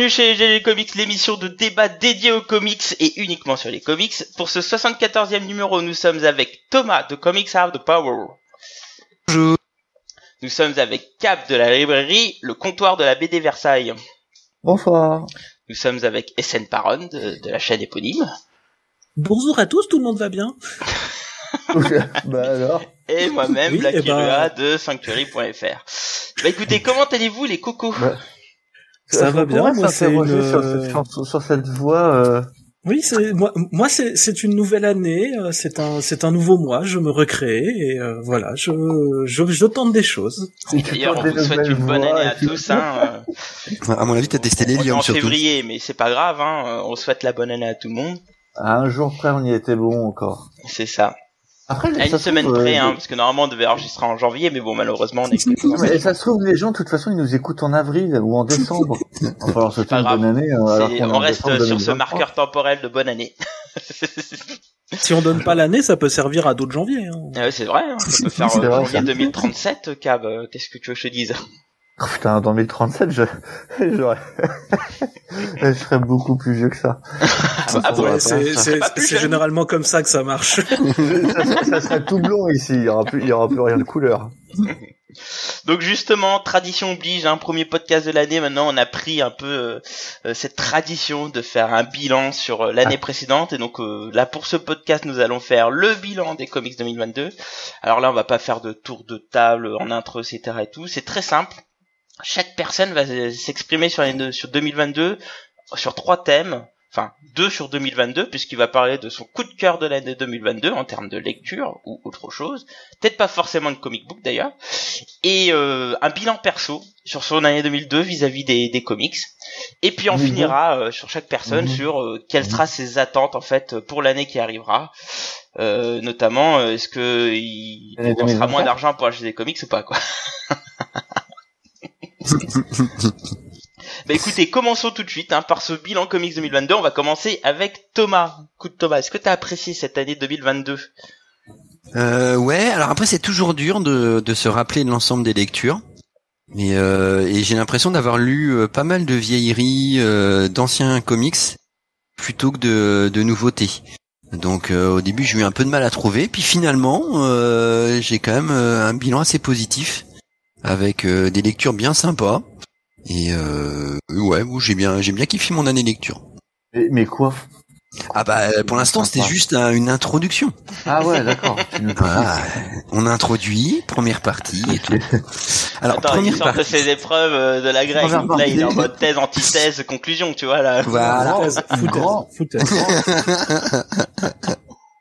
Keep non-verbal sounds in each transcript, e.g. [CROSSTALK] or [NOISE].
Bienvenue chez GG Comics, l'émission de débat dédiée aux comics et uniquement sur les comics. Pour ce 74e numéro, nous sommes avec Thomas de Comics Have the Power. Bonjour. Nous sommes avec Cap de la librairie Le Comptoir de la BD Versailles. Bonsoir. Nous sommes avec SN Paron de, de la chaîne éponyme. Bonjour à tous, tout le monde va bien bah alors. Et moi-même, Oui, Black eh ben- Irua de Sanctuary.fr. Bah écoutez, comment allez-vous les cocos? Bah, Ça va bien, moi, c'est s'interroger une- sur, cette chanson- sur cette voix. euh, Oui, c'est moi, moi c'est c'est une nouvelle année, euh, c'est un c'est un nouveau mois, je me recrée et euh, voilà, je, je je tente des choses. D'ailleurs, on vous souhaite une bonne année à tous. Hein. euh, [LAUGHS] À mon avis, t'as testé l'hélium en surtout. février, mais c'est pas grave. Hein. euh, On souhaite la bonne année à tout le monde. À un jour près, on y était bon encore. C'est ça. Après, À ça une se trouve, semaine euh, près, hein, parce que normalement on devait enregistrer en janvier, mais bon, malheureusement, on est mais ça se trouve, les gens, de toute façon, ils nous écoutent en avril ou en décembre. Il va falloir souhaiter pas une grave. bonne année. euh, alors on reste décembre sur ce 2023. marqueur temporel de bonne année. [LAUGHS] Si on donne pas l'année, ça peut servir à d'autres janvier. Hein. Ah ouais, c'est vrai, hein. on peut [LAUGHS] faire euh, vrai, janvier ça. 2037, Cab. euh, Qu'est-ce que tu veux que je te dise? Oh, putain, dans 1037, je, [LAUGHS] j'aurais, [LAUGHS] je serais beaucoup plus vieux que ça. [LAUGHS] Ah Ouais, c'est ça généralement comme ça que ça marche. ça, serait- ça serait tout blond ici. Il y aura plus, il y aura plus rien de couleur. Donc justement, tradition oblige, un premier podcast de l'année. Maintenant, on a pris un peu euh, euh, cette tradition de faire un bilan sur euh, l'année précédente. Et donc euh, là, pour ce podcast, nous allons faire le bilan des comics 2022. Alors là, on va pas faire de tour de table en intro, etc. et tout. C'est très simple. Chaque personne va euh, s'exprimer sur, les deux- sur 2022 sur trois thèmes. Enfin, deux sur 2022, puisqu'il va parler de son coup de cœur de l'année 2022 en termes de lecture ou autre chose. Peut-être pas forcément de comic book d'ailleurs et euh, un bilan perso sur son année 2002 vis-à-vis des, des comics. Et puis on Mhm. finira euh, sur chaque personne Mhm. sur euh, quelles sera ses attentes en fait pour l'année qui arrivera. Euh, notamment, euh, est-ce que il dépensera 2024? moins d'argent pour acheter des comics ou pas quoi [LAUGHS] [LAUGHS] Bah écoutez, commençons tout de suite hein, par ce bilan comics 2022. On va commencer avec Thomas. Écoute Thomas, est-ce que t'as apprécié cette année 2022 Euh, ouais, alors après c'est toujours dur de, de se rappeler de l'ensemble des lectures. Mais euh, et j'ai l'impression d'avoir lu euh, pas mal de vieilleries, euh, d'anciens comics, plutôt que de, de nouveautés. Donc euh, au début j'ai eu un peu de mal à trouver, puis finalement euh, j'ai quand même un bilan assez positif, avec euh, des lectures bien sympas. Et euh, ouais, bon, j'ai bien j'ai bien kiffé mon année lecture. Mais, mais quoi? Ah bah euh, pour l'instant c'était juste un- une introduction. Ah ouais, d'accord. [LAUGHS] On introduit, première partie et tout. Alors, Attends, il première de partie. ses épreuves euh, de la grecque. Là, il est en mode thèse, antithèse, conclusion, tu vois là. [LAUGHS] Voilà. Foutaise, grand. foutaise. [LAUGHS]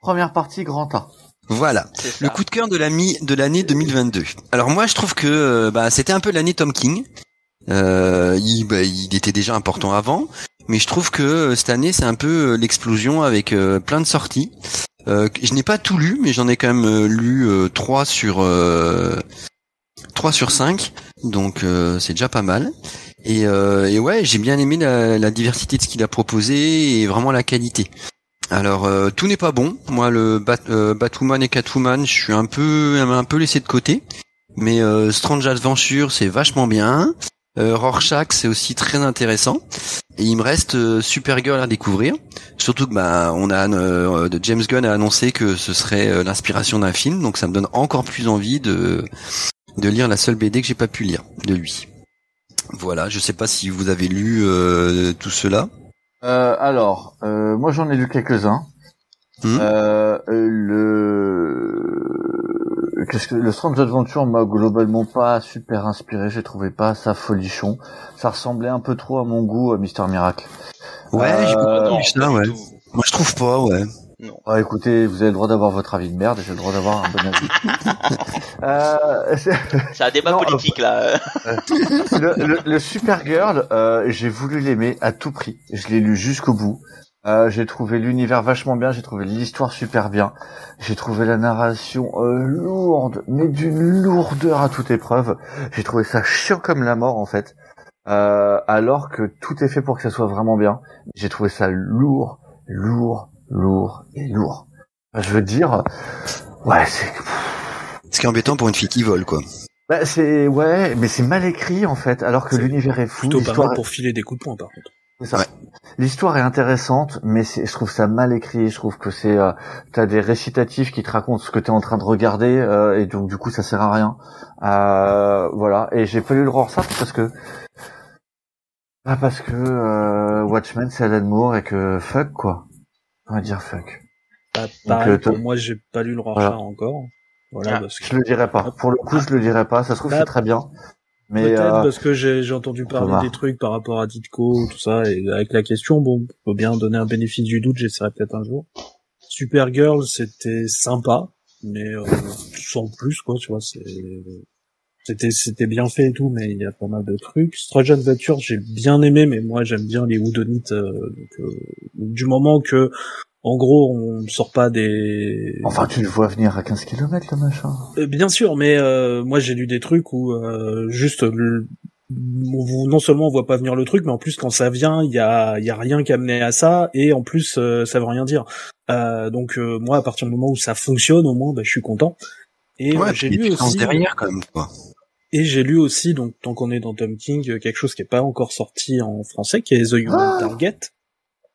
Première partie, grand A. Voilà. Le coup de cœur de l'ami de l'année 2022. Alors moi, je trouve que euh, bah, c'était un peu l'année Tom King. Euh, il, bah, il était déjà important avant, mais je trouve que euh, cette année, c'est un peu euh, l'explosion avec euh, plein de sorties. Euh, je n'ai pas tout lu, mais j'en ai quand même lu euh, 3 sur euh, 3 sur 5, donc euh, c'est déjà pas mal. Et, euh, et ouais, j'ai bien aimé la, la diversité de ce qu'il a proposé et vraiment la qualité. Alors euh, tout n'est pas bon. Moi, le Bat, euh, Batwoman et Catwoman, je suis un peu un peu laissé de côté. Mais euh, Strange Adventure, c'est vachement bien. Rorschach, c'est aussi très intéressant. Et il me reste Supergirl à découvrir. Surtout que bah on a de James Gunn a annoncé que ce serait l'inspiration d'un film, donc ça me donne encore plus envie de de lire la seule BD que j'ai pas pu lire de lui. Voilà, je sais pas si vous avez lu tout cela. Euh, alors, euh, moi j'en ai lu quelques-uns. Hmm. Euh, le qu'est-ce que le Strange Adventure m'a globalement pas super inspiré. J'ai trouvé pas ça folichon. Ça ressemblait un peu trop à mon goût à Mister Miracle. Ouais, Euh, j'ai ça, pas du ouais. Moi je trouve pas, ouais. Non. Ah, écoutez, vous avez le droit d'avoir votre avis de merde j'ai le droit d'avoir un bon avis. [LAUGHS] euh, c'est- C'est un débat Non, politique là. le, le, le Supergirl, euh, j'ai voulu l'aimer à tout prix. Je l'ai lu jusqu'au bout. Euh, j'ai trouvé l'univers vachement bien, j'ai trouvé l'histoire super bien, j'ai trouvé la narration euh, lourde, mais d'une lourdeur à toute épreuve. J'ai trouvé ça chiant comme la mort en fait, euh, alors que tout est fait pour que ça soit vraiment bien. J'ai trouvé ça lourd, lourd, lourd et lourd. Enfin, je veux dire, ouais, c'est Ce qui est embêtant pour une fille qui vole, quoi. Bah, c'est ouais, mais c'est mal écrit en fait, alors que l'univers est fou. Plutôt pas mal pour filer des coups de poing, par contre. c'est ça. L'histoire est intéressante, mais c'est- je trouve ça mal écrit. Je trouve que c'est euh, t'as des récitatifs qui te racontent ce que t'es en train de regarder, euh, et donc du coup ça sert à rien. Euh, voilà. Et j'ai pas lu le Rorschach parce que ah, parce que euh, Watchmen c'est Alan Moore et que fuck quoi. On va dire fuck. Bah, pareil, euh, pour toi- moi, j'ai pas lu le Rorschach Voilà. encore. Voilà, Ah, parce que Je le dirais pas. Pour le coup, je le dirais pas. Ça se trouve Bah, c'est très bien. Mais Peut-être euh, parce que j'ai j'ai entendu parler Thomas. des trucs par rapport à Ditko, tout ça, et avec la question, bon, faut bien donner un bénéfice du doute, j'essaierai peut-être un jour. Supergirl, c'était sympa, mais euh, sans plus, quoi, tu vois, c'est c'était c'était bien fait et tout, mais il y a pas mal de trucs. Strange Adventure, j'ai bien aimé, mais moi j'aime bien les Woodonites, euh, donc euh, du moment que, en gros, on sort pas des enfin tu le vois venir à 15 km le machin. euh, bien sûr, mais euh, moi j'ai lu des trucs où euh, juste le- non seulement on voit pas venir le truc, mais en plus quand ça vient, il y a, il y a rien qui amenait à ça, et en plus euh, ça veut rien dire. Euh, donc euh, moi à partir du moment où ça fonctionne, au moins bah, je suis content. Et Ouais, j'ai lu aussi, derrière quand même quoi. Et j'ai lu aussi donc tant qu'on est dans Tom King, euh, quelque chose qui est pas encore sorti en français, qui est The Human Ah Target.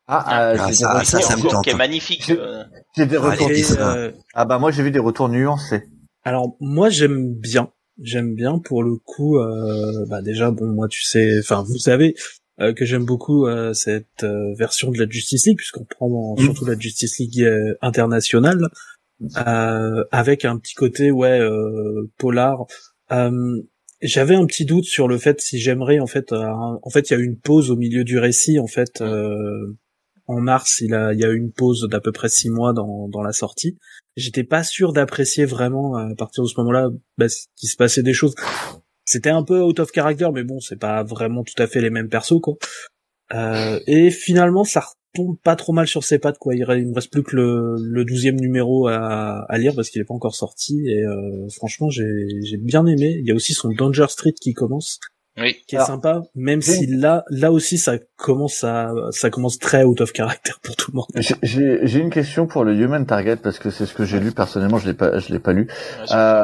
Ah, Ah, euh, ah, ça- ça, ça me tente. qui est magnifique. J'ai- euh. des Allez, retours. ça. euh, Ah bah moi j'ai vu des retours nuancés. Alors moi j'aime bien, j'aime bien pour le coup. Euh, bah déjà bon moi tu sais, enfin vous savez euh, que j'aime beaucoup euh, cette euh, version de la Justice League puisqu'on prend en- Mm. surtout la Justice League euh, internationale euh, avec un petit côté ouais euh, polar. Euh, J'avais un petit doute sur le fait si j'aimerais en fait. euh, en fait il y a eu une pause au milieu du récit en fait. euh, en mars, il a, il y a eu une pause d'à peu près six mois dans, dans la sortie j'étais pas sûr d'apprécier vraiment à partir de ce moment-là bah, qu'il se passait des choses. C'était un peu out of character, mais bon, c'est pas vraiment tout à fait les mêmes persos, quoi. Euh, et finalement, ça retombe pas trop mal sur ses pattes, quoi. Il, me reste plus que le, le 12e numéro à, lire parce qu'il est pas encore sorti. Et euh, franchement, j'ai bien aimé. Il y a aussi son Danger Street qui commence, Oui. qui est Alors, sympa, même si là, là aussi, ça commence à, ça commence très out of character pour tout le monde. J'ai- J'ai j'ai une question pour le Human Target parce que c'est ce que j'ai lu personnellement, je l'ai pas, je l'ai pas lu. Euh,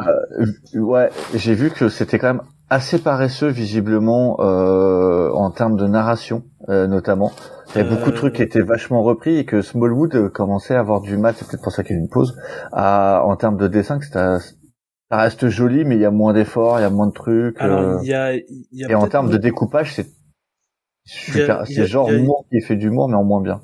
ouais, j'ai vu que c'était quand même assez paresseux visiblement euh, en termes de narration euh, notamment. Il y avait beaucoup de Euh, trucs qui étaient vachement repris et que Smallwood euh, commençait à avoir du mal, c'est peut-être pour ça qu'il y a eu une pause, à, en termes de dessin, que c'était- ça reste joli mais il y a moins d'efforts, il y a moins de trucs. euh, Alors, il y a, y a et en termes de découpage, c'est c'est genre a- humour qui fait d'humour mais en moins bien.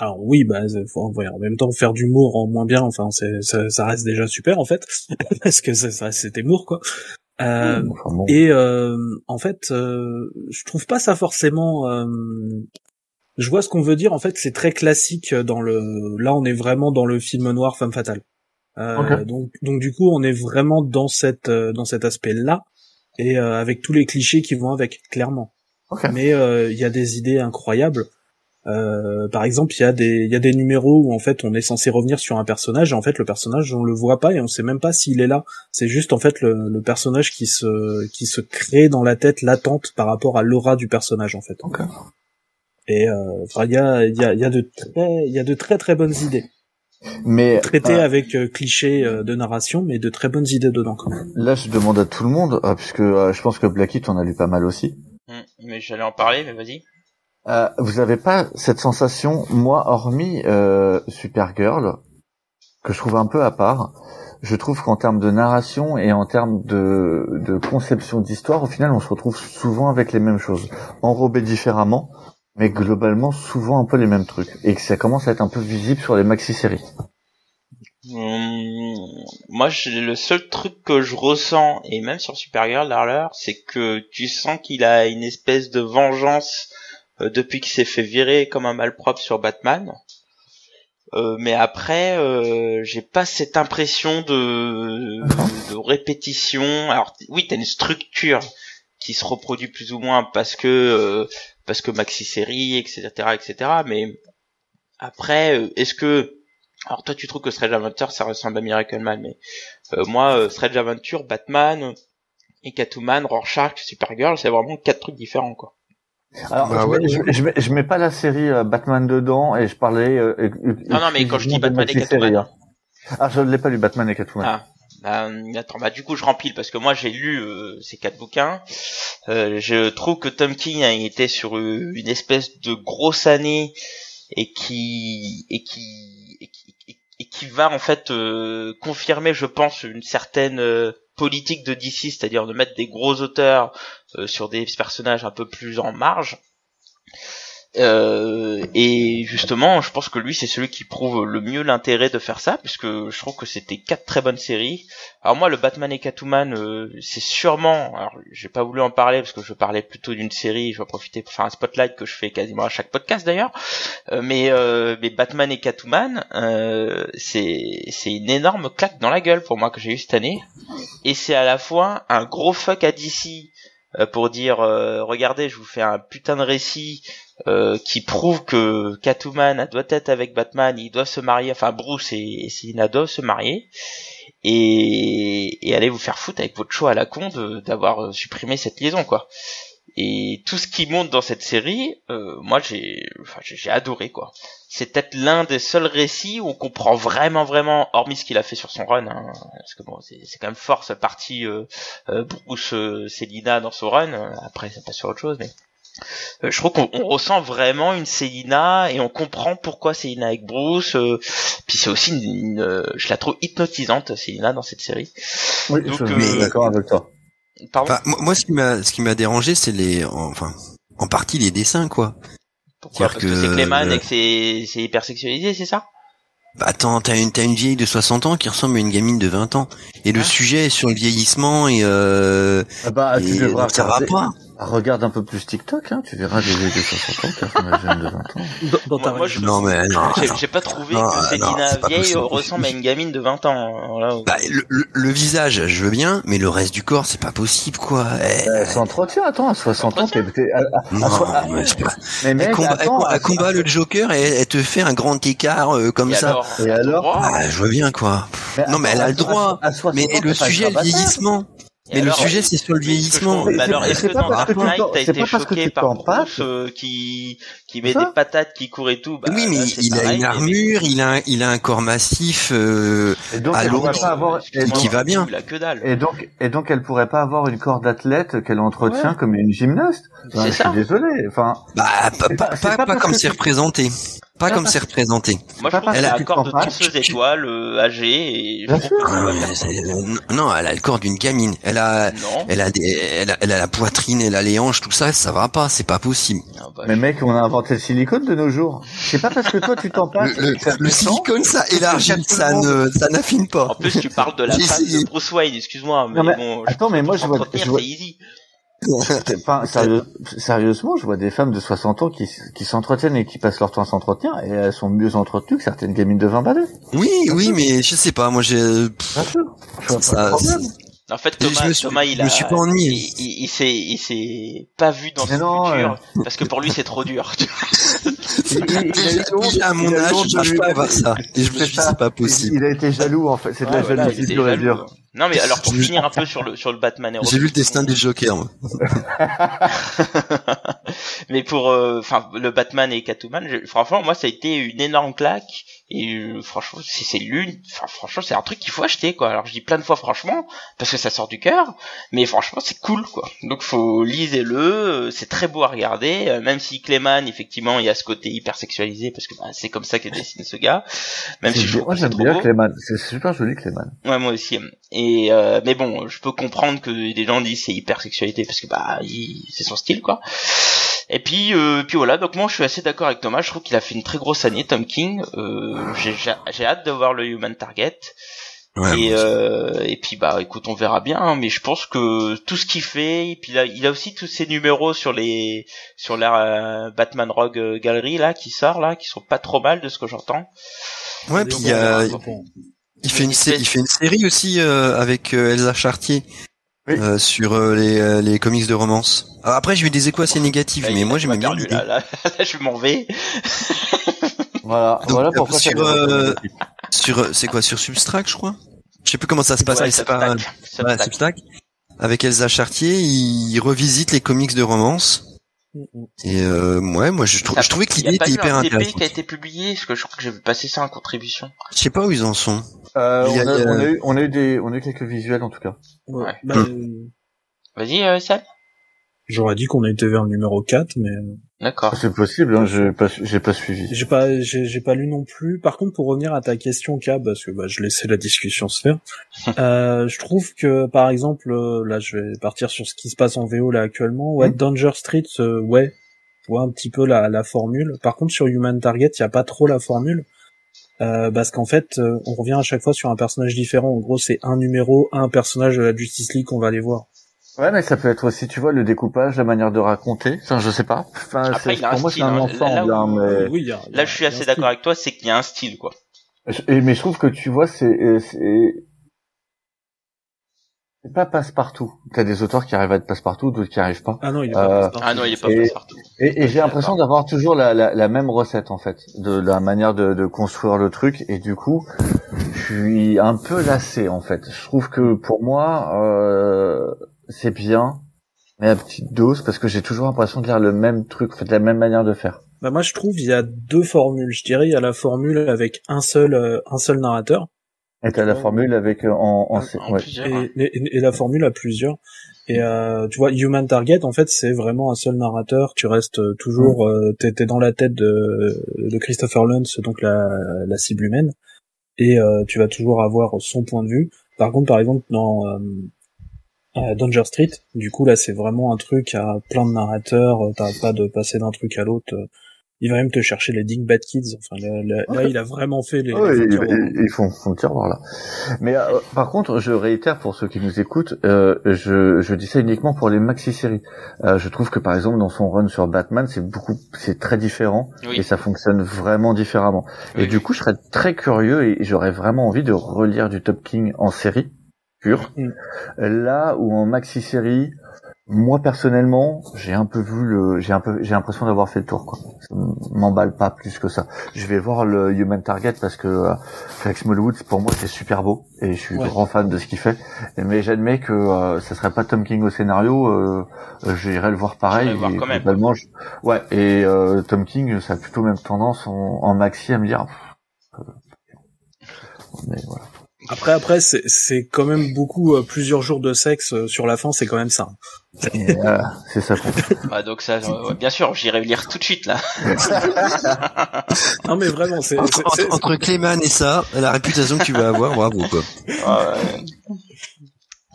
Alors oui, bah faut, ouais, en même temps faire d'humour en moins bien, enfin c'est ça, ça reste déjà super en fait, [LAUGHS] parce que ça, ça cet humour quoi. Euh, Enfin, bon. et euh, en fait, euh, je trouve pas ça forcément. euh, je vois ce qu'on veut dire. En fait, c'est très classique dans le. Là, on est vraiment dans le film noir femme fatale. Euh, Ok. Donc, donc du coup, on est vraiment dans cette euh, dans cet aspect-là et euh, avec tous les clichés qui vont avec, clairement Ok. mais euh, il y a des idées incroyables. Euh, par exemple, il y a des il y a des numéros où en fait on est censé revenir sur un personnage et en fait le personnage on le voit pas et on sait même pas s'il est là. C'est juste en fait le, le personnage qui se qui se crée dans la tête latente par rapport à l'aura du personnage en fait. Ok. Et euh, enfin il y a il y a il y a de très il y a de très très bonnes idées Mais traitées euh, avec euh, clichés euh, de narration mais de très bonnes idées dedans quand même. Là, je demande à tout le monde, euh, puisque euh, je pense que Blacky, t'en as lu pas mal aussi. Hmm, Mais j'allais en parler, mais vas-y. Euh, vous avez pas cette sensation, moi, hormis euh, Supergirl, que je trouve un peu à part, je trouve qu'en termes de narration et en termes de, de conception d'histoire, au final, on se retrouve souvent avec les mêmes choses, enrobées différemment, mais globalement souvent un peu les mêmes trucs, et que ça commence à être un peu visible sur les maxi-séries. Hum, moi, le seul truc que je ressens, et même sur Supergirl d'ailleurs, c'est que tu sens qu'il a une espèce de vengeance euh, depuis qu'il s'est fait virer comme un malpropre sur Batman. Euh, mais après, euh, j'ai pas cette impression de, de répétition. Alors oui, t'as une structure qui se reproduit plus ou moins parce que euh, parce que maxi série, etc., etc. Mais après, euh, est-ce que alors toi tu trouves que Strange Adventure ça ressemble à Miracle Man, mais euh, moi euh, Strange Adventure, Batman et Catwoman, Rorschach, Supergirl, c'est vraiment quatre trucs différents quoi. Alors, Bah je, ouais. mets, je, je mets, je mets pas la série euh, Batman dedans, et je parlais... euh, Non non mais quand je dis Batman et Catwoman, hein. Ah, je l'ai pas lu, Batman et Catwoman. Ah. Bah, attends, bah du coup je rempile parce que moi j'ai lu euh, ces quatre bouquins. Euh, je trouve que Tom King a été sur une espèce de grosse année et qui et qui et qui, et qui va en fait euh, confirmer, je pense, une certaine euh, politique de DC, c'est-à-dire de mettre des gros auteurs sur des personnages un peu plus en marge. Euh, et justement, je pense que lui, c'est celui qui prouve le mieux l'intérêt de faire ça, puisque je trouve que c'était quatre très bonnes séries. Alors moi, le Batman et Catwoman, euh, c'est sûrement, alors j'ai pas voulu en parler parce que je parlais plutôt d'une série, je vais profiter pour faire un spotlight que je fais quasiment à chaque podcast d'ailleurs. Euh, mais, mais Batman et Catwoman, c'est c'est une énorme claque dans la gueule pour moi que j'ai eu cette année, et c'est à la fois un gros fuck à DC pour dire regardez je vous fais un putain de récit euh, qui prouve que Catwoman doit être avec Batman, ils doivent se marier, enfin Bruce et, Selina doivent se marier, et, et allez vous faire foutre avec votre choix à la con d'avoir euh, supprimé cette liaison quoi. Et tout ce qui monte dans cette série, euh, moi j'ai, enfin, j'ai adoré quoi. C'est peut-être l'un des seuls récits où on comprend vraiment vraiment, hormis ce qu'il a fait sur son run, hein, parce que bon c'est quand même fort cette partie euh, Bruce Selina dans son run. Après c'est pas sur autre chose, mais je trouve qu'on ressent vraiment une Célina et on comprend pourquoi Célina avec Bruce. Euh, puis c'est aussi une, euh, je la trouve hypnotisante Célina dans cette série. Oui, je suis d'accord avec toi. Pardon. moi, ce qui m'a, ce qui m'a dérangé, c'est les, enfin, en partie les dessins, quoi. Pourquoi Parce que, c'est Clayman et que c'est, c'est hyper sexualisé, c'est ça? Bah attends, t'as une, t'as une vieille de 60 ans qui ressemble à une gamine de 20 ans. Et le ah. sujet est sur le vieillissement et, euh, ah bah, tu devras ça va pas. Ah, regarde un peu plus TikTok, hein, tu verras des vidéos de 60 ans qui ressemblent à une de 20 ans. Dans, ta moi, je, non, mais J'ai pas trouvé que Céline vieille ressemble à une gamine de 20 ans. Là, bah, le, le, visage, je veux bien, mais le reste du corps, c'est pas possible, quoi. Eh. Elle s'entretient, attends, à 60 ans, t'es... Non, mais c'est pas... Mais mec, elle combat, attends, elle, combat le Joker et elle te fait un grand écart euh, comme ça. et alors ah, Je veux bien, quoi. non, mais elle a le droit. Mais le sujet, le vieillissement. Mais le sujet, c'est sur le vieillissement. Alors, est-ce que dans Dark Knight, t'as été choqué par Bruce euh, qui qui met des patates, qui court et tout bah, Oui, mais il a une armure, il a il a un corps massif euh, à l'autre qui va bien. Et donc et donc elle pourrait pas avoir une corps d'athlète qu'elle entretient comme une gymnaste. Je suis désolé. Enfin. Bah pas pas comme c'est représenté. Pas comme c'est représenté. Moi, je trouve elle a un corps de danseuse étoile, euh, âgée, et non, elle a le corps d'une gamine. Elle a, elle a des, elle a, elle a la poitrine, elle a les hanches, tout ça, ça va pas, c'est pas possible. Bah, mais mec, on a inventé le silicone de nos jours. C'est pas parce que toi tu t'en passes. Le, silicone, ça élargit, ça ne, ça n'affine pas. En plus, tu parles de la femme de Bruce Wayne, excuse-moi, mais, bon. Attends, mais moi je vois, je vois... easy. sérieusement, je vois des femmes de 60 ans qui, qui s'entretiennent et qui passent leur temps à s'entretenir et elles sont mieux entretenues que certaines gamines de 20 balais. Oui, oui, mais je sais pas, moi j'ai... Ça, en fait, Thomas, je me suis, Thomas, il je me suis pas ennuyé. Il, il, s'est, il s'est pas vu dans ce futur parce que pour lui c'est trop dur. [LAUGHS] il, il, a à mon âge, je pas à voir ça. Et je me suis dit c'est pas possible. Il a été jaloux en fait, c'est de la jalousie pure et dure. Non mais alors pour finir un peu sur le sur le Batman et J'ai vu le destin du Joker moi. [LAUGHS] mais pour euh, enfin le Batman et Catwoman, franchement moi ça a été une énorme claque et euh, franchement si c'est l'une enfin franchement c'est un truc qu'il faut acheter quoi. Alors je dis plein de fois franchement parce que ça sort du cœur, mais franchement c'est cool quoi. Donc faut lisez-le, euh, c'est très beau à regarder même si Clayman effectivement il y a ce côté hyper sexualisé parce que bah, c'est comme ça que dessine ce gars. Même si je moi j'aime bien Clayman, c'est super joli Clayman. Ouais moi aussi. Et euh, mais bon, je peux comprendre que des gens disent c'est hyper sexualité parce que bah c'est son style quoi. Et puis euh, puis voilà, donc moi je suis assez d'accord avec Thomas, je trouve qu'il a fait une très grosse année Tom King. Euh, j'ai hâte de voir le Human Target. et, euh, et puis bah écoute on verra bien hein, mais je pense que tout ce qu'il fait et puis là il a aussi tous ses numéros sur les sur la Batman Rogue Gallery là qui sort là qui sont pas trop mal de ce que j'entends ouais puis il y a il fait une, il fait une série aussi euh, avec euh, Elsa Chartier euh, sur les, les comics de romance. après j'ai eu des échos assez négatifs, mais moi j'aime bien. Là, là, [LAUGHS] là, je m'en vais. [LAUGHS] voilà, voilà pourquoi sur sur c'est quoi sur Substract je crois? Je sais plus comment ça se passe, mais c'est pas Substack? Avec Elsa Chartier, il revisite les comics de romance. Et euh, ouais, moi je, trou- Ça- je trouvais que Il y a l'idée pas était hyper intéressante. qui a été publié, parce que je crois que j'ai vu passer ça en contribution. Je sais pas où ils en sont. Euh, Il on, a, on a eu, on a eu des, on a eu quelques visuels en tout cas. Ouais. Ouais. Bah, euh, Vas-y, euh, Sam. J'aurais dit qu'on était vers le numéro 4, mais euh, D'accord. C'est possible, hein, j'ai pas, j'ai pas suivi. j'ai pas, j'ai, j'ai pas lu non plus. Par contre, pour revenir à ta question, Cab, parce que bah, je laissais la discussion se faire, [LAUGHS] euh, je trouve que, par exemple, euh, là, je vais partir sur ce qui se passe en VO là actuellement. Ouais, Mhm. Danger Street, euh, ouais, vois un petit peu la, la formule. Par contre, sur Human Target, il y a pas trop la formule. Euh, parce qu'en fait, euh, on revient à chaque fois sur un personnage différent. En gros, c'est un numéro, un personnage de la Justice League qu'on va aller voir. Ouais, mais ça peut être aussi, tu vois, le découpage, la manière de raconter. Enfin, je sais pas. Enfin, Après, c'est- il a un pour moi, style, c'est un ensemble, Là où- hein, mais... Oui, il y a- il y a- Là, je suis assez d'accord style. avec toi, c'est qu'il y a un style, quoi. Et, mais je trouve que tu vois, c'est, euh, c'est, c'est pas passe-partout. T'as des auteurs qui arrivent à être passe-partout, d'autres qui arrivent pas. Ah non, il est Euh, pas passe-partout. Ah non, il est pas Et- partout. Et, et j'ai l'impression d'avoir toujours la, la, la même recette en fait, de la manière de, de construire le truc. Et du coup, je suis un peu lassé en fait. Je trouve que pour moi, euh, c'est bien, mais à petite dose, parce que j'ai toujours l'impression de lire le même truc, fait de la même manière de faire. Bah moi je trouve il y a deux formules. Je dirais il y a la formule avec un seul euh, un seul narrateur Et t'as la formule avec euh, en, en, En ouais. plusieurs. et, et- et la formule à plusieurs. Et euh, tu vois Human Target en fait c'est vraiment un seul narrateur. Tu restes euh, toujours euh, t'es t'es dans la tête de, de Christopher Luntz donc la, la cible humaine et euh, tu vas toujours avoir son point de vue. Par contre par exemple dans euh, Danger Street du coup là c'est vraiment un truc à plein de narrateurs. euh, T'as pas de passer d'un truc à l'autre. euh, Il va même te chercher les Ding Bad Kids. Enfin, là, il a vraiment fait les. Ouais, les ils, ils- ils font, font le tiroir là. Mais euh, par contre, je réitère pour ceux qui nous écoutent, euh, je, je dis ça uniquement pour les maxi-séries. Euh, je trouve que par exemple dans son run sur Batman, c'est beaucoup, c'est très différent Oui. et ça fonctionne vraiment différemment. Et du coup, je serais très curieux et j'aurais vraiment envie de relire du Top King en série pure. Mm. Là où en maxi-série, moi personnellement, j'ai un peu vu le, j'ai un peu, j'ai l'impression d'avoir fait le tour quoi. Ça m'emballe pas plus que ça. Je vais voir le Human Target parce que euh, Felix Smallwood, pour moi, c'est super beau et je suis Ouais. grand fan de ce qu'il fait. Mais j'admets que euh, ça serait pas Tom King au scénario, euh, j'irais le voir pareil. Voir et quand même. je- Ouais, et euh, Tom King, ça a plutôt même tendance en, en maxi à me dire. euh, Mais voilà. Après, après, c'est c'est quand même beaucoup euh, plusieurs jours de sexe euh, sur la fin, c'est quand même ça. Euh, c'est ça. Bah, donc ça, euh, ouais, bien sûr, j'irai lire tout de suite, là. Non mais vraiment, c'est Entre, c'est- entre, c'est- entre Clayman et ça, la réputation que tu vas avoir, bravo quoi. Ah, ouais.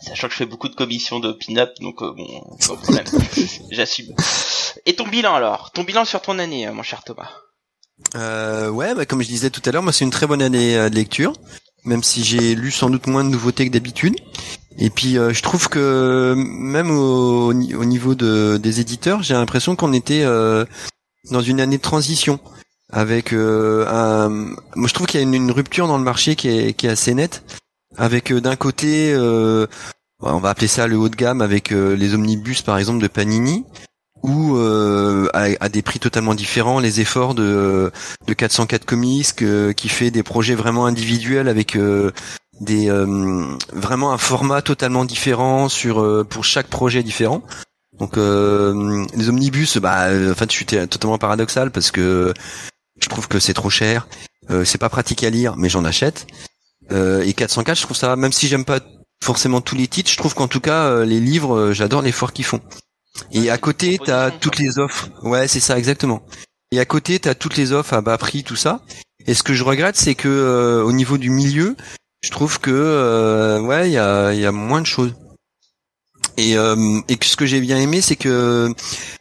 Sachant que je fais beaucoup de commissions de pin-up, donc euh, bon, problème. [LAUGHS] J'assume. Et ton bilan alors? Ton bilan sur ton année, euh, mon cher Thomas? Euh, ouais, bah, comme je disais tout à l'heure, moi c'est une très bonne année euh, de lecture, même si j'ai lu sans doute moins de nouveautés que d'habitude. Et puis euh, je trouve que même au, au ni- au niveau de, des éditeurs, j'ai l'impression qu'on était euh, dans une année de transition. Avec euh, un, moi je trouve qu'il y a une, une rupture dans le marché qui est, qui est assez nette. Avec euh, d'un côté, euh, on va appeler ça le haut de gamme, avec euh, les omnibus par exemple de Panini, ou euh, à, à des prix totalement différents, les efforts de, de 404 Comics que- qui fait des projets vraiment individuels avec euh, des euh, vraiment un format totalement différent sur euh, pour chaque projet différent. Donc euh, les omnibus, bah, en fait, je suis totalement paradoxal parce que je trouve que c'est trop cher, euh, c'est pas pratique à lire, mais j'en achète. Et 404, je trouve ça, même si j'aime pas forcément tous les titres, je trouve qu'en tout cas les livres, j'adore l'effort qu'ils font. Et à côté, t'as toutes les offres. Ouais, c'est ça, exactement. Et à côté, t'as toutes les offres à bas prix, tout ça. Et ce que je regrette, c'est que euh, au niveau du milieu, je trouve que euh, ouais, il y a, y a moins de choses. Et, euh, et ce que j'ai bien aimé, c'est que,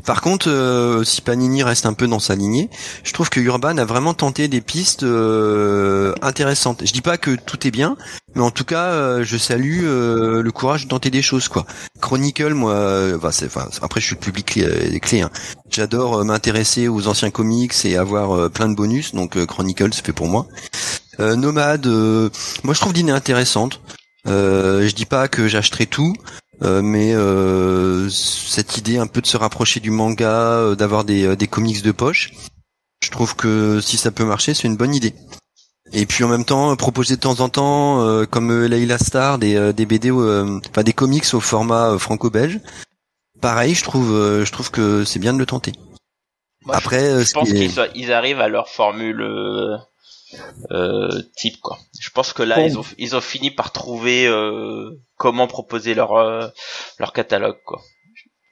par contre, euh, si Panini reste un peu dans sa lignée, je trouve que Urban a vraiment tenté des pistes euh, intéressantes. Je dis pas que tout est bien, mais en tout cas, euh, je salue euh, le courage de tenter des choses, quoi. Chronicle, moi, euh, après, je suis le public clé, clé, hein. J'adore m'intéresser aux anciens comics et avoir plein de bonus, donc Chronicle, c'est fait pour moi. Nomade, moi, je trouve l'idée intéressante. Euh, je dis pas que j'achèterai tout, mais euh, cette idée un peu de se rapprocher du manga, euh, d'avoir des, euh, des comics de poche, je trouve que si ça peut marcher, c'est une bonne idée. Et puis en même temps, euh, proposer de temps en temps, euh, comme euh, Layla Star, des, euh, des BD, euh, enfin des comics au format euh, franco-belge, pareil, je trouve, euh, je trouve que c'est bien de le tenter. Moi, je- Après, euh, je, ce pense qu'ils arrivent à leur formule euh, euh, type quoi. Je pense que là Bon. ils ont ils ont fini par trouver euh, comment proposer leur euh, leur catalogue quoi.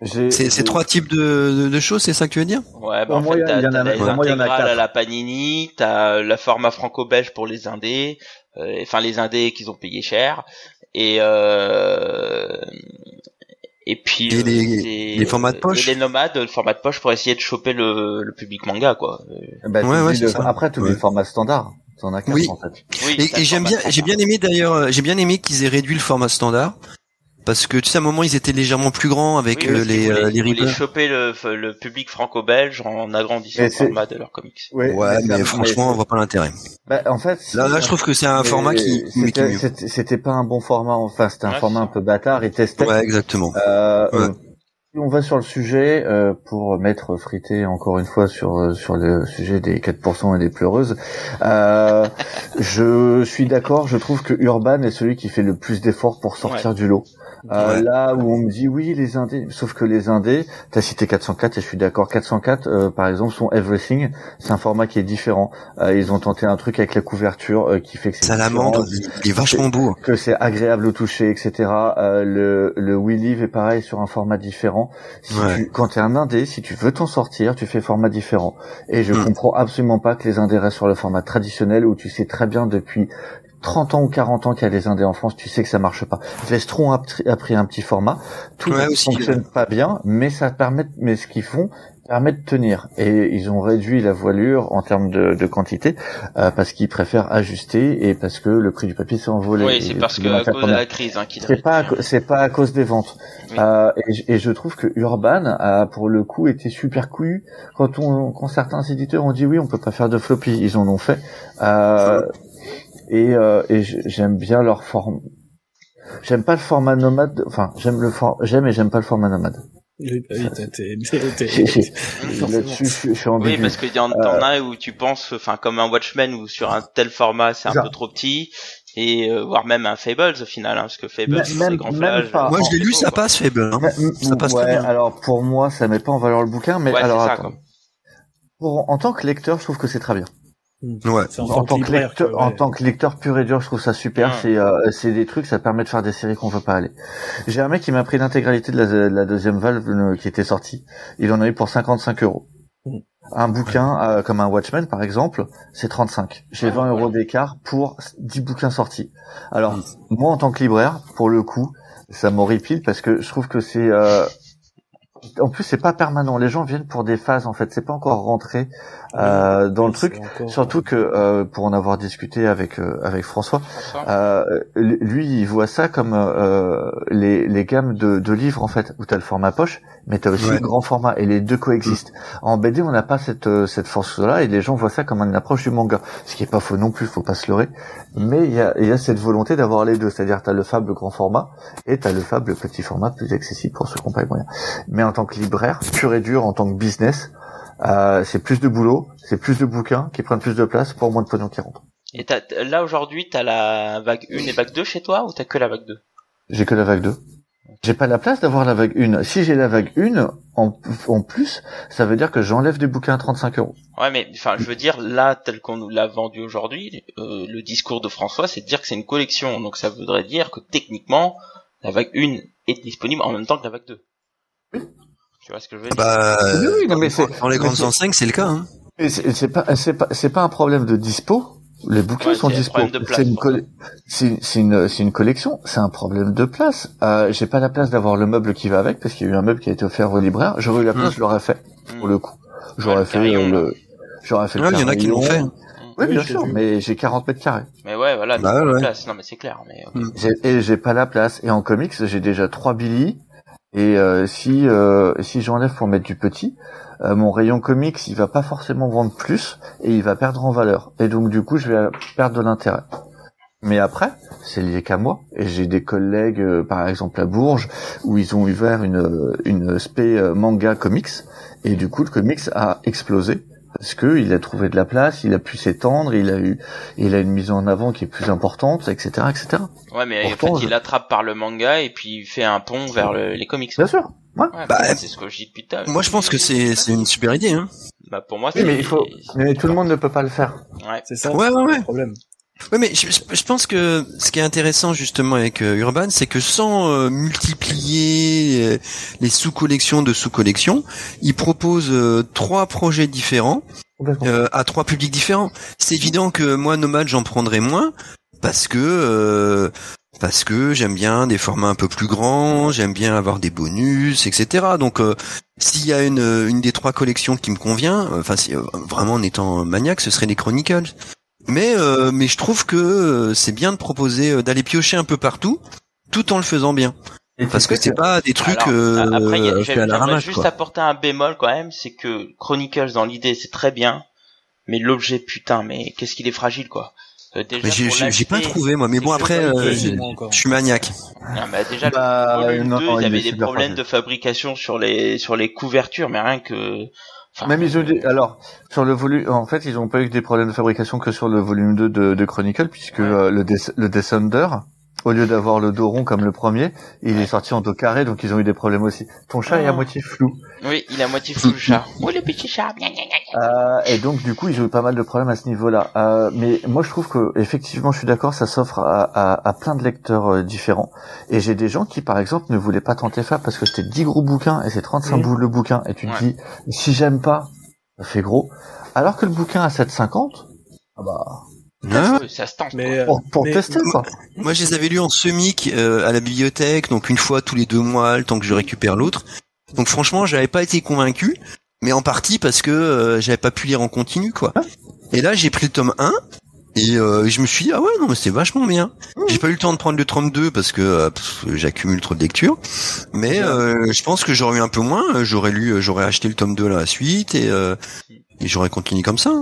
C'est trois types de, de, de choses, c'est ça que tu veux dire? Ouais, bah en fait, t'as les intégrales à la Panini, t'as la format franco-belge pour les indés, euh, enfin les indés qu'ils ont payé cher, et euh, et puis Et euh, les- les formats de poche et les nomades, le format de poche pour essayer de choper le, le public manga quoi. Bah, Ouais, ouais, le-. Après, tu Ouais. le format standard. T'en as quatre, Oui. en fait. Oui, Et, j'aime bien, j'ai bien aimé d'ailleurs, euh, j'ai bien aimé qu'ils aient réduit le format standard. Parce que tu sais, à un moment, ils étaient légèrement plus grands avec Oui, euh, qu'ils les, voulaient- euh, les ils choper le, le public franco-belge en agrandissant Et le format de leurs comics. Ouais, Ouais, mais, franchement, on voit pas l'intérêt. Bah, en fait, Là, là, je trouve que c'est un format qui, c'était- pas un bon format. Enfin, c'était un Ouais, format un peu bâtard. Ils testaient. Ouais, exactement. Euh, Ouais. euh, si on va sur le sujet euh, pour mettre frité encore une fois sur euh, sur le sujet des 4% et des pleureuses. Euh, [LAUGHS] je suis d'accord. Je trouve que Urban est celui qui fait le plus d'efforts pour sortir du lot. Euh, Ouais. Là où on me dit oui les indés, sauf que les indés, t'as cité 404 et je suis d'accord. 404 euh, par exemple sont Everything, c'est un format qui est différent. Euh, ils ont tenté un truc avec la couverture euh, qui fait que c'est Salamandre, il est vachement beau. que c'est agréable au toucher, etc. Euh, le le We Live est pareil sur un format différent. Si Ouais. tu, quand t'es un indé, si tu veux t'en sortir, tu fais format différent. Et je Mm. comprends absolument pas que les indés restent sur le format traditionnel où tu sais très bien depuis 30 ans ou 40 ans qu'il y a des indés en France, tu sais que ça marche pas. Vestron a, a pris un petit format, tout Ouais, ne aussi. fonctionne pas bien, mais ça permet, mais ce qu'ils font permet de tenir. Et ils ont réduit la voilure en termes de, de quantité euh, parce qu'ils préfèrent ajuster et parce que le prix du papier s'est envolé. Oui, c'est parce que à cause de la crise hein, c'est pas c'est pas à cause des ventes Oui. Euh, et, je- et je trouve que Urban a pour le coup été super couillu quand on quand certains éditeurs ont dit oui on peut pas faire de floppy ils en ont fait euh, et, euh, et j'aime bien leur forme j'aime pas le format nomade enfin j'aime le for- j'aime et j'aime pas le format nomade Oui, bah parce qu'il y en as où tu penses, enfin comme un Watchmen où sur un tel format c'est un Ça. peu trop petit, et euh, voire même un Fables au final, hein, parce que Fables c'est grand même plage. pas. Moi, je l'ai lu, ça passe faible. Hein. Ça passe ouais, très bien. alors pour moi ça met pas en valeur le bouquin mais Ouais, alors ça, attends. Pour, en tant que lecteur je trouve que c'est très bien Ouais. En, tant que lecteur, que, en ouais. tant que lecteur pur et dur, je trouve ça super. Ouais. C'est euh, c'est des trucs, ça permet de faire des séries qu'on veut pas aller. J'ai un mec qui m'a pris l'intégralité de la, de la deuxième valve euh, qui était sortie. Il en a eu pour 55 euros. Mm. Un bouquin euh, comme un Watchmen par exemple, c'est 35. J'ai Ah, 20 euros voilà. d'écart pour 10 bouquins sortis. Alors moi en tant que libraire, pour le coup, ça m'horripile parce que je trouve que c'est euh, en plus c'est pas permanent. Les gens viennent pour des phases en fait. C'est pas encore rentré euh, dans le truc. encore- Surtout que euh, pour en avoir discuté avec euh, avec François, François euh, lui il voit ça comme euh, les, les gammes de, de livres en fait où t'as le format poche, mais t'as aussi Ouais. le grand format et les deux coexistent. En BD on n'a pas cette euh, cette force là et les gens voient ça comme une approche du manga, ce qui est pas faux non plus, faut pas se leurrer. Mais il y a il y a cette volonté d'avoir les deux, c'est-à-dire t'as le fable grand format et t'as le fable petit format plus accessible pour ceux qui n'ont pas les moyens. Mais en tant que libraire pur et dur, en tant que business, euh, c'est plus de boulot, c'est plus de bouquins qui prennent plus de place pour moins de pognon qui rentre. Et t'as- là aujourd'hui t'as la vague 1 et vague 2 chez toi ou t'as que la vague 2 J'ai que la vague 2. J'ai pas la place d'avoir la vague 1. Si j'ai la vague 1, en, en plus, ça veut dire que j'enlève des bouquins à 35 euros. Ouais, mais enfin, je veux dire, là, tel qu'on nous l'a vendu aujourd'hui, euh, le discours de François, c'est de dire que c'est une collection. Donc ça voudrait dire que techniquement, la vague 1 est disponible en même temps que la vague 2. Tu vois ce que je veux dire? Bah, Oui, oui, non, mais dans les grandes c'est- enseignes, c'est le cas. Hein. C'est pas, c'est pas, c'est pas un problème de dispo. Les bouquins Ouais, sont dispo. C'est une, coll- une, c'est une collection. C'est un problème de place. Euh, j'ai pas la place d'avoir le meuble qui va avec parce qu'il y a eu un meuble qui a été offert au libraire. J'aurais eu la place, Mm. je l'aurais fait pour le coup. J'aurais le fait carillon, euh, le, j'aurais fait le Ouais, il y en a qui l'ont fait. Oui, bien Oui, sûr, mais j'ai 40 mètres carrés. Mais ouais, voilà, Bah ouais, la ouais. place. Non, mais c'est clair. Mais ok. Mm. J'ai- et j'ai pas la place. Et en comics, j'ai déjà trois Billy. Et euh, si euh, si j'enlève pour mettre du petit, euh, mon rayon comics, il va pas forcément vendre plus et il va perdre en valeur. Et donc du coup, je vais perdre de l'intérêt. Mais après, c'est lié qu'à moi. Et j'ai des collègues, euh, par exemple à Bourges, où ils ont ouvert une une spé manga comics. Et du coup, le comics a explosé parce que il a trouvé de la place, il a pu s'étendre, il a eu, il a une mise en avant qui est plus importante, etc., etc. Ouais, mais Pourtant, en fait, je- il attrape par le manga et puis il fait un pont vers le- les comics. Bien sûr. Ouais, Bah, bah, c'est ce que je dis depuis l'heure. Moi, je pense que c'est c'est une super idée. Hein. Bah, pour moi, Oui, c'est. mais il faut, mais tout le monde ne peut pas le faire. Ouais. C'est ça. Ouais, ouais, ouais. le problème. Ouais, mais je, je- pense que ce qui est intéressant justement avec euh, Urban, c'est que sans euh, multiplier euh, les sous-collections de sous-collections, il propose euh, trois projets différents euh, à trois publics différents. C'est évident que moi, Nomade, j'en prendrai moins parce que euh, parce que j'aime bien des formats un peu plus grands, j'aime bien avoir des bonus, etc. Donc euh, s'il y a une, une des trois collections qui me convient, enfin si, euh, vraiment en étant maniaque, ce serait les Chronicles. Mais euh, mais je trouve que euh, c'est bien de proposer euh, d'aller piocher un peu partout, tout en le faisant bien, Et parce que c'est pas des trucs Alors, euh, après, il y a- faits j'aime- à la j'aimerais ramasse. juste quoi. apporter un bémol quand même, c'est que Chronicles dans l'idée c'est très bien, mais l'objet putain, mais qu'est-ce qu'il est fragile quoi. Euh, j'ai pas trouvé moi, mais bon après, euh, je suis maniaque. Non, bah, déjà Bah, le volume non, 2, non, il y avait des problèmes fragile. de fabrication sur les sur les couvertures, mais rien que. Enfin, Même ils ont dit, alors, sur le volume, en fait, ils ont pas eu que des problèmes de fabrication que sur le volume 2 de, de Chronicle, puisque Ouais. euh, le, Des- le Descender, au lieu d'avoir le dos rond comme le premier, il Ouais. est sorti en dos carré, donc ils ont eu des problèmes aussi. Ton chat est à Oh. moitié flou. Oui, il a moitié flou le chat. [LAUGHS] Oh le petit chat. gna, gna, gna, gna. Euh, et donc du coup ils ont eu pas mal de problèmes à ce niveau-là. Euh, mais moi je trouve que effectivement je suis d'accord, ça s'offre à, à, à plein de lecteurs euh, différents. Et j'ai des gens qui par exemple ne voulaient pas tenter ça parce que c'était 10 gros bouquins et c'est 35 Mhm. boules le bouquin. Et tu te Ouais. dis si j'aime pas, ça fait gros. Alors que le bouquin à 7,50, ah bah Hein Ouais, ça se tente. Mais, euh, pour, pour mais- tester quoi. Moi, je les avais lus en semic euh, à la bibliothèque, donc une fois tous les deux mois, le temps que je récupère l'autre. Donc franchement, j'avais pas été convaincu, mais en partie parce que euh, j'avais pas pu lire en continu, quoi. Et là, j'ai pris le tome 1 et euh, je me suis dit ah ouais non mais c'est vachement bien. J'ai pas eu le temps de prendre le 32 parce que euh, j'accumule trop de lectures, mais euh, je pense que j'aurais eu un peu moins. euh, J'aurais lu, euh, j'aurais acheté le tome 2 à la suite et, euh, et j'aurais continué comme ça.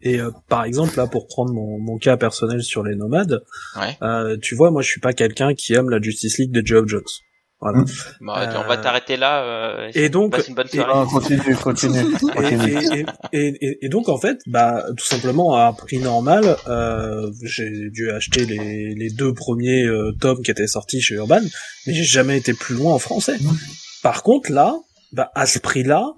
Et euh, par exemple, là, pour prendre mon, mon cas personnel sur les nomades, Ouais. euh, tu vois, moi, je suis pas quelqu'un qui aime la Justice League de Geoff Jones. Voilà. Mm. Bon, euh, on va t'arrêter là. Euh, et donc- passe une bonne et- soirée. Continue, continue, [LAUGHS] Et, continue. et, et, et, et donc en fait, bah tout simplement à un prix normal, euh, j'ai dû acheter les, les deux premiers euh, tomes qui étaient sortis chez Urban, mais j'ai jamais été plus loin en français. Par contre là, bah à ce prix-là,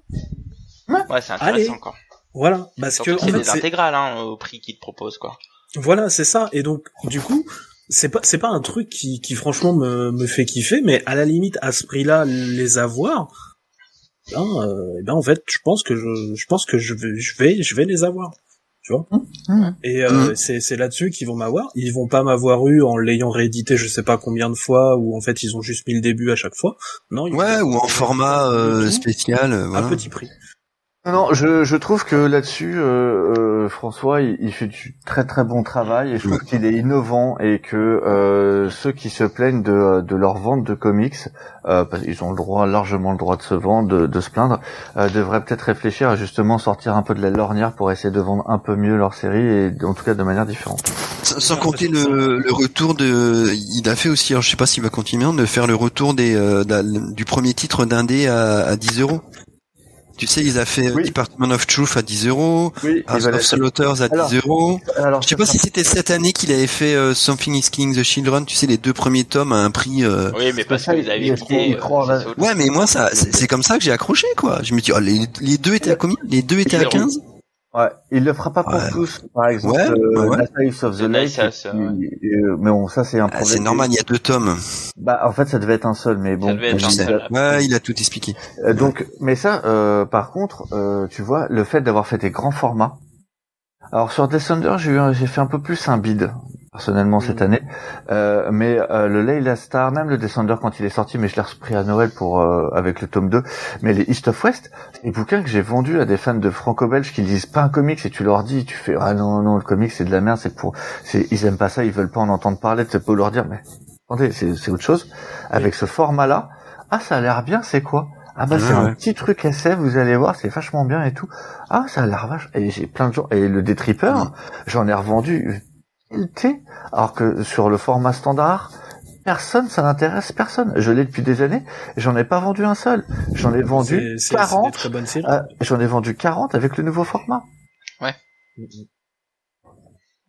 Ouais, c'est intéressant Allez. quoi. voilà, parce que Surtout que c'est fait, des intégrales hein, au prix qu'ils te proposent quoi. Voilà, c'est ça. Et donc, du coup, c'est pas c'est pas un truc qui, qui franchement me, me fait kiffer, mais à la limite, à ce prix-là, les avoir, ben, euh, eh ben en fait, je pense que je, je pense que je vais je vais je vais les avoir. Tu vois Mmh. Et euh, c'est c'est là-dessus qu'ils vont m'avoir. Ils vont pas m'avoir eu en l'ayant réédité, je sais pas combien de fois, ou en fait ils ont juste mis le début à chaque fois. Non. ils Ouais, ou en format euh, spécial. euh, à Voilà. petit prix. Non, non, je, je trouve que là-dessus, euh, euh, François, il, il fait du très très bon travail et je trouve qu'il est innovant et que euh, ceux qui se plaignent de, de leur vente de comics, euh, parce qu'ils ont le droit, largement le droit de se vendre, de, de se plaindre, euh, devraient peut-être réfléchir à justement sortir un peu de la lornière pour essayer de vendre un peu mieux leur série et en tout cas de manière différente. Sans, sans compter le, le retour de, il a fait aussi, alors je sais pas s'il va continuer, de faire le retour des, euh, du premier titre d'indé à, à 10 euros. Tu sais, ils a fait euh, Oui. Department of Truth à 10 euros, Oui, House of Slaughters à 10 Alors, euros. alors Je sais pas si c'était cette année qu'il avait fait euh, Something is Killing the Children, tu sais, les deux premiers tomes à un prix. euh, Oui, mais parce ça, que il- vous avez il est trop- quitté. il est trop en euh, a- c'est autre Ouais, mais moi, ça, c'est comme ça que j'ai accroché, quoi. Je me dis, oh, les, les deux étaient à combien? Les deux étaient à Zéro. 15 Ouais, il le fera pas pour Ouais. tous. Par exemple, Ouais, euh, ouais. Knights of the The euh, mais bon, ça c'est un Ah, problème. C'est normal, il y a deux tomes. Bah, en fait, ça devait être un seul, mais bon. Ça devait être un seul. Ouais, il a tout expliqué. Euh, donc, mais ça, euh, par contre, euh, tu vois, le fait d'avoir fait des grands formats. Alors sur Descender, j'ai eu, un- j'ai fait un peu plus un bid personnellement cette Mhm. année, euh, mais euh, le Layla Star, même le Descender quand il est sorti, mais je l'ai repris à Noël pour euh, avec le tome 2. Mais les East of West, des bouquins que j'ai vendus à des fans de franco-belge qui lisent pas un comics et tu leur dis, tu fais ah non non le comics c'est de la merde, c'est pour, c'est ils aiment pas ça, ils veulent pas en entendre parler, tu peux leur dire mais attendez c'est c'est autre chose. Avec ce format là, ah ça a l'air bien, c'est quoi? Ah bah c'est Ouais, un petit truc SF, vous allez voir, c'est vachement bien et tout. Ah ça a l'air vache. Et j'ai plein de gens. Et le Détripper, Mm. j'en ai revendu T, alors que sur le format standard, personne, ça n'intéresse personne. Je l'ai depuis des années, et j'en ai pas vendu un seul. J'en ai vendu C'est- c'est- c'est des 40. très bonnes séries. euh, j'en ai vendu 40 avec le nouveau format.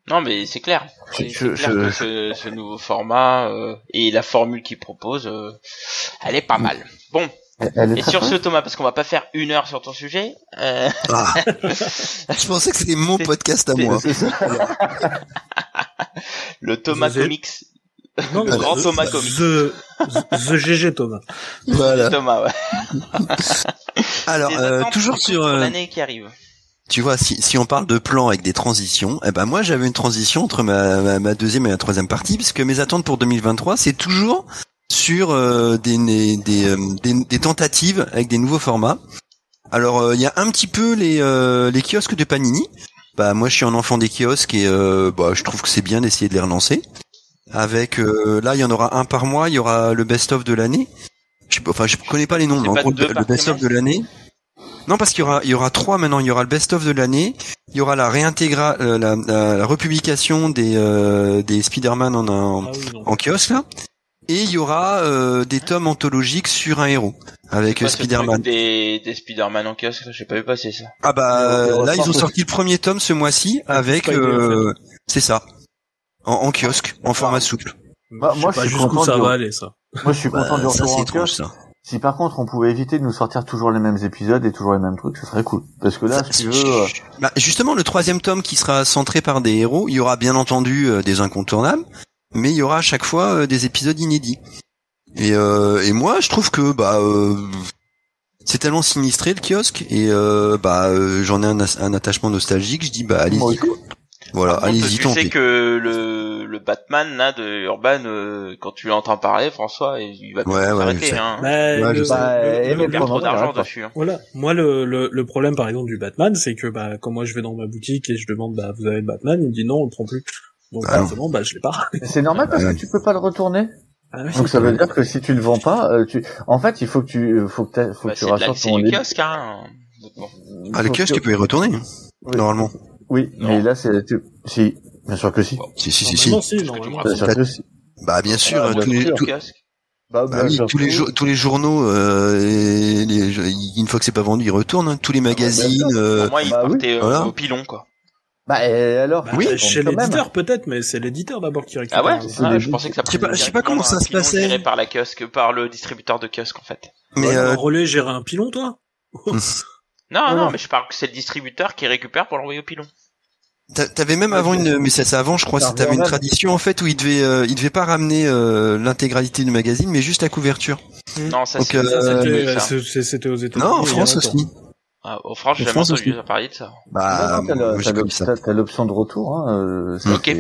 Non, mais c'est clair. C'est Je- c'est clair je- que ce, ce nouveau format euh, et la formule qu'il propose, euh, elle est pas mal. Bon, Elle est Et sur ce Thomas, parce qu'on va pas faire une heure sur ton sujet, euh, Ah. [LAUGHS] Je pensais que c'était mon podcast à moi. [LAUGHS] Le Thomas avez- Comics, Non, le grand the- Thomas Comics. The, the GG Thomas. Voilà. [LAUGHS] Thomas, ouais. Alors, euh, toujours sur, euh, l'année qui arrive. tu vois, si, si on parle de plans avec des transitions, eh ben moi j'avais une transition entre ma, ma, ma deuxième et ma troisième partie, puisque mes attentes pour 2023, c'est toujours sur euh, des, des, des, euh, des- des tentatives avec des nouveaux formats. Alors euh, il y a un petit peu les, euh, les kiosques de Panini. Bah moi je suis un enfant des kiosques et euh, bah, je trouve que c'est bien d'essayer de les relancer. Avec euh, là il y en aura un par mois, il y aura le best-of de l'année. Je, sais pas- enfin je connais pas les noms, mais en gros le par best-of de l'année. Non, parce qu'il y aura, il y aura trois maintenant. Il y aura le best-of de l'année, il y aura la réintégra, euh, la, la, la republication des euh, des Spider-Man en, en, Ah oui, non. en kiosque là, et il y aura euh, des tomes anthologiques sur un héros avec euh, Spider-Man. Des, des Spider-Man en kiosque, j'ai pas vu passer ça. Ah bah euh, là ils ont sorti le premier tome ce mois-ci avec, euh, c'est ça, en, en kiosque, en format souple. Moi- Je moi, je suis jusqu'où content ça de- va aller, ça. Moi, je suis content du Bah, ça retour c'est en étrange kiosque. ça. Si par contre on pouvait éviter de nous sortir toujours les mêmes épisodes et toujours les mêmes trucs, ce serait cool. Parce que là, si tu veux, euh, Bah, justement, le troisième tome qui sera centré par des héros, il y aura bien entendu euh, des incontournables, mais il y aura à chaque fois euh, des épisodes inédits. Et, euh, et moi, je trouve que bah euh, c'est tellement sinistré le kiosque et euh, bah euh, j'en ai un, un attachement nostalgique. Je dis bah allez-y. quoi. Voilà, allez-y, tu sais que le, le Batman là de Urban, euh, quand tu l'entends parler, François, il va Ouais, ouais, s'arrêter. sais. Hein. Mais Ouais, le-. Bah, le- le- perd trop d'argent dessus. Hein. Voilà. Moi, le, le, le problème, par exemple, du Batman, c'est que, bah, quand moi je vais dans ma boutique et je demande, bah, vous avez le Batman, il me dit non, on le prend plus. Donc, Ah non. forcément, bah, je l'ai pas. c'est normal parce que tu peux pas le retourner. Ah oui. Donc ça veut dire que si tu le vends pas, euh, tu, en fait, il faut que tu, faut que, faut Bah, que tu la- rassortes c'est ton du kiosque, hein. Bon. Ah, le kiosque, que- tu peux y retourner, Oui. normalement. Oui, Non. mais là, c'est, tu- si, bien sûr que si. Si, si, si, si. Normalement, si, Bien sûr que si. Bah bien sûr, Ah, euh, tous les, kiosque. Bah, bah oui, tous les, jo- tous les journaux, euh, les- une fois que c'est pas vendu, ils retournent. hein. Tous les magazines. euh, Pour moi, il bah oui. partait euh, Voilà. au pilon, quoi. Bah, et alors? Bah, Oui, chez l'éditeur, peut-être, mais c'est l'éditeur d'abord qui récupère. Ah ouais, Ah, Je pensais que ça Je sais pas- je sais pas comment ça se passait. géré par la kiosque, par le distributeur de kiosque, en fait. mais Ouais, euh, relais gérer un pilon, toi [LAUGHS] Non, Non, mais je parle que c'est le distributeur qui récupère pour l'envoyer au pilon. T'a- T'avais même avant une, mais ça c'est avant, je crois, t'avais une tradition en fait où il devait, euh, il devait pas ramener euh, l'intégralité du magazine, mais juste la couverture. Non, ça euh, c'était- aux États-Unis. Non, en France aussi. Ah, en France, j'ai jamais entendu parler de ça. Bah, t'as l'option de retour, hein, euh, ça, Ok.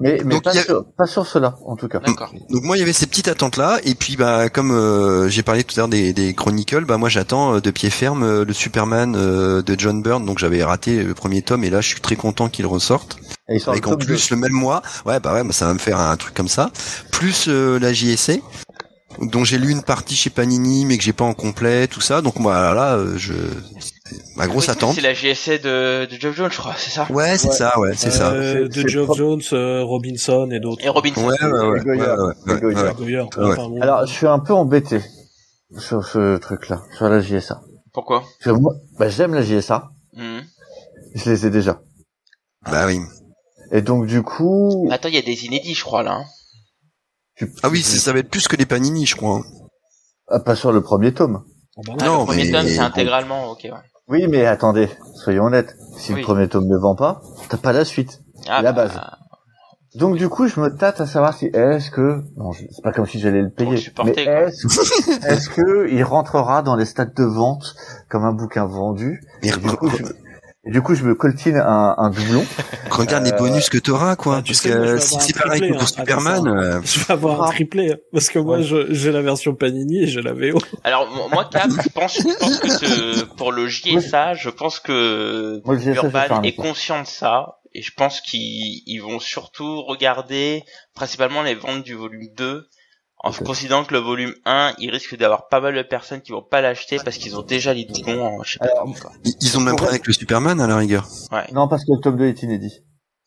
Mais, mais Donc, pas, sur, pas sur cela, en tout cas. D'accord. Donc moi il y avait ces petites attentes là, et puis bah comme euh, j'ai parlé tout à l'heure des, des Chronicles, bah moi j'attends euh, de pied ferme euh, le Superman euh, de John Byrne, donc j'avais raté le premier tome, et là je suis très content qu'il ressorte. Et en plus le même mois, ouais bah ouais, bah, ça va me faire un truc comme ça, plus euh, la JSA, dont j'ai lu une partie chez Panini mais que j'ai pas en complet, tout ça, donc moi là euh, je ma grosse Oui, attente. C'est la GSA de, de Geoff Jones, je crois, c'est ça? Ouais c'est Ouais. ça, ouais c'est ça. Euh, C'est- de propre. Jones, euh, Robinson et d'autres. Et Robinson. Ouais ouais ouais. Alors, je suis un peu embêté sur ce truc-là, sur la JSA. Pourquoi? Parce que moi, bah, j'aime la JSA. Mhm. Je les ai déjà. Bah oui. Et donc, du coup, Attends, il y a des inédits, je crois, là. Tu- Ah oui, ça va être plus que les Panini, je crois. hein. Ah, pas sur le premier tome. Ah bah Ah, Non, le premier mais- tome, c'est intégralement, ok, ouais. Oui, mais attendez, soyons honnêtes. Si Oui. le premier tome ne vend pas, t'as pas la suite. Ah, La bah, base. Donc, du coup, je me tâte à savoir si est-ce que, bon, je- c'est pas comme si j'allais le payer, mais est-ce, que il rentrera dans les stats de vente comme un bouquin vendu? Mais Et du coup, je, et du coup, je me coltine un, un doublon. [LAUGHS] Regarde les bonus que t'auras, quoi. bah, tu Parce sais, que si c'est pareil que triplé, pour hein, Superman, euh, Je vais avoir un Ah. triplé, hein, parce que moi, Ouais. je- j'ai la version Panini et j'ai la VO. Alors, moi, Cap, je pense, je pense que ce- pour le JSA, je pense que Moi, JSA, Urban est conscient de ça, et je pense qu'ils ils vont surtout regarder principalement les ventes du volume 2, en Ok. considérant que le volume 1, il risque d'avoir pas mal de personnes qui vont pas l'acheter parce qu'ils ont déjà les doublons en je sais pas Alors, comment, quoi. ils ont le même problème avec le Superman, à la rigueur. Ouais. Non, parce que le tome 2 est inédit.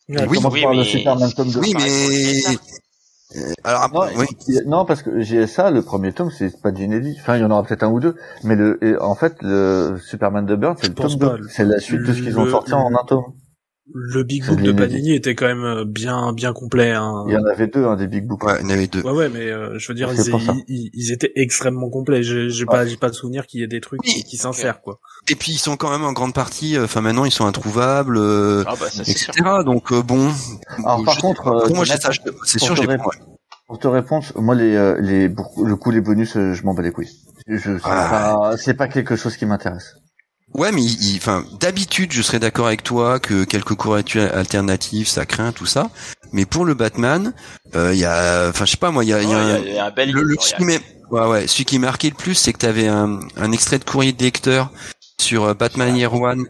Oui, le mais- Superman tome 2. Oui, mais... Euh, Alors, Non, après, oui. non, parce que JSA, le premier tome, c'est pas d'inédit. Enfin, il y en aura peut-être un ou deux. Mais le, et en fait, le Superman de Burn, c'est le tome pas. 2. C'est la suite de ce qu'ils ont Le- sorti en un tome. Le Big Book de. Panini était quand même euh, bien bien complet. Hein. Il y en avait deux, hein, des big books. Ouais, il y en avait deux. Ouais ouais, mais euh, je veux dire, ils, pour ça. ils, ils étaient extrêmement complets. J'ai j'ai pas j'ai pas de souvenir qu'il y ait des trucs qui, Oui, qui s'insèrent quoi. Et puis ils sont quand même en grande partie, euh, enfin maintenant ils sont introuvables, euh, Ah bah ça c'est etc. sûr. Donc euh, bon. Alors par je- contre, euh, Après, moi j'ai c'est pour sûr, prends. Pour te répondre, moi les euh, les pour le coup les bonus, euh, je m'en bats les couilles. Je, c'est Ah. pas c'est pas quelque chose qui m'intéresse. Ouais, mais il- il- enfin, d'habitude, je serais d'accord avec toi que quelques couvertures alternatives, ça craint tout ça. Mais pour le Batman, euh, il y a, enfin, je sais pas moi, il y a, il y a Ouais, y a- il y a un bel le, celui, ouais, ouais, celui qui marquait le plus, c'est que tu avais un, un extrait de courrier de lecteur sur euh, Batman Year One,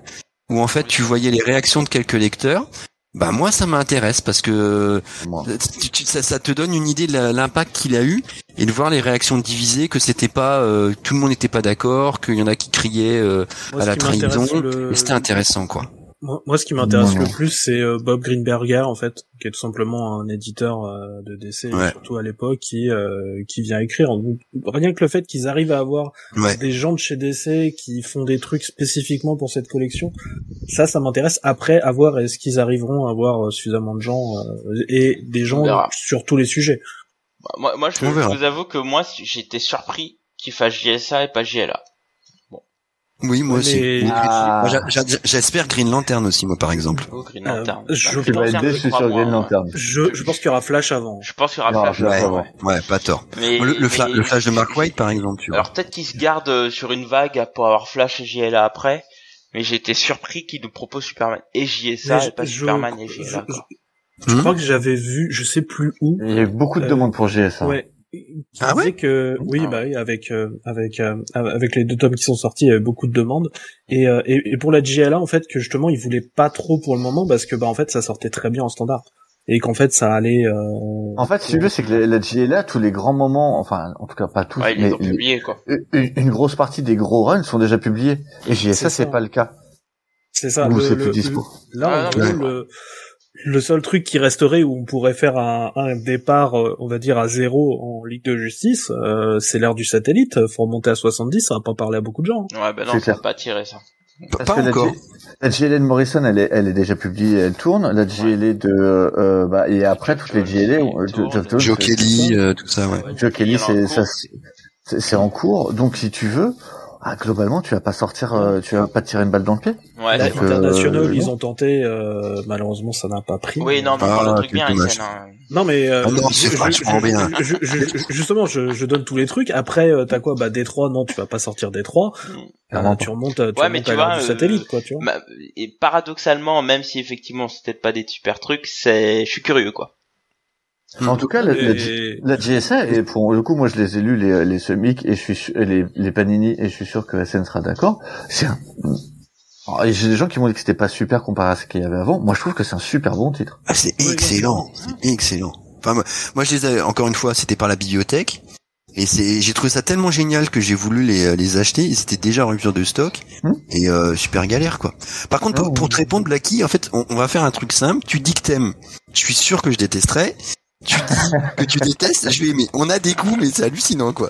où en fait tu voyais les réactions de quelques lecteurs. Bah moi ça m'intéresse parce que tu- ça, ça te donne une idée de l'impact qu'il a eu et de voir les réactions divisées, que c'était pas euh, tout le monde n'était pas d'accord, qu'il y en a qui criaient euh, Moi, à la trahison. le- et C'était intéressant quoi. Moi, moi, ce qui m'intéresse le plus, c'est euh, Bob Greenberger, en fait, qui est tout simplement un éditeur euh, de DC, Ouais. surtout à l'époque, qui euh, qui vient écrire. Donc, rien que le fait qu'ils arrivent à avoir Ouais. des gens de chez DC qui font des trucs spécifiquement pour cette collection, ça, ça m'intéresse. Après, à voir est-ce qu'ils arriveront à avoir euh, suffisamment de gens euh, et des On gens sur tous les sujets. Bah, Moi, moi je, je vous avoue que moi j'étais surpris qu'il fasse JSA et pas JLA. Oui, moi aussi. Mais- Ah, J'espère Green Lantern aussi, moi, par exemple. Oh, Green Euh, Lantern. je Green Lantern, déçu je crois, sur moi, Green ouais. Lantern. Je, je pense qu'il y aura Flash avant. Je pense qu'il y aura Non, Flash. je- Ouais, pas tort. Mais, Le, le, fla- mais- le flash de Mark White, par exemple, tu vois. Alors peut-être qu'il se garde euh, sur une vague pour avoir Flash et JLA après, mais j'ai été surpris qu'il nous propose Superman et JSA et pas je- Superman et JLA. je-. Je Hmm crois que j'avais vu, je sais plus où, Il y a eu beaucoup de Euh, demandes pour GSA. Ouais. Qui Ah ouais que oui Ah bah oui avec euh, avec euh, avec les deux tomes qui sont sortis il y avait beaucoup de demandes et, euh, et et pour la JLA en fait que justement ils voulaient pas trop pour le moment parce que bah en fait ça sortait très bien en standard et qu'en fait ça allait euh, En fait, si tu veux, c'est que la, la GLA, tous les grands moments, enfin, en tout cas pas tous, Ouais, ils mais les ont publiés quoi. une, une grosse partie des gros runs sont déjà publiés. Et JSA, C'est pas le cas. c'est ça Ou c'est plus dispo. le- là en Ah, gros, le le seul truc qui resterait où on pourrait faire un, un départ, euh, on va dire à zéro en Ligue de Justice, euh, c'est l'ère du satellite. Faut remonter à 70, ça va pas parler à beaucoup de gens. Ouais, bah non, C'est pas tirer ça. Pas, Parce pas que la encore. G- La GLA de Morrison, elle est, elle est déjà publiée, elle tourne. La GLA de, euh, bah, et après toutes les GLA, euh. Geoff Jones, Joe c'est- Kelly, euh, tout ça, ouais. Joe Kelly, c'est en cours. Donc, si tu veux, ah, globalement, tu vas pas sortir, euh, tu vas pas te tirer une balle dans le pied. Ouais, que- International, euh, ils ont tenté, euh, malheureusement ça n'a pas pris. Oui, non, mais Ah, on parle de trucs quel bien. Isen, hein. Non mais euh, Ah non, je- c'est je- justement, je, je donne tous les trucs. Après, t'as quoi? Bah Détroit, non, tu vas pas sortir Détroit. Euh, pas. tu remontes, tu Ouais, remontes mais tu à vois, du satellite, quoi, tu vois. Bah, et paradoxalement, même si effectivement c'est peut-être pas des super trucs, c'est, je suis curieux quoi. En tout cas, la, la, Et- la GSA, et pour le coup, moi, je les ai lus, les, les Semic, et je suis et les, les Panini, et je suis sûr que SN sera d'accord. C'est un, Alors, et j'ai des gens qui m'ont dit que c'était pas super comparé à ce qu'il y avait avant. Moi, je trouve que c'est un super bon titre. Ah, c'est excellent, c'est excellent. Enfin, moi, moi, je les ai, encore une fois, c'était par la bibliothèque. Et c'est, j'ai trouvé ça tellement génial que j'ai voulu les, les acheter. Ils étaient déjà en rupture de stock. Hmm. Et euh, super galère, quoi. Par contre, pour, Oh. pour te répondre, Blacky, en fait, on, on va faire un truc simple. Tu dis que t'aimes. Je suis sûr que je détesterais. Tu dis que tu détestes, je vais aimer. On a des goûts, mais c'est hallucinant, quoi.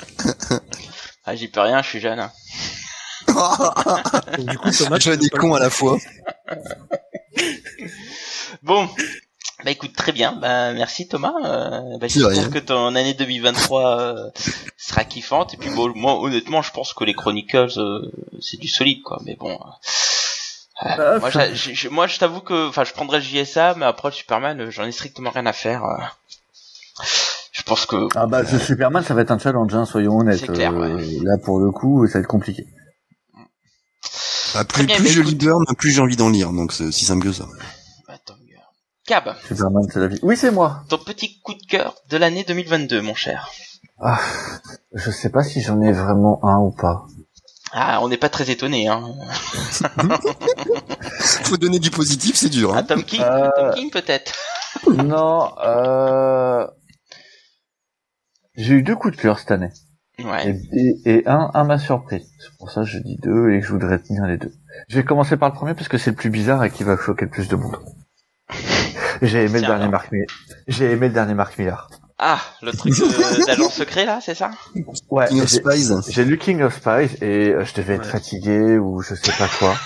Ah, j'y peux rien, je suis jeune. hein. Du coup, Thomas, tu je peux des pas- cons à la fois. Bon, bah écoute, très bien. Bah merci Thomas. Euh, bah. J'espère que ton année 2023 euh, sera kiffante. Et puis bon, moi honnêtement, je pense que les Chronicles, euh, c'est du solide quoi. Mais bon. euh, euh, Ah, moi, je t'avoue que, enfin, je prendrais le JSA, mais après le Superman, j'en ai strictement rien à faire. Euh. Je pense que Ah bah, ce Superman, ça va être un challenge, hein, soyons honnêtes. Euh, Là, pour le coup, ça va être compliqué. Ah, plus bien, plus mais je lis Burn, plus j'ai envie d'en lire. Donc c'est aussi simple que ça. Cab, Superman, c'est la vie. Oui, c'est moi. ton petit coup de cœur de l'année 2022, mon cher. Ah, je sais pas si j'en ai vraiment un ou pas. Ah, on n'est pas très étonné, hein. [LAUGHS] Faut donner du positif, c'est dur. Ah, Hein. Tom King, Euh, Tom King peut-être. non, euh... J'ai eu deux coups de cœur cette année. Ouais. Et, et, et un, un m'a surpris. C'est pour ça que je dis deux et que je voudrais tenir les deux. Je vais commencer par le premier parce que c'est le plus bizarre et qui va choquer le plus de monde. [LAUGHS] J'ai aimé le dernier. Mark Millar. J'ai aimé le dernier Mark Millar. Ah, le truc de- [LAUGHS] d'agent secret là, c'est ça? Ouais, King of j'ai- Spies. j'ai lu King of Spies et euh, je devais être Ouais. fatigué ou je sais pas quoi. [LAUGHS]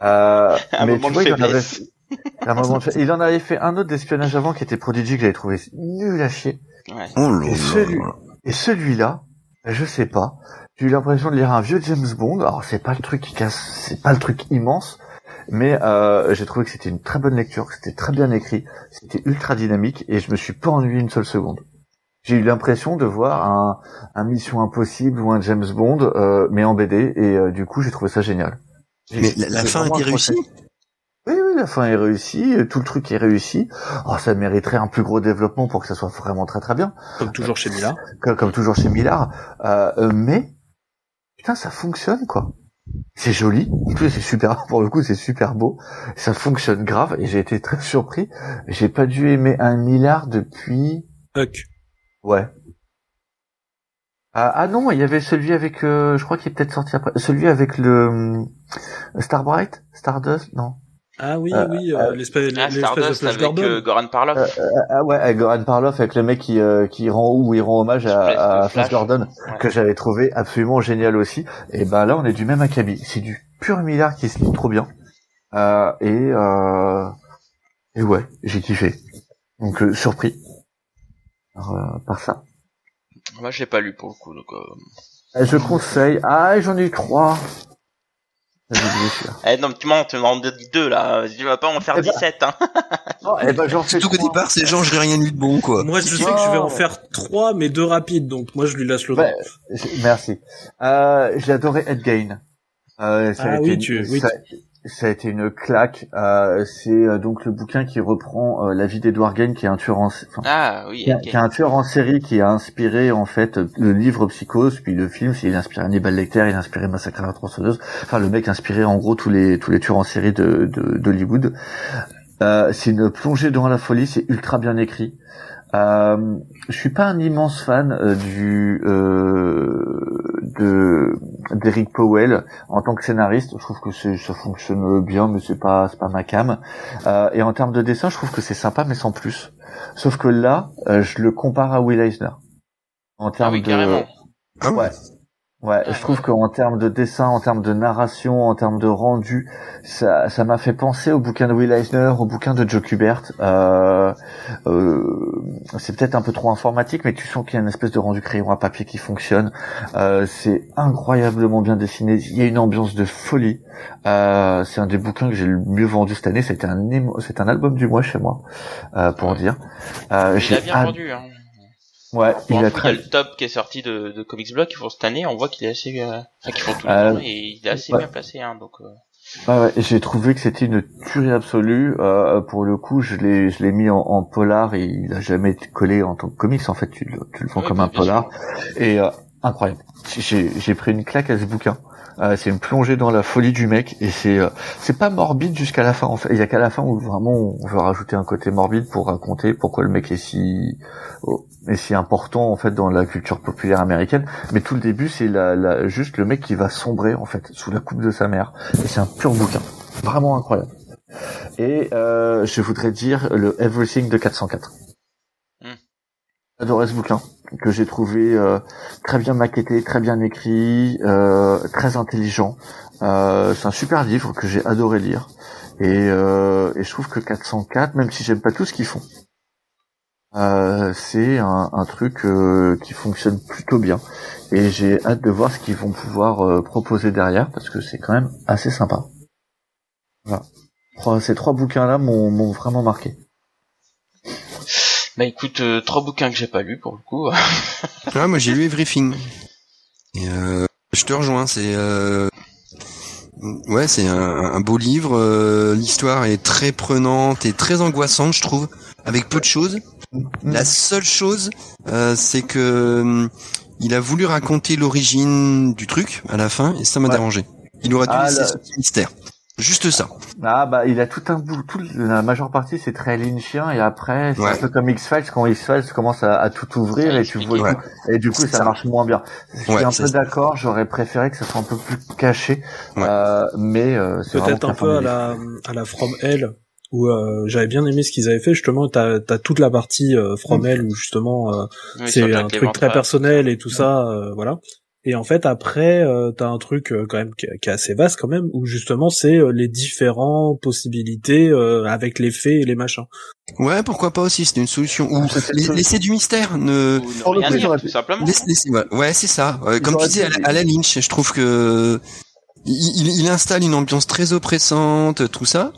Euh, Un mais moment tu de vois, il en avait, faiblesse. Un moment de- Il en avait fait un autre d'espionnage avant qui était Prodigy que j'avais trouvé nul à chier. Ouais. Oh Et celui-. Et celui-là, ben, je sais pas. J'ai eu l'impression de lire un vieux James Bond. Alors c'est pas le truc qui casse, c'est pas le truc immense, mais euh, j'ai trouvé que c'était une très bonne lecture, que c'était très bien écrit, c'était ultra dynamique et je me suis pas ennuyé une seule seconde. J'ai eu l'impression de voir un, un Mission Impossible ou un James Bond, euh, mais en BD, et euh, du coup j'ai trouvé ça génial. Mais la, la fin accroché. réussie la fin est réussie, euh, tout le truc est réussi. Oh, ça mériterait un plus gros développement pour que ça soit vraiment très très bien Comme toujours chez comme, comme toujours chez Millard. Euh, euh, mais putain, ça fonctionne quoi. C'est joli. En plus, c'est super. [LAUGHS] Pour le coup, c'est super beau. Ça fonctionne grave. Et j'ai été très surpris. J'ai pas dû aimer un Millard depuis. Huck. Ouais. Ah, ah non, il y avait celui avec. euh, je crois qu'il est peut-être sorti après. Celui avec le hum, Starbright, Stardust, non. Ah oui, Euh, oui, euh, l'espèce Ah, de avec Gordon. euh, Goran Parlov. Euh, Ah ouais, avec Goran Parlov, avec le mec qui euh, qui rend où il rend hommage à, à Flash. Gordon. Ouais. que j'avais trouvé absolument génial aussi. Et ben là, on est du même acabit. C'est du pur Millard qui se lit trop bien. Euh, et euh, et ouais, j'ai kiffé. Donc euh, surpris par, euh, par ça. Moi, j'ai pas lu pour le coup, donc. Euh... Je conseille. Ah, j'en ai eu trois. Eh non, tu m'en, tu m'en dis deux là. Tu vas pas en faire Eh ben- 17, hein. Oh, et ben j'en fais Surtout qu'au départ, ces gens, je n'ai rien lu de bon, quoi. Moi, je sais que je vais en faire trois, mais deux rapides, donc moi, je lui laisse le j'ai- merci. Euh, j'ai adoré Ed Gain. Euh, ça a Ah été oui, tu- oui, ça a été une claque. Euh, c'est euh, donc le bouquin qui reprend euh, la vie d'Edward Gain, qui est un tueur en, enfin, Ah oui. qui est un tueur en série qui a inspiré en fait le livre Psychose, puis le film, il a inspiré Hannibal Lecter, il a inspiré Massacre à la tronçonneuse. Enfin, le mec a inspiré en gros tous les tous les tueurs en série de de- d'Hollywood. Euh, c'est une plongée dans la folie, c'est ultra bien écrit. Euh, je suis pas un immense fan euh, du euh, de d'Eric Powell en tant que scénariste. Je trouve que ça fonctionne bien, mais c'est pas c'est pas ma cam. Euh, et en termes de dessin, je trouve que c'est sympa, mais sans plus. Sauf que là, euh, je le compare à Will Eisner. En Ah termes oui, de carrément. Ah ouais. Ouais, je trouve qu'en termes de dessin, en termes de narration, en termes de rendu, ça, ça m'a fait penser au bouquin de Will Eisner, au bouquin de Joe Kubert. Euh, euh, c'est peut-être un peu trop informatique, mais tu sens qu'il y a une espèce de rendu crayon à papier qui fonctionne. Euh, c'est incroyablement bien dessiné. Il y a une ambiance de folie. Euh, c'est un des bouquins que j'ai le mieux vendu cette année. C'était un, émo- c'est un album du mois chez moi, euh, pour dire. Euh, Il a j'ai bien vendu, hein. Ouais, il a très le top qui est sorti de, de Comics Blog, ils font cette année, on voit qu'il est assez, euh, enfin, qu'ils font tout le Euh, temps, et il est assez ouais. bien placé, hein, donc, euh, Ouais, ouais, j'ai trouvé que c'était une tuerie absolue. Euh, pour le coup, je l'ai, je l'ai mis en, en polar et il a jamais été collé en tant que comics. En fait, tu le, tu le vends ouais, comme un polar. sûr. Et euh, incroyable. J'ai, j'ai pris une claque à ce bouquin. Euh, c'est une plongée dans la folie du mec et c'est, euh, c'est pas morbide jusqu'à la fin. En fait, il y a qu'à la fin où vraiment on veut rajouter un côté morbide pour raconter pourquoi le mec est si, oh, est si important en fait dans la culture populaire américaine. Mais tout le début, c'est la, la, juste le mec qui va sombrer en fait sous la coupe de sa mère. Et c'est un pur bouquin, vraiment incroyable. Et euh, je voudrais dire le Everything de 404. J'adorais ce bouquin que j'ai trouvé euh, très bien maquetté, très bien écrit, euh, très intelligent. Euh, c'est un super livre que j'ai adoré lire. Et, je trouve que 404, même si j'aime pas tout ce qu'ils font, c'est un, un truc qui fonctionne plutôt bien. Et j'ai hâte de voir ce qu'ils vont pouvoir proposer derrière parce que c'est quand même assez sympa. Voilà. Ces trois bouquins-là m'ont vraiment marqué. Bah écoute, euh, trois bouquins que j'ai pas lus pour le coup. [LAUGHS] Ah, moi j'ai lu Everything. Et euh, je te rejoins, c'est euh, ouais, c'est un, un beau livre. euh, L'histoire est très prenante et très angoissante, je trouve, avec peu de choses. La seule chose, euh, c'est que hum, il a voulu raconter l'origine du truc à la fin et ça m'a Ouais. dérangé. Il aurait dû Ah, laisser là- ce petit mystère. Juste ça. Ah bah il a tout un bout, tout, la majeure partie c'est très lynchien et après c'est Ouais. un peu comme X-Files quand X-Files commence à, à tout ouvrir et tu vois tout, et du coup ça, ça. marche moins bien. Je suis Ouais, un peu d'accord, j'aurais préféré que ça soit un peu plus caché, Ouais. euh, mais euh, c'est Peut-être un peu à la, à la From Hell, où euh, j'avais bien aimé ce qu'ils avaient fait. Justement, t'as as toute la partie euh, From Hell où justement euh, Oui, c'est un truc très personnel et tout ça, euh, voilà. Et en fait, après, euh, t'as un truc euh, quand même qui, qui est assez vaste quand même, où justement c'est euh, les différentes possibilités euh, avec les faits et les machins. Ouais, pourquoi pas aussi, c'est une solution. Ou Ah, laisser du mystère, ne... Ou rien dire, j'aurais tout pu- simplement. Laisse- laisse- ouais, ouais, c'est ça. Comme tu disais, à pu- la, à la Lynch, je trouve que il, il- il installe une ambiance très oppressante, tout ça.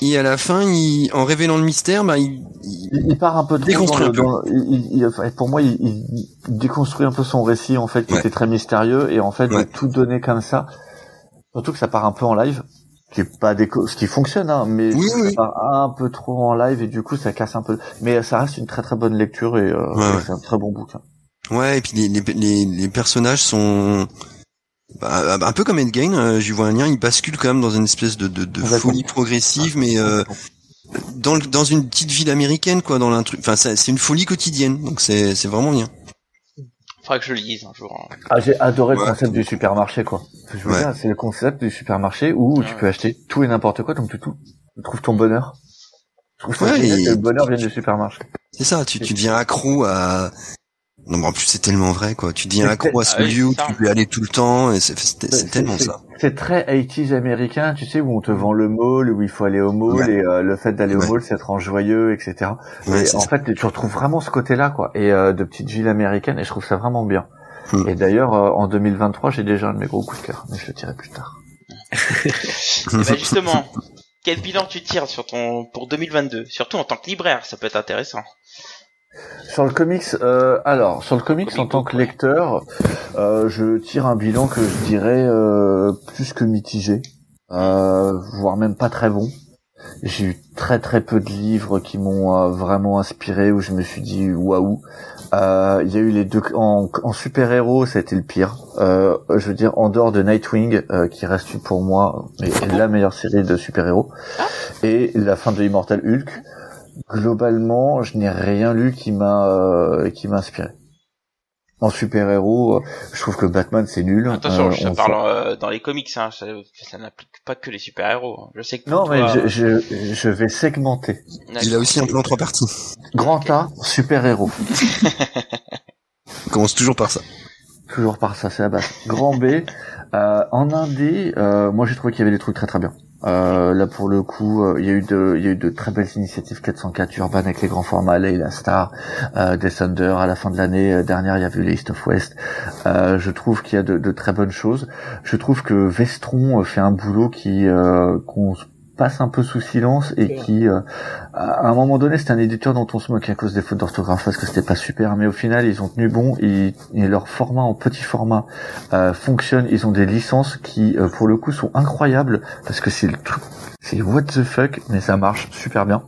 Et à la fin, il, en révélant le mystère, bah, il, il- Il, il part un peu Déconstruit dans un le- peu. dans- il- il- enfin, pour moi, il, déconstruit un peu son récit en fait, qui Ouais. était très mystérieux et en fait Ouais. de tout donner comme ça. Surtout que ça part un peu en live, qui est pas déco ce qui fonctionne, hein, mais Oui, ça oui. part un peu trop en live et du coup ça casse un peu. Mais ça reste une très très bonne lecture et, euh, ouais. c'est un très bon bouquin. ouais, et puis les, les, les, les personnages sont bah, un peu comme Endgame. Euh, J'y vois un lien. Il bascule quand même dans une espèce de, de, de Complètement. folie progressive, mais euh, dans, le- dans une petite ville américaine, quoi, dans un truc. Enfin, c'est une folie quotidienne. Donc c'est vraiment bien. Faudra que je le lise un jour. hein. Ah, j'ai adoré le Ouais. concept du supermarché quoi. Je Ouais. c'est le concept du supermarché où tu peux acheter tout et n'importe quoi, donc tu, tout, tu trouves ton bonheur. Je trouve ça et- que le bonheur vienne du supermarché. C'est ça, tu, tu deviens accro à... Non, mais en plus c'est tellement vrai, quoi. Tu deviens Mais accro à ce Ah oui, lieu, c'est ça. tu veux y aller tout le temps, et c'est tellement ça. C'est très 80s américain, tu sais, où on te vend le mall, où il faut aller au mall, Ouais. et euh, le fait d'aller Ouais. au mall, c'est être en joyeux, etc. Ouais, et en ça. fait, tu retrouves vraiment ce côté-là, quoi, et euh, de petite ville américaine, et je trouve ça vraiment bien. Hmm. Et d'ailleurs, euh, en 2023, j'ai déjà un de mes gros coups de cœur, mais je le dirai plus tard. [LAUGHS] Et bah justement, quel bilan tu tires sur ton pour 2022 Surtout en tant que libraire, ça peut être intéressant. Sur le comics, euh, alors sur le comics Comic en tant que lecteur, euh, je tire un bilan que je dirais euh, plus que mitigé, euh, voire même pas très bon. J'ai eu très très peu de livres qui m'ont euh, vraiment inspiré où je me suis dit waouh. Euh, Il y a eu les deux en, en super héros, ça a été le pire. Euh, je veux dire en dehors de Nightwing, euh, qui reste pour moi mais la meilleure série de super héros, et la fin de Immortal Hulk. Globalement, je n'ai rien lu qui m'a euh, qui m'a inspiré. En super héros, je trouve que Batman c'est nul. Attention, Euh, je on te parle euh, dans les comics, hein, ça, ça n'applique pas que les super-héros. hein. Je sais que Non, toi, mais je, je, je vais segmenter. Il a aussi un plan trois parties. Grand A, super héros. On [LAUGHS] commence toujours par ça. Toujours par ça, c'est la base. Grand B, euh, en indé, euh, moi j'ai trouvé qu'il y avait des trucs très très bien. Euh, là pour le coup, euh, il y a eu de, il y a eu de très belles initiatives 404 Urban avec les grands formats, Layla Star, euh, Descender à la fin de l'année euh, dernière, il y a eu les East of West. Euh, je trouve qu'il y a de, de très bonnes choses. Je trouve que Vestron fait un boulot qui qu'on passe un peu sous silence et qui euh, à un moment donné c'est un éditeur dont on se moque à cause des fautes d'orthographe parce que c'était pas super mais au final ils ont tenu bon. Et, et leur format en petit format euh, fonctionne. Ils ont des licences qui euh, pour le coup sont incroyables parce que c'est le truc c'est what the fuck mais ça marche super bien.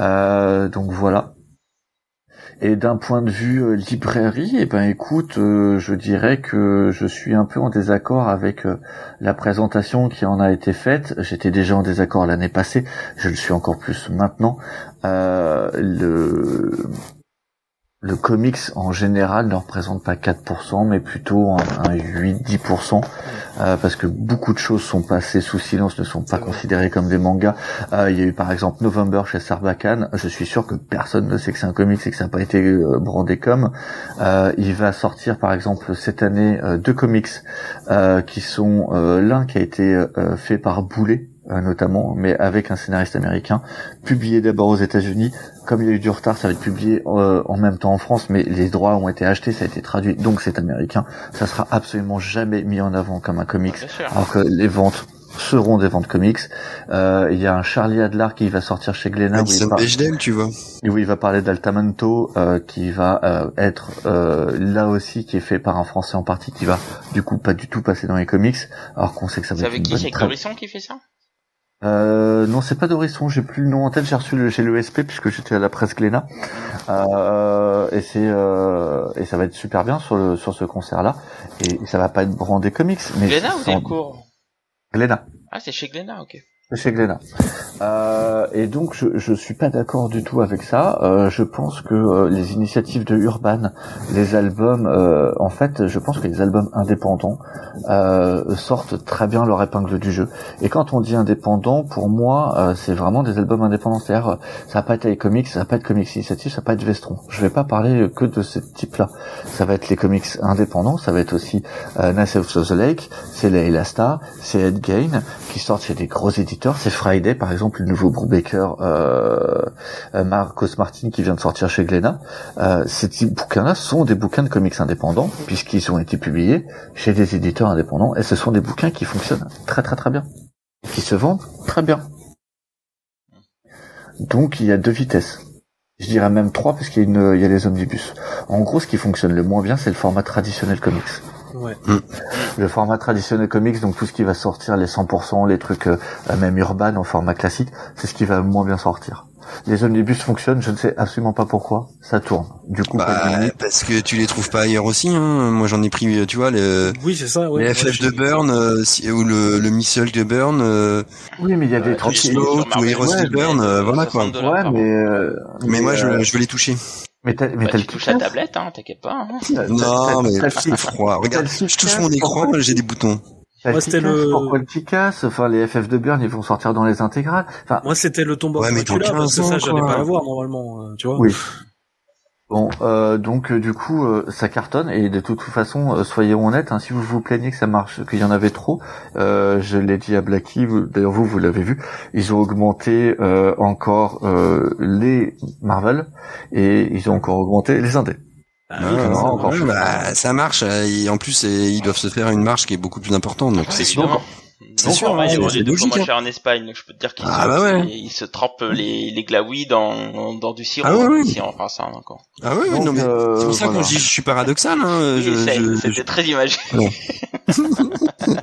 Euh, donc voilà et d'un point de vue euh, librairie, eh ben écoute, euh, je dirais que je suis un peu en désaccord avec euh, la présentation qui en a été faite. J'étais déjà en désaccord l'année passée, je le suis encore plus maintenant. Euh, le le comics en général ne représente pas 4%, mais plutôt un, un 8-10%, euh, parce que beaucoup de choses sont passées sous silence, ne sont pas considérées comme des mangas. Euh, il y a eu par exemple November chez Sarbacane, je suis sûr que personne ne sait que c'est un comics et que ça n'a pas été euh, brandé comme. Euh, il va sortir par exemple cette année euh, deux comics euh, qui sont euh, l'un qui a été euh, fait par Boulet, notamment, mais avec un scénariste américain, publié d'abord aux États-Unis. Comme il y a eu du retard, ça va être publié euh, en même temps en France, mais les droits ont été achetés, ça a été traduit, donc c'est américain. Ça sera absolument jamais mis en avant comme un comics, Bien sûr. alors que les ventes seront des ventes comics. Euh, Il y a un Charlie Adler qui va sortir chez Glénat où il, Madison par- Bechdel, tu vois. où il va parler d'Altamento, euh, qui va euh, être euh, là aussi, qui est fait par un Français en partie, qui va du coup pas du tout passer dans les comics, alors qu'on sait que ça va C'est être avec une qui? C'est avec Dorisson qui fait ça? Euh, non, c'est pas Dorisson, j'ai plus le nom en tête, j'ai reçu le, chez l'ESP puisque j'étais à la presse Glénat. Euh, et c'est euh, et ça va être super bien sur le sur ce concert là et ça va pas être brandé comics mais Glénat ou sans- Delcourt? Glénat. Ah, c'est chez Glénat, ok. Chez Glénat. Euh, et donc je je suis pas d'accord du tout avec ça. Euh, je pense que euh, les initiatives de Urban, les albums, euh, en fait, je pense que les albums indépendants euh, sortent très bien leur épingle du jeu. Et quand on dit indépendant, pour moi, c'est vraiment des albums indépendants. C'est-à-dire, ça va pas être les comics, ça va pas être comics initiative, ça va pas être Vestron. Je vais pas parler que de ce type-là. Ça va être les comics indépendants, ça va être aussi euh, Nice of the Lake, c'est les Elasta, c'est Ed Gain qui sortent chez des gros éditeurs. C'est Friday, par exemple, le nouveau Brubaker, euh, euh, Marcos Martin qui vient de sortir chez Glénat. Euh, ces bouquins-là sont des bouquins de comics indépendants puisqu'ils ont été publiés chez des éditeurs indépendants et ce sont des bouquins qui fonctionnent très très très bien, qui se vendent très bien. Donc il y a deux vitesses. Je dirais même trois parce qu'il y, a les omnibus. En gros, ce qui fonctionne le moins bien, c'est le format traditionnel comics. Ouais. Mm. Le format traditionnel comics, donc tout ce qui va sortir, les 100%, les trucs euh, même urbain en format classique, c'est ce qui va moins bien sortir. Les omnibus fonctionnent, je ne sais absolument pas pourquoi, ça tourne. Du coup, bah, parce que tu les trouves pas ailleurs aussi. Hein. Moi, j'en ai pris, tu vois, le, oui, c'est ça, ouais. les FF de Burn euh, ou le, le Missile de Burn. Euh, oui, mais il y a des trucs. ou Heroes de Burn, voilà quoi. Ouais, mais, mais, moi, je, je veux les toucher. Mais t'as, mais bah, t'as tu touches la tablette, hein, t'inquiète pas. Hein. Non, mais c'est [LAUGHS] froid. Regarde, je touche mon écran, j'ai des boutons. Moi, c'était le... Pourquoi le Kikas Enfin, les FF de Burn, ils vont sortir dans les intégrales. Enfin... Moi, c'était le tombeau ouais, mais parce que ça, j'allais pas l'avoir, normalement, euh, tu vois. Oui. Bon, euh, donc euh, du coup, euh, ça cartonne et de toute façon, euh, soyons honnêtes, hein, si vous vous plaignez que ça marche, qu'il y en avait trop, je l'ai dit à Blacky, d'ailleurs vous, vous l'avez vu, ils ont augmenté encore les Marvel et ils ont encore augmenté les indés. Ah, oui, encore bah, ça marche. Et en plus, ils doivent se faire une marche qui est beaucoup plus importante. Donc c'est sûr. C'est sûr, hein, c'est logique. Hein. en Espagne, je peux te dire qu'ils ah, bah ouais. ils se trempent les, les glaouis dans, dans du sirop. Ah ouais, ici en France, hein, encore. Ah ouais, non mais euh, c'est pour ça que je, je suis paradoxal. Hein, C'était très imagé. [LAUGHS]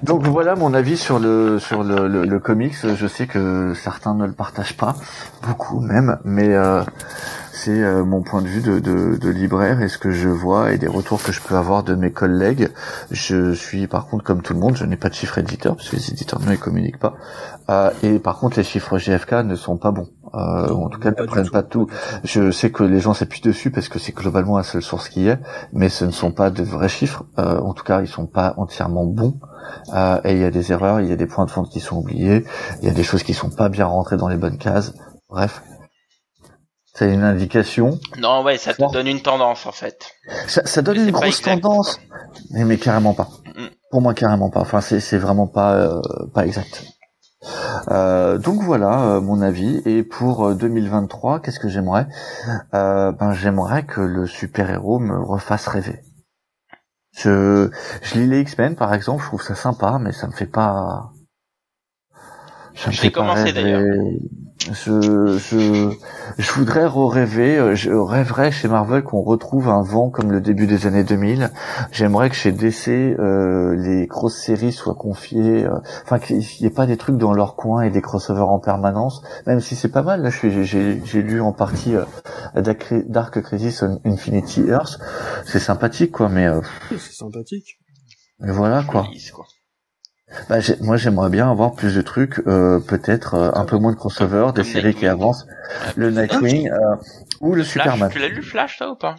Donc voilà mon avis sur le sur le, le, le, comics. Je sais que certains ne le partagent pas, beaucoup même, mais euh, c'est euh, mon point de vue de, de, de, libraire et ce que je vois et des retours que je peux avoir de mes collègues. Je suis par contre comme tout le monde, je n'ai pas de chiffre éditeur parce que les éditeurs ne les communiquent pas. Euh, et par contre les chiffres GFK ne sont pas bons. Euh, en tout cas, ils ne prennent pas tout. Je sais que les gens s'appuient dessus parce que c'est globalement la seule source qui est, mais ce ne sont pas de vrais chiffres. Euh, en tout cas, ils sont pas entièrement bons. Euh, et il y a des erreurs, il y a des points de vente qui sont oubliés, il y a des choses qui sont pas bien rentrées dans les bonnes cases. Bref, c'est une indication. Non, ouais, ça te donne une tendance en fait. Ça, ça donne une grosse tendance, mais, mais carrément pas. Mm. Pour moi, carrément pas. Enfin, c'est c'est vraiment pas euh, pas exact. Euh, donc voilà euh, mon avis. Et pour 2023, qu'est-ce que j'aimerais? Ben j'aimerais que le super héros me refasse rêver. Je je lis les X-Men par exemple, je trouve ça sympa, mais ça me fait pas. Fait commencé d'ailleurs je, je, je voudrais rêver, euh, je rêverais chez Marvel qu'on retrouve un vent comme le début des années 2000. J'aimerais que chez DC, euh, les grosses séries soient confiées, euh, enfin qu'il n'y ait pas des trucs dans leur coin et des crossovers en permanence, même si c'est pas mal. Là, j'ai lu en partie Dark Crisis on Infinity Earth. C'est sympathique, quoi, mais... c'est sympathique. Mais voilà, quoi. Bah, moi j'aimerais bien avoir plus de trucs, euh, peut-être euh, un peu moins de crossover, des séries qui avancent, le Nightwing euh, ou le Superman. Tu l'as lu Flash toi ou pas?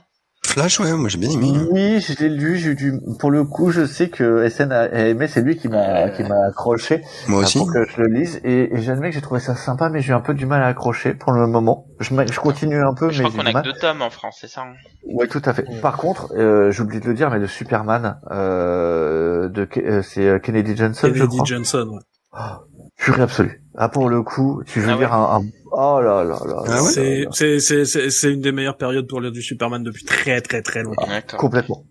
Flash, ouais, moi j'ai bien aimé. Oui, je l'ai lu. J'ai dû, pour le coup, je sais que SN a aimé. C'est lui qui m'a, qui m'a accroché. Moi aussi. Pour que je le lise. Et, et j'admets que j'ai trouvé ça sympa, mais j'ai un peu du mal à accrocher pour le moment. Je, je continue un peu, je mais crois qu'on a que deux tomes en France, c'est ça. Hein ouais, tout à fait. Par contre, euh, j'oublie de le dire, mais le Superman, euh, de, euh, c'est Kennedy Johnson, Kennedy je crois. Johnson, ouais. Oh, purée absolue. Ah, pour le coup, tu veux ah dire un, un Oh là là là. Ah c'est c'est c'est c'est une des meilleures périodes pour lire du Superman depuis très très très longtemps. complètement.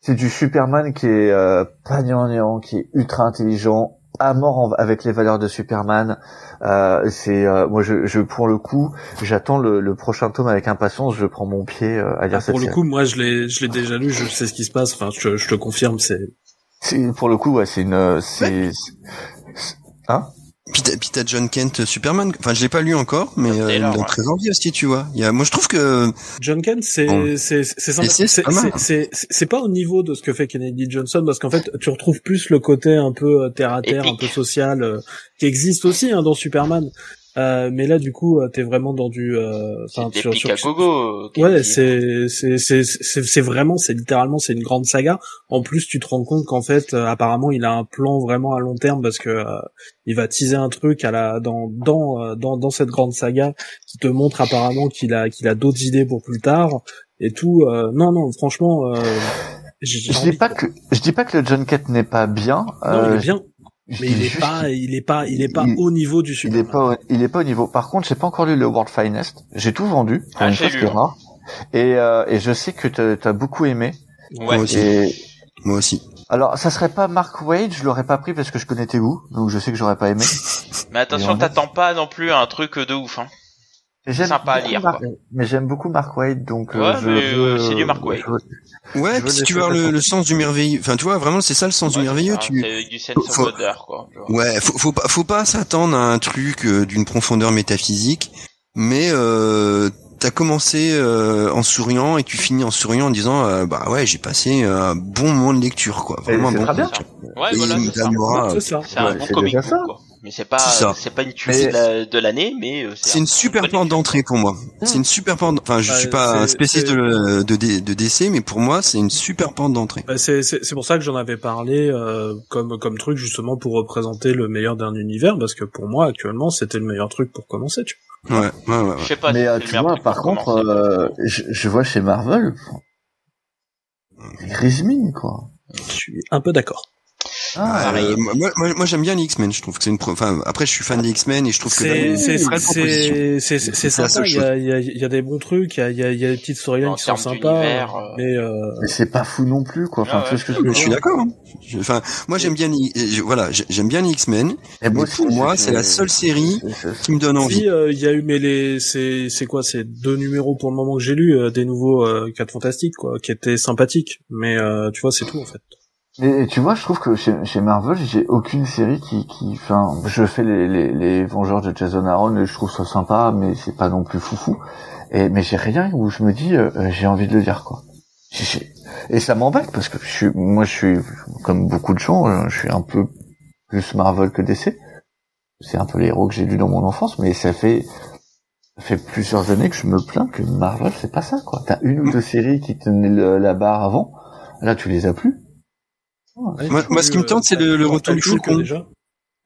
C'est du Superman qui est euh, pas néant, qui est ultra intelligent, à mort avec les valeurs de Superman. Euh, c'est euh, moi je, je pour le coup j'attends le, le, prochain tome avec impatience. Je prends mon pied euh, à lire ah, cette Pour le coup, moi je l'ai je l'ai déjà lu, je sais ce qui se passe. Enfin, je, je te confirme, c'est. Pour le coup, ouais, c'est une c'est hein Puis t'as, puis t'as John Kent Superman. Enfin, je l'ai pas lu encore, mais euh, il donne très envie aussi, tu vois. Il y a, moi, je trouve que John Kent, c'est Bon. c'est c'est c'est- c'est C'est pas mal. c'est- c'est- c'est pas au niveau de ce que fait Kennedy Johnson parce qu'en fait tu retrouves plus le côté un peu euh, terre à terre, un peu social euh, qui existe aussi hein, dans Superman. Euh, mais là du coup euh, t'es vraiment dans du euh, enfin, C'est sur- sur- à gogo. Ouais, c'est c'est c'est c'est c'est vraiment c'est littéralement c'est une grande saga. En plus, tu te rends compte qu'en fait euh, apparemment il a un plan vraiment à long terme parce que euh, il va teaser un truc à la dans dans euh, dans dans cette grande saga qui te montre apparemment qu'il a qu'il a d'autres idées pour plus tard et tout. euh, non non, franchement euh, Je dis pas de- que je dis pas que le John Kent n'est pas bien. non, euh, il est bien, je mais il est juste [LAUGHS] pas il est pas il est pas il- au niveau du Il Superman. est pas, il est pas au niveau. Par contre, j'ai pas encore lu le World Finest. J'ai tout vendu. Ah, une lu, qui est hein. rare. Et, euh, et je sais que t'as t'as beaucoup aimé. Ouais. Moi aussi. Et moi aussi. alors, ça serait pas Mark Wade, je l'aurais pas pris parce que je connais tes goûts, donc je sais que j'aurais pas aimé. [LAUGHS] Mais attention, t'attends pas non plus à un truc de ouf. Hein. Sympa à lire, quoi. Mais j'aime beaucoup Mark Wade, donc euh, Ouais, je mais, veux- euh, c'est du Mark je veux- Ouais, Je si tu ça le, le sens du merveilleux, enfin, tu vois, vraiment, c'est ça le sens Ouais, du merveilleux. Tu, c'est du sense of faut- wonder, quoi. vois. Ouais, faut, faut pas, faut pas s'attendre à un truc euh, d'une profondeur métaphysique, mais euh, t'as commencé euh, en souriant et tu finis en souriant en disant euh, bah ouais j'ai passé un bon moment de lecture quoi, vraiment un c'est bon très bien. lecture. Ouais, voilà, c'est ça. C'est ça. C'est un bon comic book, quoi. Mais c'est pas, C'est pas une tuerie de la- de l'année, mais euh, C'est une un super comic. d'entrée pour moi. C'est une super porte. Enfin, je suis pas un c'est- spécialiste de, de, DC, mais pour moi, c'est une super porte d'entrée. Bah, c'est pour ça que j'en avais parlé euh, comme comme truc justement pour représenter le meilleur d'un univers parce que pour moi actuellement c'était le meilleur truc pour commencer. Tu Ouais, ouais, ouais. ouais. Je sais pas Mais euh, tu vois, par contre, je, vois chez Marvel, Rizmin, quoi. vois. Je suis un peu d'accord. Ah, pareil. Euh, moi, moi, moi, j'aime bien les X-Men. Je trouve que c'est une. pro- Enfin, après, je suis fan des X-Men et je trouve que C'est c'est c'est sympa. Il y a il y a il y a des bons trucs. Il y a il y a, il y a des petites storylines qui sont sympas. d'univers, euh, Mais euh, mais c'est pas fou non plus, quoi. Enfin, Ah ce que je je suis dire d'accord. hein. Enfin, moi, j'aime bien. les- Voilà, j'ai- j'aime bien les X-Men. Et mais pour moi, c'est la seule série qui me donne envie. euh, il y a eu mais les c'est c'est quoi c'est deux numéros pour le moment que j'ai lu euh, des nouveaux euh, quatre fantastiques quoi qui étaient sympathiques. Mais euh, tu vois c'est tout en fait. Et tu vois, je trouve que chez, chez Marvel, j'ai aucune série qui, qui, enfin, je fais les, les, les Vengeurs de Jason Aaron et je trouve ça sympa, mais c'est pas non plus foufou. Et mais j'ai rien où je me dis, euh, euh, j'ai envie de le lire, quoi. Et ça m'embête parce que je suis, moi, je suis comme beaucoup de gens, euh, je suis un peu plus Marvel que DC. C'est un peu les héros que j'ai lus dans mon enfance, mais ça fait ça fait plusieurs années que je me plains que Marvel c'est pas ça, quoi. T'as une ou deux séries qui tenaient la barre avant, là tu les as plus. Moi- moi, ce qui me tente, c'est le- le retour du Faucon. déjà.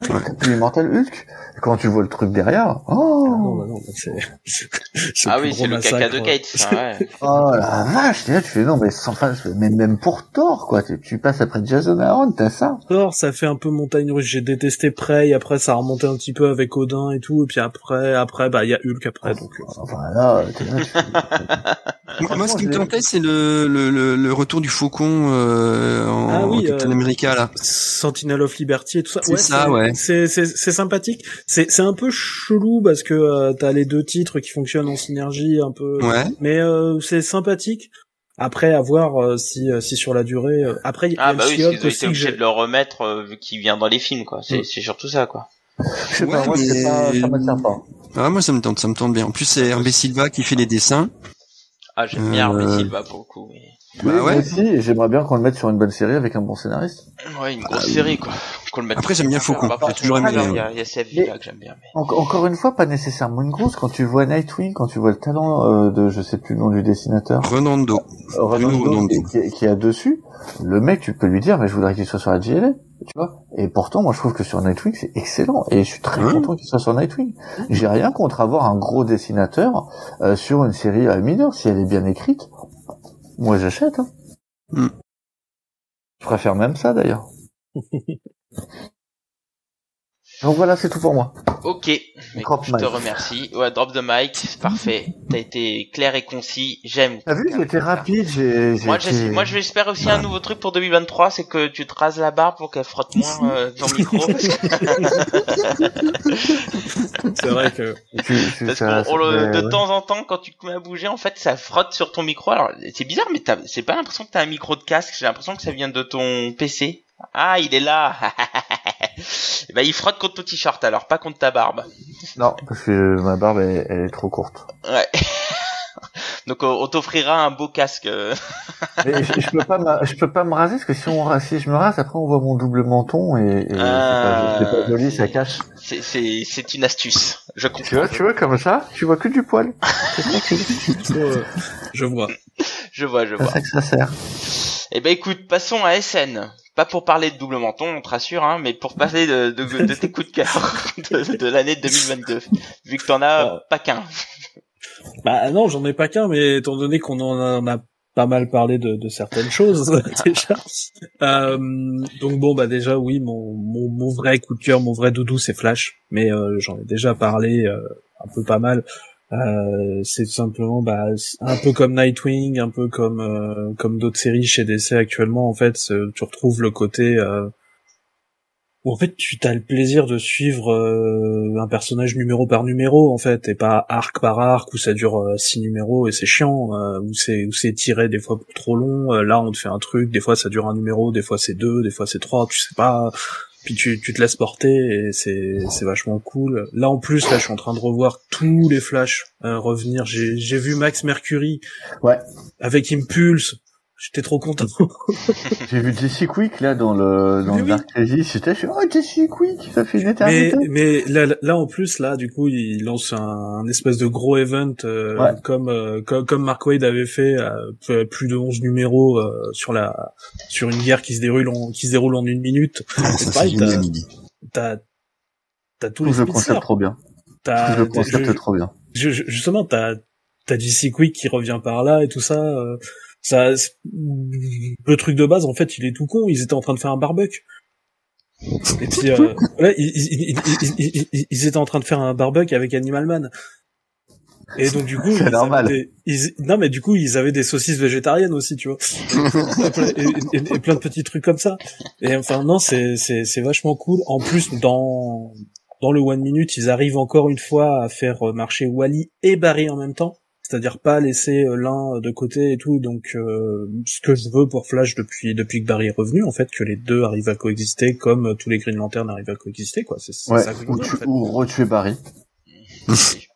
Plus Immortal Hulk. Et quand tu vois le truc derrière, oh, Ah non, bah non, bah c'est. [LAUGHS] c'est Ah oui, c'est le caca de. Gates. hein, ouais. [LAUGHS] oh la vache, là, tu fais non, mais sans fin, mais même pour Thor, quoi, tu, tu passes après Jason Aaron, t'as ça. Thor, ça fait un peu montagne russe. J'ai détesté Prey, après ça a remonté un petit peu avec Odin et tout, et puis après, après, bah il y a Hulk après, donc. euh, Enfin là, t'es là, tu Moi, moi, ce qui me tentait, c'est le, le, le, le retour du Faucon euh, en, Ah oui, en Captain euh, America là. Sentinel of Liberty et tout ça. C'est ça, c'est- ouais. C'est c'est c'est sympathique. C'est c'est un peu chelou parce que euh, t'as les deux titres qui fonctionnent en synergie un peu. Ouais. Mais euh, c'est sympathique. Après, à voir euh, si euh, si sur la durée. euh, Après, il y a Ah bah oui, ils ont été obligés de le remettre euh, vu qu'il vient dans les films, quoi. C'est Mm. c'est surtout ça, quoi. Je sais pas, Ouais, moi, c'est mais- pas, ça m'attire pas. Ah, moi, ça me tente, ça me tente bien. En plus, c'est Hervé Silva qui fait les dessins. Ah, j'aime bien Euh, Hervé Silva pour le coup. Mais... Bah Oui, ouais. moi aussi, et j'aimerais bien qu'on le mette sur une bonne série avec un bon scénariste. Ouais, une grosse Ah, série, quoi. Qu'on le mette Après, j'aime bien Faucon. Bah, J'ai toujours après, aimé, Il y a, il y a CFV là que j'aime bien. Mais... En- encore une fois, pas nécessairement une grosse. Quand tu vois Nightwing, quand tu vois le talent euh, de, je sais plus le nom du dessinateur, Renando. euh, Redondo. qui, qui, a dessus, le mec, tu peux lui dire, mais je voudrais qu'il soit sur la JLA, tu vois. Et pourtant, moi, je trouve que sur Nightwing, c'est excellent. Et je suis très content qu'il soit sur Nightwing. J'ai rien contre avoir un gros dessinateur euh, sur une série euh, mineure, si elle est bien écrite. Moi, j'achète. Hein. Hmm. Je préfère même ça, d'ailleurs. [LAUGHS] Donc voilà, c'est tout pour moi. Ok, Mais Drop je te remercie. Ouais, drop the mic, c'est parfait. T'as été clair et concis. J'aime. T'as vu, été rapide, j'ai... j'ai Moi, j'espère aussi un nouveau truc pour 2023, c'est que tu te rases la barbe pour qu'elle frotte moins [LAUGHS] euh, ton micro. Parce [LAUGHS] que- C'est vrai que. Parce ça- qu'on on le- de ouais. temps en temps, quand tu te mets à bouger, en fait, ça frotte sur ton micro. Alors, c'est bizarre, mais t'as- c'est pas l'impression que t'as un micro de casque. J'ai l'impression que ça vient de ton PC. Ah, il est là. Eh [LAUGHS] ben, il frotte contre ton t-shirt alors, pas contre ta barbe. Non, parce que ma barbe, elle, elle est trop courte. Ouais. [LAUGHS] Donc on t'offrira un beau casque. euh. [LAUGHS] Mais je, je peux pas, me- je peux pas me raser parce que si on si je me rase, après on voit mon double menton et, et c'est Ah, pas, c'est pas joli, ça cache. C'est c'est c'est une astuce. Je Tu comprends. vois, tu vois comme ça, tu vois que du poil. C'est je vois. Je vois, je C'est vois. ça que ça sert. Eh ben écoute, passons à SN. Pas pour parler de double menton, on te rassure, hein, mais pour parler de, de, de tes coups de cœur [LAUGHS] de, de l'année 2022. Vu que t'en as pas qu'un. Bah non, j'en ai pas qu'un, mais étant donné qu'on en a pas mal parlé de, de certaines choses [LAUGHS] déjà. Euh, donc bon, bah déjà oui, mon, mon, mon vrai coup de cœur, mon vrai doudou, c'est Flash, mais euh, j'en ai déjà parlé euh, un peu pas mal. Euh, c'est simplement bah, un peu comme Nightwing, un peu comme euh, comme d'autres séries chez DC actuellement. En fait, tu retrouves le côté euh, où en fait tu as le plaisir de suivre euh, un personnage numéro par numéro en fait, et pas arc par arc où ça dure euh, six numéros et c'est chiant, euh, où c'est où c'est tiré des fois trop long. Là, on te fait un truc, des fois ça dure un numéro, des fois c'est deux, des fois c'est trois, tu sais pas puis tu, tu te laisses porter et c'est c'est vachement cool. Là en plus là je suis en train de revoir tous les flashs euh, revenir. J'ai j'ai vu Max Mercury Ouais. avec Impulse. J'étais trop content. [LAUGHS] J'ai vu Jesse Quick là dans le dans Oui, le oui. Dark Crisis. J'étais, je oh Jesse Quick, ça fait une mais éternité. mais là, là en plus là du coup il lance un, un espèce de gros event euh, Ouais. comme, euh, comme comme Mark Wade avait fait euh, plus de 11 numéros euh, sur la sur une guerre qui se déroule en qui se déroule en une minute. Ah, C'est ça, t'as-. T'as tous Tout les le concept speedsters. trop bien. T'as Tout le concept je- trop bien. je- je- justement, t'as t'as DC Quick qui revient par là et tout ça. Ça, le truc de base, en fait, il est tout con. Ils étaient en train de faire un barbecue. Et puis, euh, [LAUGHS] ouais, ils, ils, ils- ils- ils- ils étaient en train de faire un barbecue avec Animal Man. Et donc du coup, [LAUGHS] C'est ils avaient normal. des- ils- non mais du coup, ils avaient des saucisses végétariennes aussi, tu vois. [LAUGHS] et, plein- et- et- et plein de petits trucs comme ça. Et enfin non, c'est c'est c'est vachement cool. En plus, dans dans le one minute, ils arrivent encore une fois à faire euh, marcher Wally et Barry en même temps, c'est-à-dire pas laisser euh, l'un de côté et tout. Donc, euh, ce que je veux pour Flash depuis depuis que Barry est revenu, en fait, que les deux arrivent à coexister comme euh, tous les Green Lantern arrivent à coexister, quoi. C'est c'est Ouais. ça que je Ou, en tu, fait. ou retuer Barry. [LAUGHS]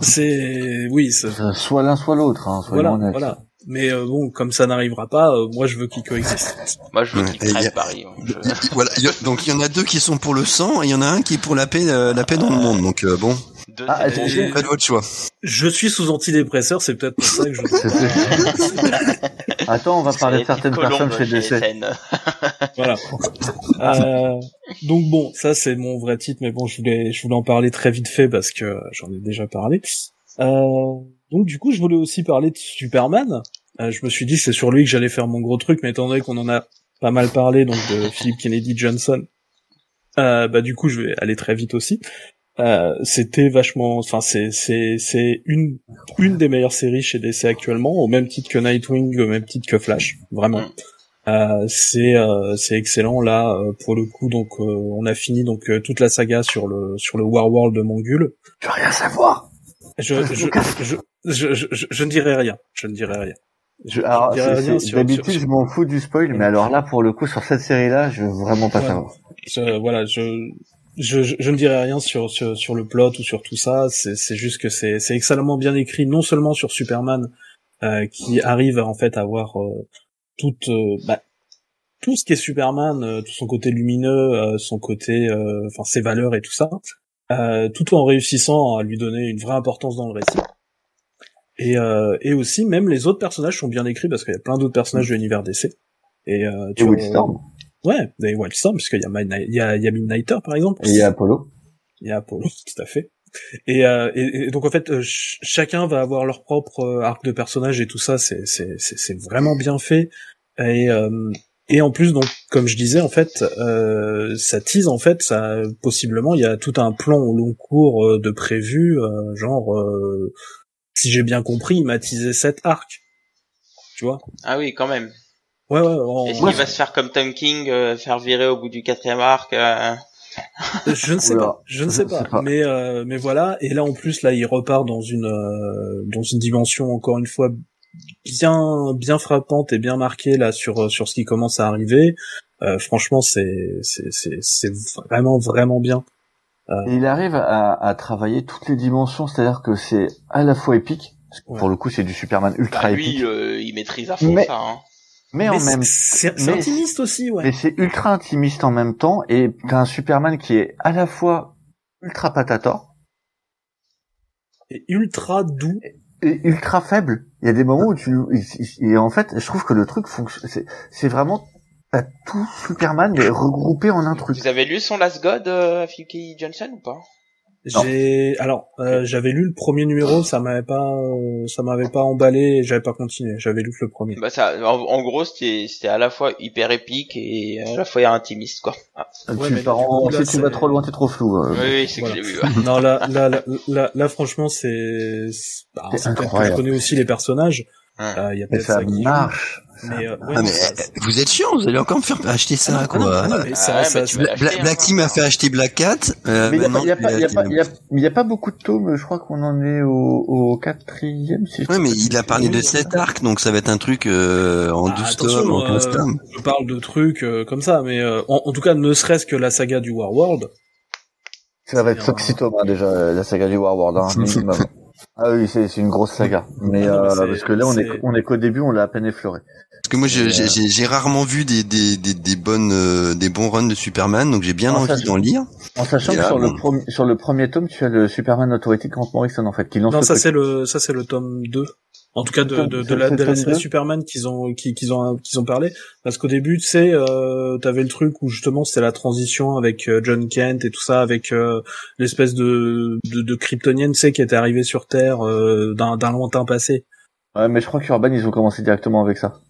C'est oui, c'est- Euh, Soit l'un, soit l'autre, hein, voilà, voilà. Mais euh, bon, comme ça n'arrivera pas, euh, moi je veux qu'ils coexistent. [LAUGHS] Moi, je veux Ouais, qu'il et y crève a- Paris. hein. Je- [LAUGHS] Voilà, il y a- donc il y en a deux qui sont pour le sang et il y en a un qui est pour la paix, euh, la paix dans le monde. Donc euh, bon, Ah, faites votre choix. Je suis sous antidépresseur, c'est peut-être pour ça que je. [LAUGHS] [LAUGHS] Attends, on va parler de certaines personnes chez DC. SN. voilà. Euh, donc bon, ça c'est mon vrai titre, mais bon, je voulais, je voulais en parler très vite fait parce que j'en ai déjà parlé. Euh, donc du coup, je voulais aussi parler de Superman. Euh, je me suis dit c'est sur lui que j'allais faire mon gros truc, mais étant donné qu'on en a pas mal parlé, donc de Philip Kennedy Johnson, euh, bah du coup, je vais aller très vite aussi. Euh, c'était vachement, enfin c'est c'est c'est une une des meilleures séries chez DC actuellement, au même titre que Nightwing, au même titre que Flash, vraiment. Euh, c'est euh, c'est excellent là euh, pour le coup donc euh, on a fini donc euh, toute la saga sur le sur le War World de Mongul. Je veux rien savoir? Je je, je, je, je, je, je- je ne dirai rien, je ne dirai rien. D'habitude, je m'en fous du spoil, mais alors là, pour le coup, sur cette série-là, je veux vraiment pas Ouais. savoir. Je, voilà, je, je, je, je ne dirai rien sur, sur, sur le plot ou sur tout ça. C'est, juste que c'est, c'est excellemment bien écrit, non seulement sur Superman, euh, qui arrive en fait à avoir euh, toute, euh, bah, tout ce qui est Superman, euh, tout son côté lumineux, euh, son côté, euh, enfin ses valeurs et tout ça, euh, tout en réussissant à lui donner une vraie importance dans le récit. Et, euh, et aussi, même les autres personnages sont bien écrits parce qu'il y a plein d'autres personnages de l'univers DC. Et, euh, Et tu vois. Ouais, des Wildstorm, puisqu'il y a, Midnight- il y a, il y a Midnighter, par exemple. Et il y a Apollo. Il y a Apollo, [LAUGHS] tout à fait. Et, euh, et, et donc, en fait, euh, ch- chacun va avoir leur propre euh, arc de personnage et tout ça, c'est, c'est, c'est, c'est vraiment bien fait. Et, euh, et en plus, donc, comme je disais, en fait, euh, ça tease, en fait, ça, possiblement, il y a tout un plan au long cours euh, de prévu, euh, genre, euh, si j'ai bien compris, il m'a teasé sept arcs. Tu vois? Ah oui, quand même. Ouais, ouais, en- Est-ce qu'il va se faire comme Tom King, euh, faire virer au bout du quatrième arc euh, Je ne sais Oula, pas, je ne sais pas, mais euh, mais voilà. Et là en plus là il repart dans une euh, dans une dimension encore une fois bien bien frappante et bien marquée là sur euh, sur ce qui commence à arriver. Euh, franchement, c'est c'est c'est c'est vraiment vraiment bien. Euh... Et il arrive à, à travailler toutes les dimensions, c'est-à-dire que c'est à la fois épique, ouais. pour le coup c'est du Superman ultra bah, lui, épique. Euh, il maîtrise à fond mais, ça. Hein. Mais, en même c'est intimiste aussi, ouais. Mais c'est ultra intimiste en même temps, et t'as un Superman qui est à la fois ultra patator et ultra doux et ultra faible. Il y a des moments où tu et en fait, je trouve que le truc fonctionne. C'est vraiment t'as tout Superman mais regroupé en un truc. Vous avez lu son Last God, euh, Johnson ou pas? J'ai alors euh, j'avais lu le premier numéro, ça m'avait pas euh, ça m'avait pas emballé, et j'avais pas continué. J'avais lu que le premier. Bah ça, en, en gros c'était c'était à la fois hyper épique et à la fois intimiste quoi. Ah. Ouais, tu pars en... si tu vas trop loin, t'es trop flou. Oui, oui c'est voilà. que j'ai vu. Ouais. non là là là là, là franchement c'est bah, c'est peut-être que je connais aussi les personnages. Il Ouais. y a Mais peut-être ça ça qui marche. Mais, euh, ouais, Ah, mais ça- euh, vous êtes chiant, vous allez encore me faire acheter ça, Ah, quoi. ah, ça- Ah, ça- Black hein, Team a fait acheter Black Cat. Euh, Mais il y a, pas- a a a beaucoup de tomes. Je crois qu'on en est au, au quatrième. Si Ouais, mais il a parlé de bêtises. cet arc, donc ça va être un truc euh, en Ah, 12 attention, tomes, en 15 euh, tomes. je parle de trucs euh, comme ça, mais euh, en, en tout cas, ne serait-ce que la saga du Warworld. Ça va être C'est un- 6 tomes hein, déjà la saga du Warworld, hein, [LAUGHS] minimum. Ah oui, c'est c'est une grosse saga. Mais Ah non, mais euh, parce que là, on est on est qu'au début, on l'a à peine effleuré. Parce que moi, j'ai Mais, j'ai- euh, j'ai- j'ai rarement vu des, des, des, des bonnes, euh, des bons runs de Superman, donc j'ai bien ça, envie d'en lire. En sachant que sur le bon. premier sur le premier tome, tu as le Superman Authority Grant Morrison en fait, qui lance Non, le ça c'est le ça c'est le tome 2. En tout cas de, de, de la, de la série Superman qu'ils ont qui- qu'ils ont qu'ils ont parlé. Parce qu'au début tu sais euh, t'avais le truc où justement c'était la transition avec euh, John Kent et tout ça avec euh, l'espèce de, de de kryptonienne tu sais qui était arrivée sur Terre euh, d'un d'un lointain passé. Ouais, mais je crois qu'Urban ils ont commencé directement avec ça.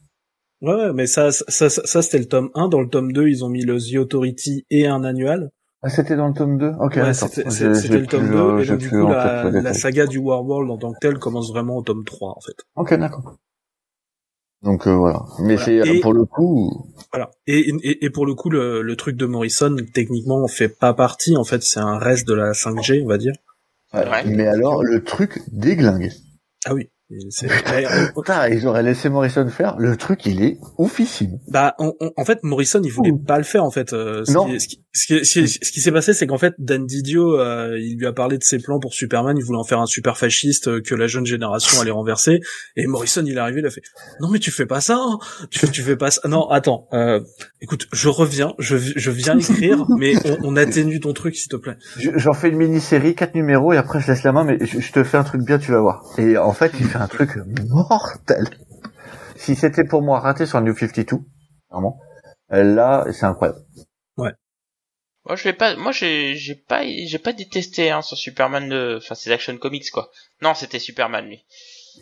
ouais, ouais mais ça ça ça, ça, c'était le tome 1 dans le tome 2 ils ont mis le The Authority et un annual Ah, c'était dans le tome 2 Ok, Ouais, c'était le tome plus, 2 euh, et donc du coup la, la saga du Warworld en tant que telle commence vraiment au tome 3 en fait Ok, d'accord. Donc euh, voilà. Mais Voilà. c'est pour le coup. Voilà. Et, et, et pour le coup, le, le truc de Morrison, techniquement, on fait pas partie. En fait, c'est un reste de la 5G, on va dire. ouais. Ouais. Mais alors le truc déglingue. Ah oui. [LAUGHS] Putain, ils auraient laissé Morrison faire. Le truc, il est oufissime. bah, on- on- en fait, Morrison, il voulait Ouh. pas le faire, en fait. Euh, ce Non. qui, ce qui, ce qui, ce qui- ce qui s'est passé, c'est qu'en fait, Dan Didio, euh, il lui a parlé de ses plans pour Superman. Il voulait en faire un super fasciste euh, que la jeune génération allait renverser. Et Morrison, il est arrivé, il a fait non mais tu fais pas ça. hein. Tu fais, tu fais pas ça. Non, attends. Euh, écoute, je reviens. Je, je viens écrire, [LAUGHS] mais on, on atténue ton truc, s'il te plaît. Je- J'en fais une mini-série, quatre numéros, et après je laisse la main, mais je, je te fais un truc bien, tu vas voir. Et en fait, il fait un truc mortel. Si c'était pour moi raté sur New 52, vraiment, là, c'est incroyable. Moi je l'ai pas, moi j'ai j'ai pas j'ai pas détesté hein sur Superman de, enfin c'est Action Comics quoi. Non c'était Superman lui.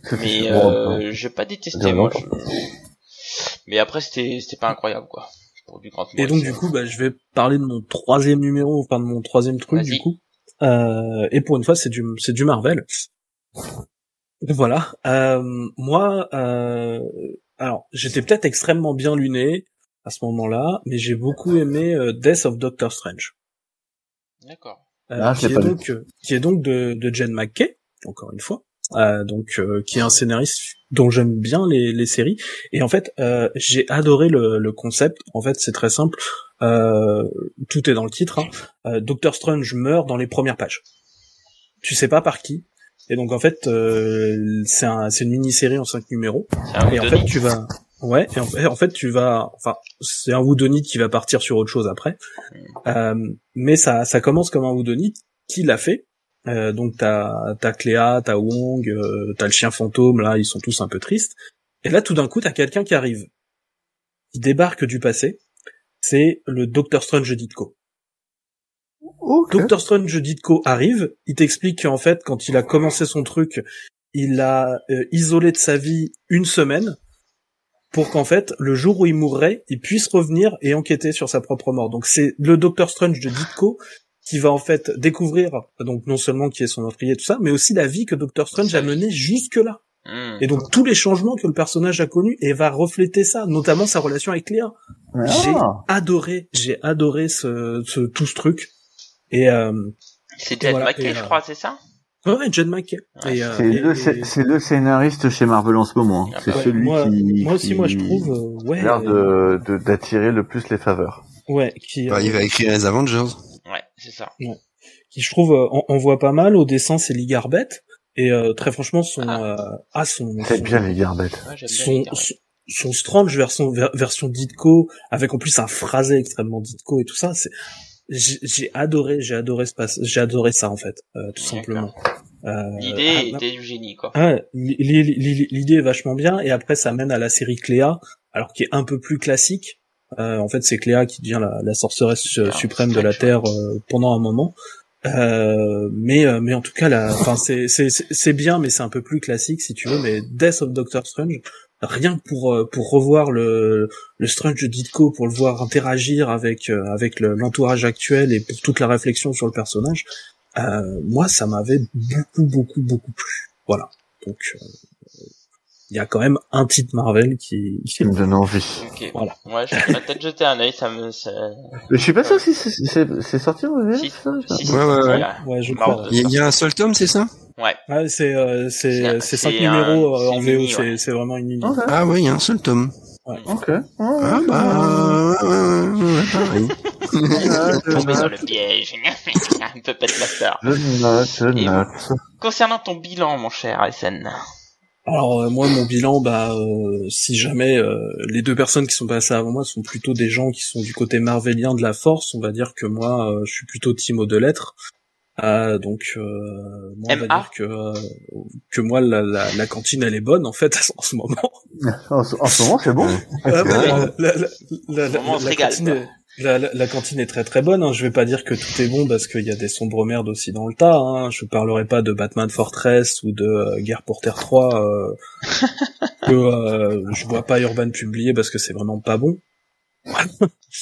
[LAUGHS] Mais euh, j'ai pas détesté moi. je- Mais après c'était c'était pas incroyable quoi. Pour du grand Et donc du coup, bah, je vais parler de mon troisième numéro, enfin de mon troisième truc du coup. Euh, et pour une fois, c'est du c'est du Marvel. Voilà. Euh, moi, euh, alors j'étais peut-être extrêmement bien luné à ce moment-là, mais j'ai beaucoup aimé euh, Death of Doctor Strange, D'accord. euh, Ah, qui est donc euh, qui est donc de, de Jen McKay, encore une fois. Euh, donc euh, qui est un scénariste dont j'aime bien les, les séries. Et en fait euh, j'ai adoré le, le concept. En fait c'est très simple. Euh, tout est dans le titre hein. Euh, Doctor Strange meurt dans les premières pages. Tu sais pas par qui. Et donc en fait euh, c'est un, c'est une mini série en cinq numéros. Un et en fait tu vas ouais et en, et en fait tu vas enfin c'est un Whodunit qui va partir sur autre chose après euh, mais ça ça commence comme un Whodunit qui l'a fait euh, donc t'as t'as Cléa, t'as Wong, euh, t'as le chien fantôme là, ils sont tous un peu tristes. Et là tout d'un coup t'as quelqu'un qui arrive, qui débarque du passé. C'est le Docteur Strange Ditko. Ok. Doctor Strange Ditko arrive, il t'explique qu'en fait quand il a commencé son truc, il a euh, isolé de sa vie une semaine pour qu'en fait le jour où il mourrait, il puisse revenir et enquêter sur sa propre mort. Donc c'est le Doctor Strange de Ditko qui va en fait découvrir donc non seulement qui est son meurtrier et tout ça, mais aussi la vie que Doctor Strange a menée jusque là. Hmm. Et donc tous les changements que le personnage a connus et va refléter ça, notamment sa relation avec Léa. J'ai Ah. adoré, j'ai adoré ce, ce tout ce truc. Et euh, Jen voilà, je euh, crois c'est ça? Ouais, John. Ouais, Et, euh, C'est le, et- c'est c'est le scénariste chez Marvel en ce moment. Ah C'est bah, celui moi, qui, moi aussi, qui moi je trouve, euh, ouais, l'air de de- d'attirer le plus les faveurs. ouais, qui, Bah, il va écrire les Avengers. Ouais, c'est ça. qui je trouve euh, on, on voit pas mal au dessin c'est Lee Garbett et euh, très franchement son Ah. euh, ah son bien j'aime bien son, ouais. son, son Strange version ver- version Ditko avec en plus un phrasé extrêmement Ditko et tout ça c'est j'ai adoré j'ai adoré ce j'ai adoré ça en fait euh, tout simplement euh, L'idée ah, était du génie, quoi. L'i- l'idée est vachement bien et après ça mène à la série Cléa, alors qui est un peu plus classique. Euh, en fait, c'est Cléa qui devient la, la sorceresse euh, Ah, suprême de la. Terre euh, pendant un moment. Euh, mais mais en tout cas, la, enfin c'est- c'est bien, mais c'est un peu plus classique si tu veux. Mais Death of Doctor Strange, rien que pour euh, pour revoir le le Strange de Ditko, pour le voir interagir avec euh, avec le- l'entourage actuel et pour toute la réflexion sur le personnage, euh, moi ça m'avait beaucoup beaucoup beaucoup plu. Voilà. Donc, euh, il y a quand même un titre Marvel qui... Qui me donne envie. Ok. Voilà. Ouais, je vais peut-être jeter un œil, ça me, ça... Mais je suis pas sûr si c'est- c'est c'est sorti en VF, Si, ça si, si, Ouais, ouais, ouais. Ouais, je crois. Il y, a- il y a un seul tome, c'est ça? Ouais, c'est euh, C'est- c'est c'est cinq numéros un- euh, en VO, c'est ouais. c'est vraiment une mini. Ok. Ah oui, il y a un seul tome. Ok. Ah bah, ouais, ouais, ouais, ouais, pareil. Tombé sur le piège. [LAUGHS] un peu je Et- note. Concernant ton bilan, mon cher SN. Alors euh, moi, mon bilan, bah, euh, si jamais euh, les deux personnes qui sont passées avant moi sont plutôt des gens qui sont du côté marvelien de la force, on va dire que moi, euh, je suis plutôt Timo de lettres. Euh, donc, euh, moi, on va dire que euh, que moi, la, la, la cantine, elle est bonne en fait [LAUGHS] en ce moment. En, ce- en ce moment, c'est bon. La, cantine est, la, la- la cantine est très très bonne. Hein. Je vais pas dire que tout est bon parce qu'il y a des sombres merdes aussi dans le tas. Hein. Je parlerai pas de Batman Fortress ou de euh, Guerre pour Terre 3 euh, [LAUGHS] que euh, je vois pas Urban publier parce que c'est vraiment pas bon.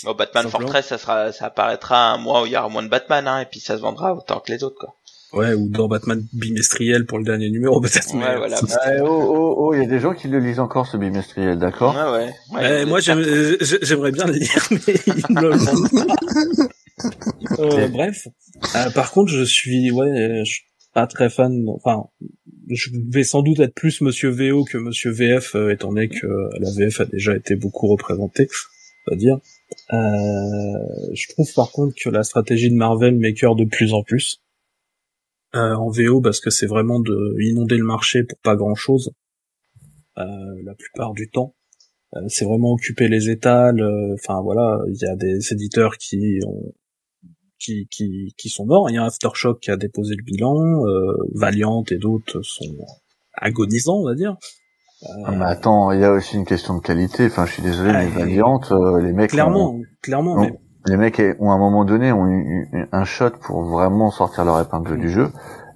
Bon, Batman Simplement. Fortress, ça sera, ça apparaîtra un mois où il y aura moins de Batman, hein, et puis ça se vendra autant que les autres, quoi. Ouais, ou dans Batman bimestriel pour le dernier numéro peut-être. Ouais, voilà. [LAUGHS] Ouais, oh, oh, oh, il y a des gens qui le lisent encore, ce bimestriel, d'accord? Ouais, ouais. ouais Ouais, vous moi j'aimerais bien le lire, mais ils me. [LAUGHS] Euh, bref. Euh, par contre, je suis, ouais, euh, je suis pas très fan. Enfin, je vais sans doute être plus Monsieur VO que Monsieur VF, euh, étant donné que la VF a déjà été beaucoup représentée, dire. Euh, je trouve par contre que la stratégie de Marvel m'écœure de plus en plus. Euh, en VO parce que c'est vraiment de inonder le marché pour pas grand chose euh, la plupart du temps. Euh, c'est vraiment occuper les étals. euh, Enfin voilà, il y a des éditeurs qui ont qui, qui, qui sont morts. Il y a Aftershock qui a déposé le bilan. Valiant et d'autres sont agonisants, on va dire. Euh, Ah, mais attends, il y a aussi une question de qualité. Enfin, je suis désolé, Ah, mais et- Valiant, euh, les mecs, clairement, clairement. ont, mais les mecs ont à un moment donné ont eu eu un shot pour vraiment sortir leur épingle du jeu,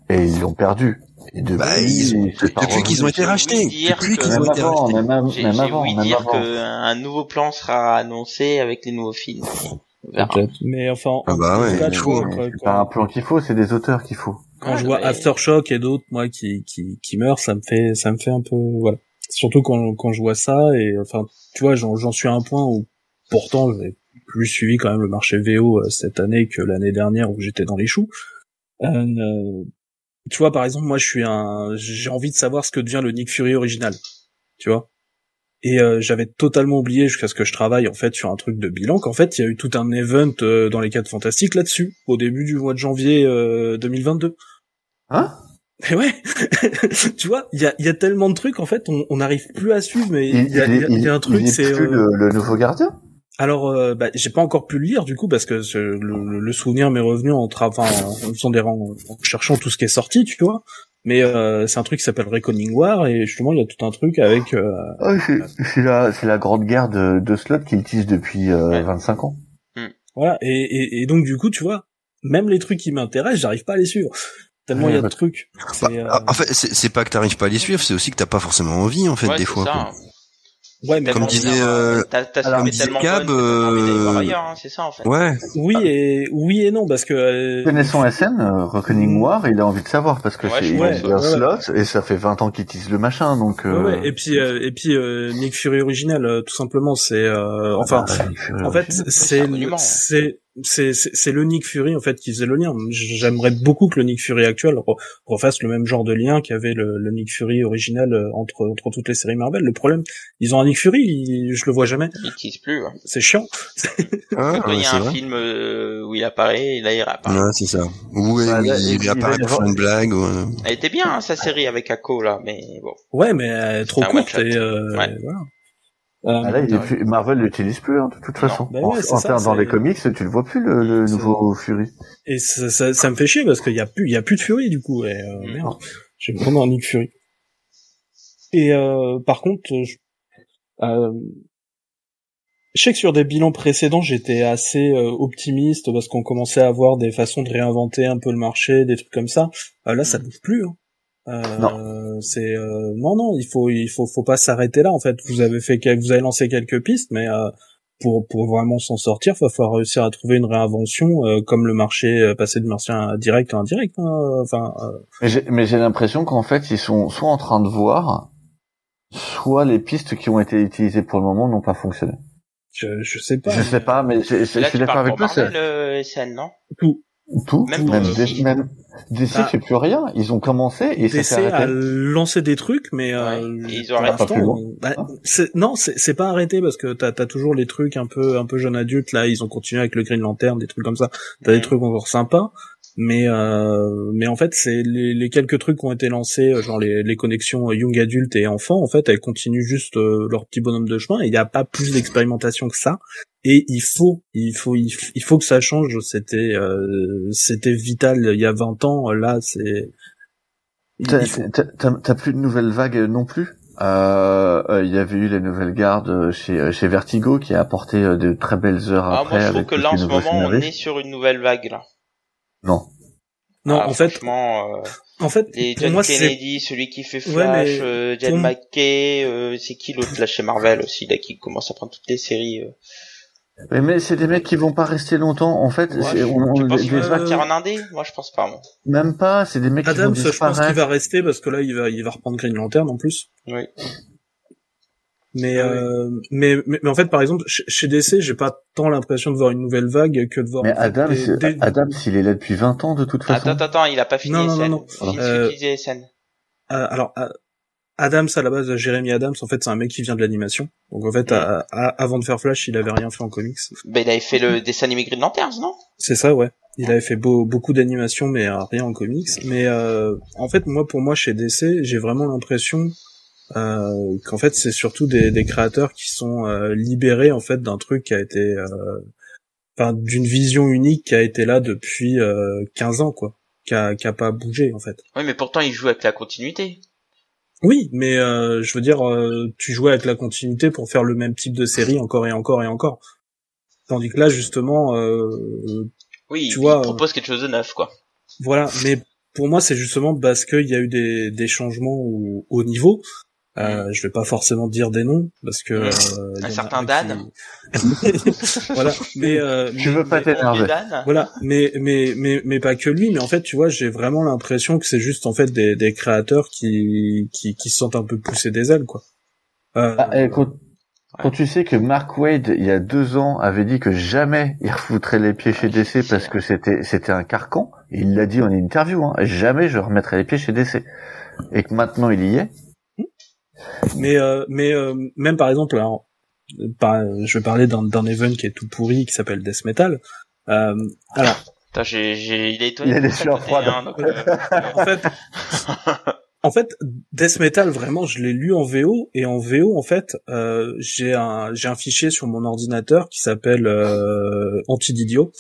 et ils l'ont perdu. Et depuis, Bah, ils ont- c'est pas depuis qu'ils ont été rachetés. Depuis qu'ils Même ont été avant, rachetés. même, av- J'ai même j'ai avant, même dire avant. qu'un nouveau plan sera annoncé avec les nouveaux films. Peut-être. Mais enfin, en Ah bah ouais, c'est pas un plan qu'il faut, c'est des auteurs qu'il faut. quand je Ouais, vois Aftershock et d'autres moi qui, qui qui meurent ça me fait ça me fait un peu voilà surtout quand quand je vois ça et enfin tu vois j'en suis à un point où pourtant j'ai plus suivi quand même le marché VO euh, cette année que l'année dernière où j'étais dans les choux. Euh, euh, tu vois par exemple moi je suis un j'ai envie de savoir ce que devient le Nick Fury original tu vois. Et euh, j'avais totalement oublié jusqu'à ce que je travaille en fait sur un truc de bilan qu'en fait il y a eu tout un event euh, dans les quatre fantastiques là-dessus au début du mois de janvier euh, 2022 Hein? Mais ouais, [LAUGHS] tu vois, il y a, il y a tellement de trucs en fait, on on n'arrive plus à suivre, mais Il, y a, y a- y a un truc, c'est plus euh, le, le nouveau gardien? alors euh, bah, j'ai pas encore pu le lire du coup parce que ce- le, le- souvenir m'est revenu en, enfin, en, faisant des rangs- en cherchant tout ce qui est sorti, tu vois. Mais euh, c'est un truc qui s'appelle Reckoning War et justement il y a tout un truc avec euh, c'est c'est la, c'est la grande guerre de, de slot qu'il tisse depuis euh, Ouais. 25 ans. voilà et, et, et donc du coup tu vois, même les trucs qui m'intéressent, j'arrive pas à les suivre tellement il y a de Ouais, trucs. C'est, euh, Bah, En fait, c'est c'est pas que t'arrives pas à les suivre, c'est aussi que t'as pas forcément envie, en fait, Ouais, des fois. ça, hein. ouais, mais comme disait, euh, d'aller voir euh, hein, c'est ça en fait. Ouais. oui et oui et non parce que euh, Connaissant SN, euh, Reckoning War, il a envie de savoir parce que Ouais, c'est ouais, un ouais. slot et ça fait 20 ans qu'il tisse le machin, donc. Ouais, Euh... ouais, et puis euh, et puis euh, Nick Fury original, tout simplement, c'est euh, enfin, ah, en fait, c'est ouais. c'est c'est c'est le Nick Fury en fait qui faisait le lien. J'aimerais beaucoup que le Nick Fury actuel refasse le même genre de lien qu'avait le, le, Nick Fury original euh, entre entre toutes les séries Marvel. Le problème, ils ont un Nick Fury, je le vois jamais. Il n'utilise plus. Ouais. C'est chiant. Ah, [LAUGHS] il y a un vrai. film euh, où il apparaît, et là il réapparaît. Ouais, c'est ça. Ou Bah, oui, là, il, il- il apparaît il- pour faire une blague. Ou, euh, Elle était bien hein, sa série avec Akko là, mais bon. Ouais, mais elle est trop courte et euh, Ouais. voilà. Euh, Ah, là, il est plus, Marvel l'utilise plus, hein, de toute façon. Bah En- ouais, en ça, termes dans les comics, tu le vois plus, le, nouveau Fury. Et ça, ça, ça me fait chier parce qu'il y a plus, il y a plus de Fury du coup. Et, euh, Mm. merde, j'ai vraiment un Nick Fury. Et euh, par contre, je, euh, je sais que sur des bilans précédents, j'étais assez euh, optimiste parce qu'on commençait à avoir des façons de réinventer un peu le marché, des trucs comme ça. Euh, là, ça bouge plus. Hein. Euh, C'est euh, non, non, il faut, il faut, faut pas s'arrêter là. En fait, vous avez fait, vous avez lancé quelques pistes, mais euh, pour pour vraiment s'en sortir, il va falloir réussir à trouver une réinvention, euh, comme le marché euh, passer de marché direct à indirect. hein. Enfin, euh, Mais j'ai, mais j'ai l'impression qu'en fait, ils sont soit en train de voir, soit les pistes qui ont été utilisées pour le moment n'ont pas fonctionné. je, je sais pas. Je sais pas, mais j'ai- j'ai- je Là suis tu d'accord avec toi. c'est- euh, non? Tout. Tout, Même même, DC. même DC Bah, fait plus rien. Ils ont commencé et ça DC a arrêté. lancé des trucs, mais euh, et ils pour ont arrêté. Pas loin. euh, bah, Hein c'est- non, c'est c'est pas arrêté parce que t'as as toujours les trucs un peu un peu jeunes adultes là. Ils ont continué avec le Green Lantern, des trucs comme ça. T'as des trucs encore sympas, mais euh, mais en fait c'est les, les quelques trucs qui ont été lancés, euh, genre les, les connexions young adulte et enfants. En fait, elles continuent juste euh, leur petit bonhomme de chemin. Et il n'y a pas plus d'expérimentation que ça. Et il faut, il faut, il f- il faut que ça change. C'était, euh, c'était vital il y a 20 ans. Là, c'est. T'as, faut- t'as- t'as- t'as plus de nouvelles vagues non plus? Euh, euh, il y avait eu les nouvelles gardes chez, chez Vertigo qui a apporté de très belles heures Ah, après. moi je trouve avec que là en ce moment on est sur une nouvelle vague là. Non. Non, Ah, en fait, franchement, euh, en fait, les pour John moi, Kennedy, celui qui fait Ouais, Flash, mais euh, Jen pour- McKay, euh, c'est qui l'autre là chez Marvel aussi là qui commence à prendre toutes les séries. euh. Mais, mais c'est des mecs qui vont pas rester longtemps. En fait, Ouais, je- on, tu on- penses les- qu'il va partir en indé Moi je pense pas. Moi. même pas. C'est des mecs qui Adams, vont je pense qu'il disparaître. va rester parce que là, il va, il va reprendre Green Lantern en plus. Oui. Mais, Ah oui. euh, mais, mais, mais en fait, par exemple, chez, chez DC, j'ai pas tant l'impression de voir une nouvelle vague que de voir. Mais Adams, des- des- Adams, il est là depuis 20 ans de toute façon. Attends, attends, il a pas fini Non, non, SN. non, non. Il Euh. Euh, alors, euh, Adams à la base, Jérémy Adams, en fait, c'est un mec qui vient de l'animation. Donc en fait, à- à- avant de faire Flash, il avait rien fait en comics. Ben il avait fait le dessin animé Green Lanterns, non? C'est ça, ouais. Il avait fait beau- beaucoup d'animation, mais rien en comics. Mais euh, en fait, moi, pour moi, chez DC, j'ai vraiment l'impression qu'en fait, c'est surtout des, des créateurs qui sont euh, libérés en fait d'un truc qui a été, euh, enfin, d'une vision unique qui a été là depuis euh, 15 ans, quoi, qui a, qui a pas bougé en fait. Oui, mais pourtant il joue avec la continuité. Oui, mais euh, je veux dire, euh, tu jouais avec la continuité pour faire le même type de série encore et encore et encore. Tandis que là, justement, euh, Oui, Tu il vois, propose quelque chose de neuf, quoi. Voilà, mais pour moi, c'est justement parce qu'il y a eu des, des changements au, au niveau. Euh, je vais pas forcément dire des noms parce que Mm. euh, il y Un certain qui- Dan. [LAUGHS] voilà, mais euh, Tu veux pas t'énerver. Voilà, mais mais mais mais pas que lui, mais en fait, tu vois, j'ai vraiment l'impression que c'est juste en fait des, des créateurs qui, qui qui se sentent un peu poussés des ailes, quoi. Euh, Ah, et quand, quand tu sais que Mark Wade, il y a deux ans, avait dit que jamais il refoutrait les pieds chez DC parce que c'était c'était un carcan, il l'a dit en interview, hein, jamais je remettrai les pieds chez DC. Et que maintenant il y est. Mais euh, mais euh, même par exemple, alors, par- je vais parler d'un d'un event qui est tout pourri qui s'appelle Death Metal. Euh, alors Putain, j'ai, j'ai, il est étonné. Il a de les ça sueurs froides. hein, donc, euh, en fait, en fait, Death Metal, vraiment, je l'ai lu en VO et en VO, en fait, euh, j'ai un j'ai un fichier sur mon ordinateur qui s'appelle euh, Antididio.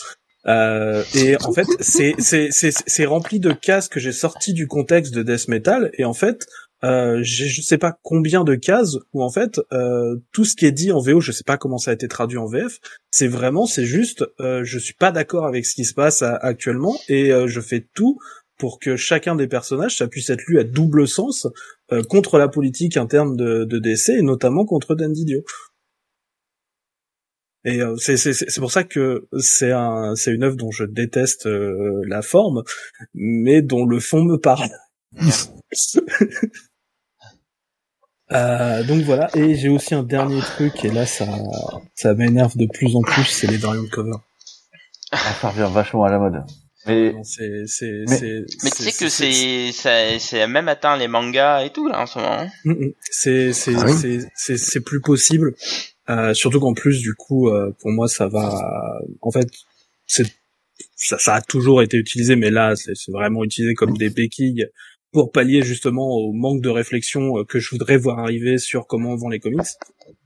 Euh, et en fait, c'est c'est c'est c'est rempli de cases que j'ai sorties du contexte de Death Metal et en fait, euh, je sais pas combien de cases où en fait euh, tout ce qui est dit en VO, je sais pas comment ça a été traduit en VF, c'est vraiment c'est juste euh, je suis pas d'accord avec ce qui se passe actuellement et euh, je fais tout pour que chacun des personnages ça puisse être lu à double sens euh, contre la politique interne de, de DC et notamment contre Dan Didio. Et euh, c'est pour ça que c'est un c'est une œuvre dont je déteste euh, la forme, mais dont le fond me parle. [LAUGHS] Euh, donc voilà, et j'ai aussi un dernier truc, et là ça ça m'énerve de plus en plus, c'est les variants de cover. ça revient vachement à la mode. Mais, c'est, c'est, Mais- c'est, Mais tu sais que c'est, ça, c'est même atteint les mangas et tout, là, en ce moment. hein. Mm, mm. c'est, c'est, Ah oui. c'est, c'est, c'est plus possible. Euh, surtout qu'en plus, du coup, euh, pour moi, ça va. En fait, c'est ça, ça a toujours été utilisé, mais là, c'est c'est vraiment utilisé comme des béquilles pour pallier justement au manque de réflexion euh, que je voudrais voir arriver sur comment on vend les comics.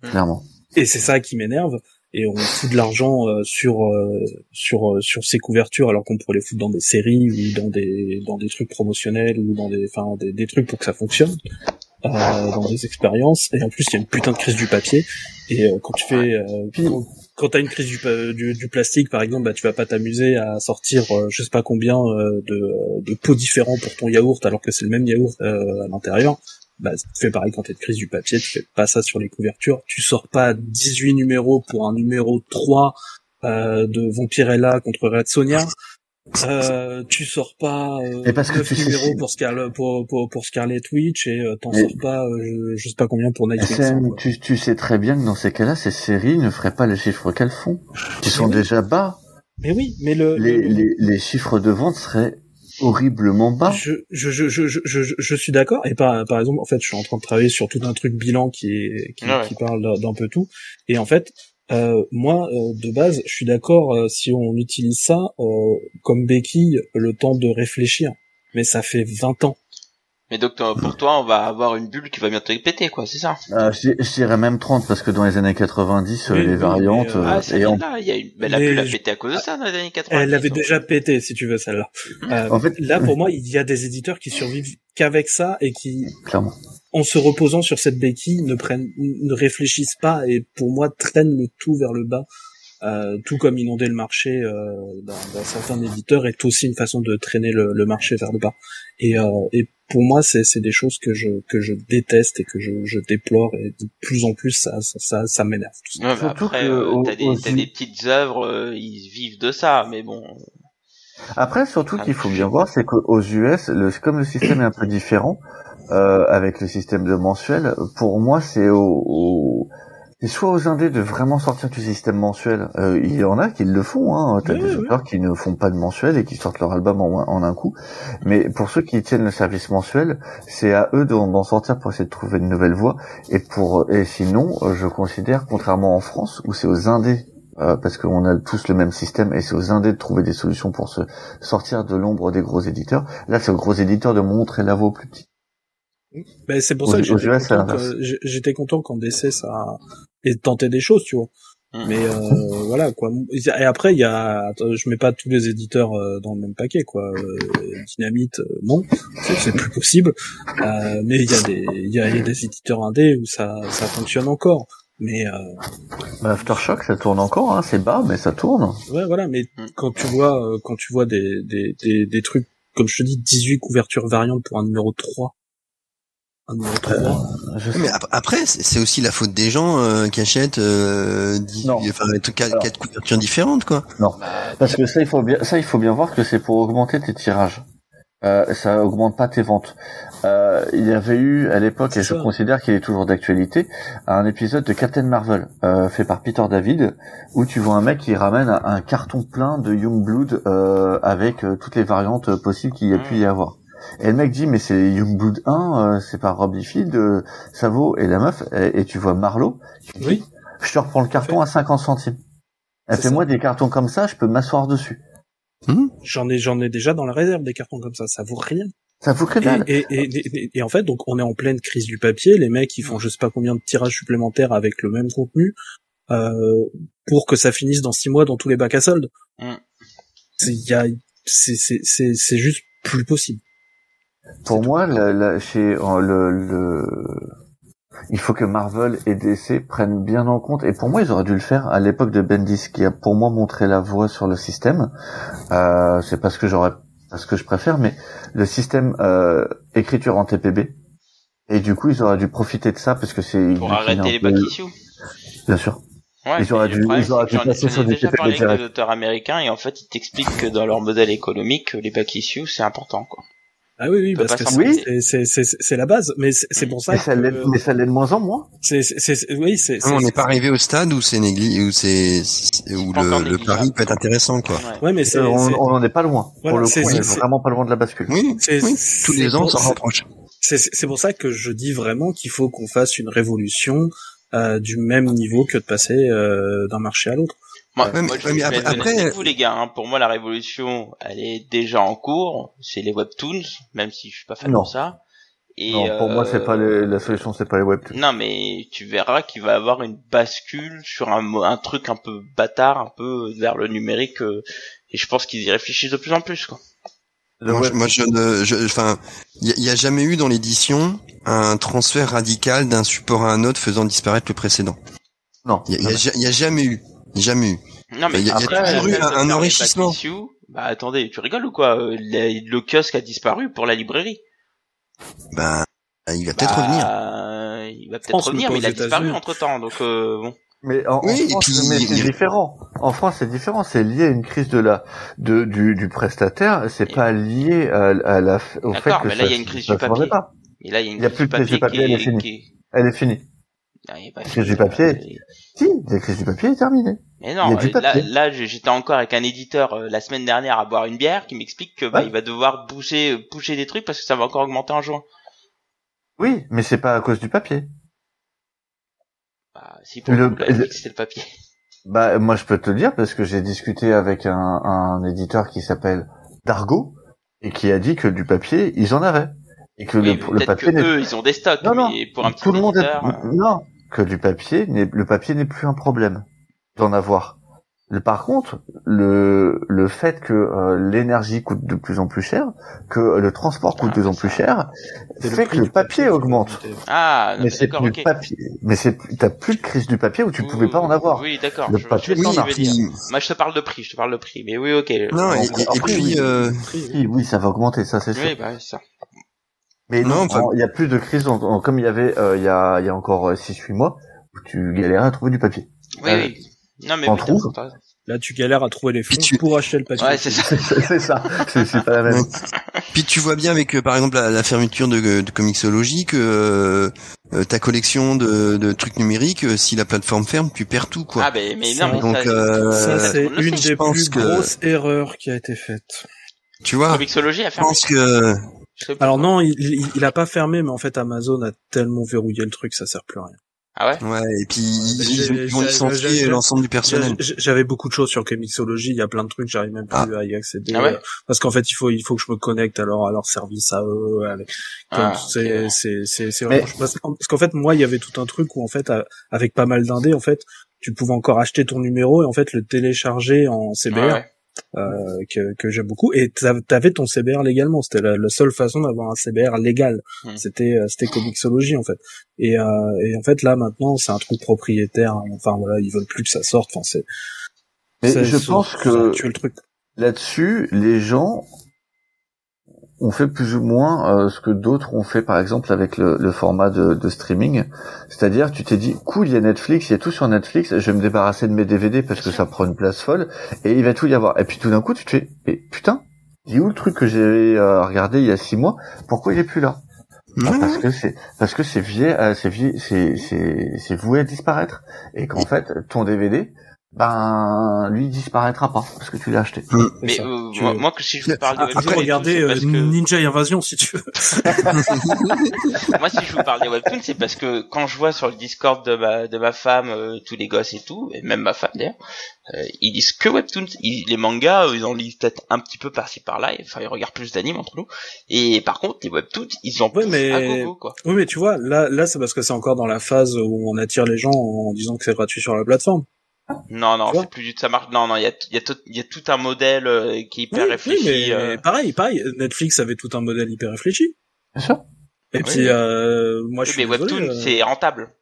clairement. Et c'est ça qui m'énerve. Et on fout de l'argent euh, sur euh, sur sur ces couvertures alors qu'on pourrait les foutre dans des séries ou dans des dans des trucs promotionnels ou dans des enfin des, des trucs pour que ça fonctionne dans des expériences. Et en plus il y a une putain de crise du papier. Et euh, quand tu fais euh, quand, quand t'as une crise du, du, du plastique par exemple, bah tu vas pas t'amuser à sortir euh, je sais pas combien euh, de de pots différents pour ton yaourt alors que c'est le même yaourt euh, à l'intérieur bah, tu fais pareil quand t'es de crise du papier, tu fais pas ça sur les couvertures, tu sors pas 18 numéros pour un numéro 3 euh, de Vampirella contre Red Sonia, euh, tu sors pas euh, Et parce que 9 tu sais numéros si- pour, Scarlet, pour, pour, pour Scarlet Witch et euh, t'en sors pas euh, je, je sais pas combien pour Nightwing. Tu, tu sais très bien que dans ces cas-là, ces séries ne feraient pas les chiffres qu'elles font. Qui sont oui. déjà bas. Mais oui, mais le, Les, le- les, les chiffres de vente seraient horriblement bas. Je, je, je, je, je, je, je suis d'accord. Et par, par exemple, en fait, je suis en train de travailler sur tout un truc bilan qui est qui, Ouais. qui parle d'un- d'un peu tout. Et en fait, euh, moi, euh, de base, je suis d'accord euh, si on utilise ça euh, comme béquille le temps de réfléchir. Mais ça fait 20 ans. Mais donc, pour toi, on va avoir une bulle qui va bientôt péter, quoi, c'est ça? Euh, je, dirais même 30 parce que dans les années 90, euh, les variantes mais, euh, euh, ah, et de là, il y a mais la bulle a pété à cause de ça dans les années 90. Elle avait donc. déjà pété, si tu veux, celle-là. Euh, En fait- là, pour [LAUGHS] moi, il y a des éditeurs qui survivent qu'avec ça et qui, clairement. En se reposant sur cette béquille, ne prennent, ne réfléchissent pas et pour moi traînent le tout vers le bas. Euh, tout comme inonder le marché euh, d'un d'un certain éditeur est aussi une façon de traîner le, le marché vers le bas. Et, euh, et pour moi, c'est c'est des choses que je que je déteste et que je, je déplore et de plus en plus ça ça ça, ça m'énerve. Ouais, après, euh, t'as des, des petites œuvres, euh, ils vivent de ça, mais bon. Après, surtout qu'il faut bien voir, c'est qu'aux US, le, comme le système est un peu différent, euh, avec le système de mensuel, pour moi, c'est au, au- c'est soit aux indés de vraiment sortir du système mensuel. Euh, il y en a qui le font, hein. T'as Oui, des oui, auteurs qui ne font pas de mensuel et qui sortent leur album en, en un coup. Mais pour ceux qui tiennent le service mensuel, c'est à eux d'en sortir pour essayer de trouver une nouvelle voie. Et pour, et sinon, je considère, contrairement en France, où c'est aux indés euh, parce qu'on a tous le même système et c'est aux indés de trouver des solutions pour se sortir de l'ombre des gros éditeurs. Là, c'est aux gros éditeurs de montrer la voie aux plus petits. Ben, c'est pour ça que j'étais content, que- j'ai- j'étais content quand DC ça ait tenté des choses, tu vois. Mm. Mais euh, voilà quoi. Et après il y a, attends, je mets pas tous les éditeurs euh, dans le même paquet quoi. Euh, Dynamite, euh, non, c'est plus possible. Euh, mais il y a des, il y a, il y a des éditeurs indés où ça, ça fonctionne encore. Mais euh, Bah, Aftershock, ça tourne encore, hein. c'est bas, mais ça tourne. ouais voilà. Mais Mm. quand tu vois, quand tu vois des, des, des, des trucs comme je te dis, 18 couvertures variantes pour un numéro 3 un numéro 3 Je Mais ap- après, c'est aussi la faute des gens euh, qui achètent euh, dix- Non. enfin, quatre, quatre- Alors. quatre couvertures différentes, quoi. Parce que ça, il faut bien, ça, il faut bien voir que c'est pour augmenter tes tirages. Euh, ça augmente pas tes ventes. Euh, il y avait eu à l'époque, et je considère qu'il est toujours d'actualité, un épisode de Captain Marvel euh, fait par Peter David, où tu vois un mec qui ramène un, carton plein de Youngblood euh, avec euh, toutes les variantes euh, possibles qu'il y a pu y avoir. Et le mec dit mais c'est Youngblood 1, euh, c'est par Rob Liefeld, euh, ça vaut et la meuf et, et tu vois Marlowe, qui dit, Oui. je te reprends le carton à 50 centimes. Elle fait ça. moi des cartons comme ça, je peux m'asseoir dessus. J'en ai, j'en ai déjà dans la réserve des cartons comme ça. Ça vaut rien. Ça vaut que Et, dalle. et, et, et- et en fait, donc on est en pleine crise du papier. Les mecs, ils font je sais pas combien de tirages supplémentaires avec le même contenu euh, pour que ça finisse dans six mois dans tous les bacs à soldes. Mm. C'est il y a- c'est c'est c'est c'est juste plus possible. Pour moi, la- la- chez euh, le, le, il faut que Marvel et DC prennent bien en compte. Et pour moi, ils auraient dû le faire à l'époque de Bendis, qui a pour moi montré la voie sur le système. Euh, c'est parce que j'aurais, parce que je préfère, mais le système euh, écriture en TPB. Et du coup, ils auraient dû profiter de ça parce que c'est Pour arrêter les peu- back issues. Bien sûr. Ouais, Ils auraient dû- ils auraient dû passer sur des déjà TPB parlé avec des auteurs américains et en fait ils t'expliquent que dans leur modèle économique les back issues c'est important quoi. Ah oui, oui, parce que c'est- passer. c'est c'est c'est c'est la base, mais c'est c'est pour ça Mais ça l'est, que mais ça l'est de moins en moins. c'est c'est c'est- oui, c'est on n'est pas arrivé au stade où c'est négli, où c'est où le, pari peut être intéressant, quoi. Ouais. Ouais, mais c'est on c'est- on en est pas loin. Voilà, pour le c'est- coup, on est vraiment pas loin de la bascule. Oui, Tous les ans, on pour- s'en rapproche. C'est c'est pour ça que je dis vraiment qu'il faut qu'on fasse une révolution euh, du même niveau que de passer euh, d'un marché à l'autre. Moi, Ouais, mais- je mais après- vous les gars. hein. Pour moi, la révolution, elle est déjà en cours. C'est les webtoons, même si je suis pas fan Non. de ça. Et non, pour moi, c'est pas euh, les- la solution, c'est pas les webtoons. Non, mais tu verras qu'il va y avoir une bascule sur un, truc un peu bâtard, un peu vers le numérique. euh, et je pense qu'ils y réfléchissent de plus en plus. Quoi. Le Moi, je, moi, je ne, je- enfin, il y, a- jamais eu dans l'édition un transfert radical d'un support à un autre faisant disparaître le précédent. non. Il y, a- y a ja- y a jamais eu, jamais eu. Non, mais Il y a- il y a après, toujours eu un- enrichissement. Bah attendez, tu rigoles ou quoi? Le, le kiosque a disparu pour la librairie. Ben, il va peut-être Bah, revenir. Il va peut-être revenir, mais il a disparu entre temps. Donc euh, bon. Mais en, Oui, France, il c'est différent. En France, c'est différent. C'est lié à une crise de la, de, du, du prestataire. C'est Et- pas lié à, à la, au fait D'accord, que mais là il y a une crise du papier. pas. Et là il y a une Il y a crise plus de crise du papier, qui elle est finie. Elle est finie. Ah, il pas Crise du papier. euh, Si, la crise du papier est terminée. Mais non, euh, là, papier. là j'étais encore avec un éditeur euh, la semaine dernière à boire une bière qui m'explique que bah, Ouais. il va devoir bouger, bouger des trucs parce que ça va encore augmenter en juin. Oui, mais c'est pas à cause du papier. Bah, si pour Le- le, là, le- papier. [LAUGHS] Bah, moi, je peux te le dire parce que j'ai discuté avec un, un éditeur qui s'appelle Dargo et qui a dit que du papier, ils en avaient. Et que Oui, le, le peut-être papier que eux ils ont des stocks, Non, non. mais pour un petit tout le monde est... euh, non que du papier n'est le papier n'est plus un problème d'en avoir par contre le le fait que euh, l'énergie coûte de plus en plus cher que le transport coûte Ah, de plus en ça- plus cher fait que prix le papier augmente. Ah, non, mais mais c'est d'accord, plus ok. le papier mais c'est t'as plus de crise du papier où tu pouvais pas en avoir Oui, d'accord. Le je- je papier, veux dire. Puis, Moi, je te parle de prix, je te parle de prix. Mais oui, ok. non, et, et- et oui. euh, oui, oui ça va augmenter ça c'est sûr Oui, bah, c'est ça. Mais Non, non enfin- en- il y a plus de crise en- en- comme il y avait euh, il y a il y a encore 6 8 mois où tu galérais à trouver du papier Oui, Euh, oui. Non, mais t'as raison. Là, tu galères à trouver les fonds tu- pour acheter le papier. Ouais, c'est ça. [LAUGHS] c'est ça c'est pas la même [LAUGHS] puis tu vois bien avec, euh, par exemple, la, la fermeture de, de Comixology que euh, euh, ta collection de, de trucs numériques, euh, si la plateforme ferme, tu perds tout, quoi. Ah, mais, mais non, mais donc, ça, euh, c'est une des plus que- grosses erreurs qui a été faite. tu vois, Comixology a je fermé. pense que. Alors non, il, il, il a pas fermé, mais en fait, Amazon a tellement verrouillé le truc, ça sert plus à rien. Ah ouais? Ouais, et puis ils, licencier j'ai- l'ensemble du personnel. J'avais beaucoup de choses sur Comixology, il y a plein de trucs, j'arrive même plus Ah. à y accéder. Ah ouais? euh, parce qu'en fait, il faut, il faut que je me connecte à leur, à leur service à eux. avec- comme Ah, c'est, ok. c'est, c'est, Mais- vraiment- parce qu'en parce qu'en fait, moi, il y avait tout un truc où en fait, avec pas mal d'indés, en fait, tu pouvais encore acheter ton numéro et en fait le télécharger en CBR. Ouais, ouais. Euh, que, que j'aime beaucoup. Et t'av- t'avais ton CBR légalement. C'était la, la seule façon d'avoir un CBR légal. Hmm. c'était euh, c'était Comixology en fait. Et, euh, et en fait là maintenant c'est un truc propriétaire. Enfin voilà ils veulent plus que ça sorte. Enfin c'est mais c'est- je c'est- pense que le truc. là-dessus, les gens ont fait plus ou moins euh, ce que d'autres ont fait, par exemple, avec le, le format de, de streaming. C'est-à-dire, tu t'es dit, cool, il y a Netflix, il y a tout sur Netflix, je vais me débarrasser de mes DVD parce que ça prend une place folle, et il va tout y avoir. Et puis tout d'un coup, tu te fais, mais putain, il est où le truc que j'ai euh, regardé il y a six mois? Pourquoi il est plus là? Ah, Parce que c'est parce que c'est vieux, euh, c'est vieux, c'est c'est c'est voué à disparaître, et qu'en fait, ton DVD, ben lui il disparaîtra pas parce que tu l'as acheté. C'est Mais euh, Tu- moi, moi, que si je vous parle Ah, webtoons, après tout, c'est euh, que- Ninja Invasion si tu veux [LAUGHS] moi, si je vous parle des webtoons, c'est parce que quand je vois sur le Discord de ma, de ma femme, euh, tous les gosses et tout, et même ma femme d'ailleurs, euh, ils disent que webtoons. Ils- les mangas, euh, ils en lisent peut-être un petit peu par-ci par-là, enfin, ils regardent plus d'animes entre nous. Et par contre, les webtoons, ils en Ouais, mais- à gogo, quoi. oui mais tu vois là là c'est parce que c'est encore dans la phase où on attire les gens en disant que c'est gratuit sur la plateforme Non, non, c'est plus du tout, ça marche. Non, non, il y a, y a tout, il y a tout un modèle euh, qui est hyper Oui, oui, réfléchi. mais euh. pareil pareil Netflix avait tout un modèle hyper réfléchi Bien sûr. et Oui. puis euh, moi je Oui, suis mais désolé, webtoon, euh, c'est rentable.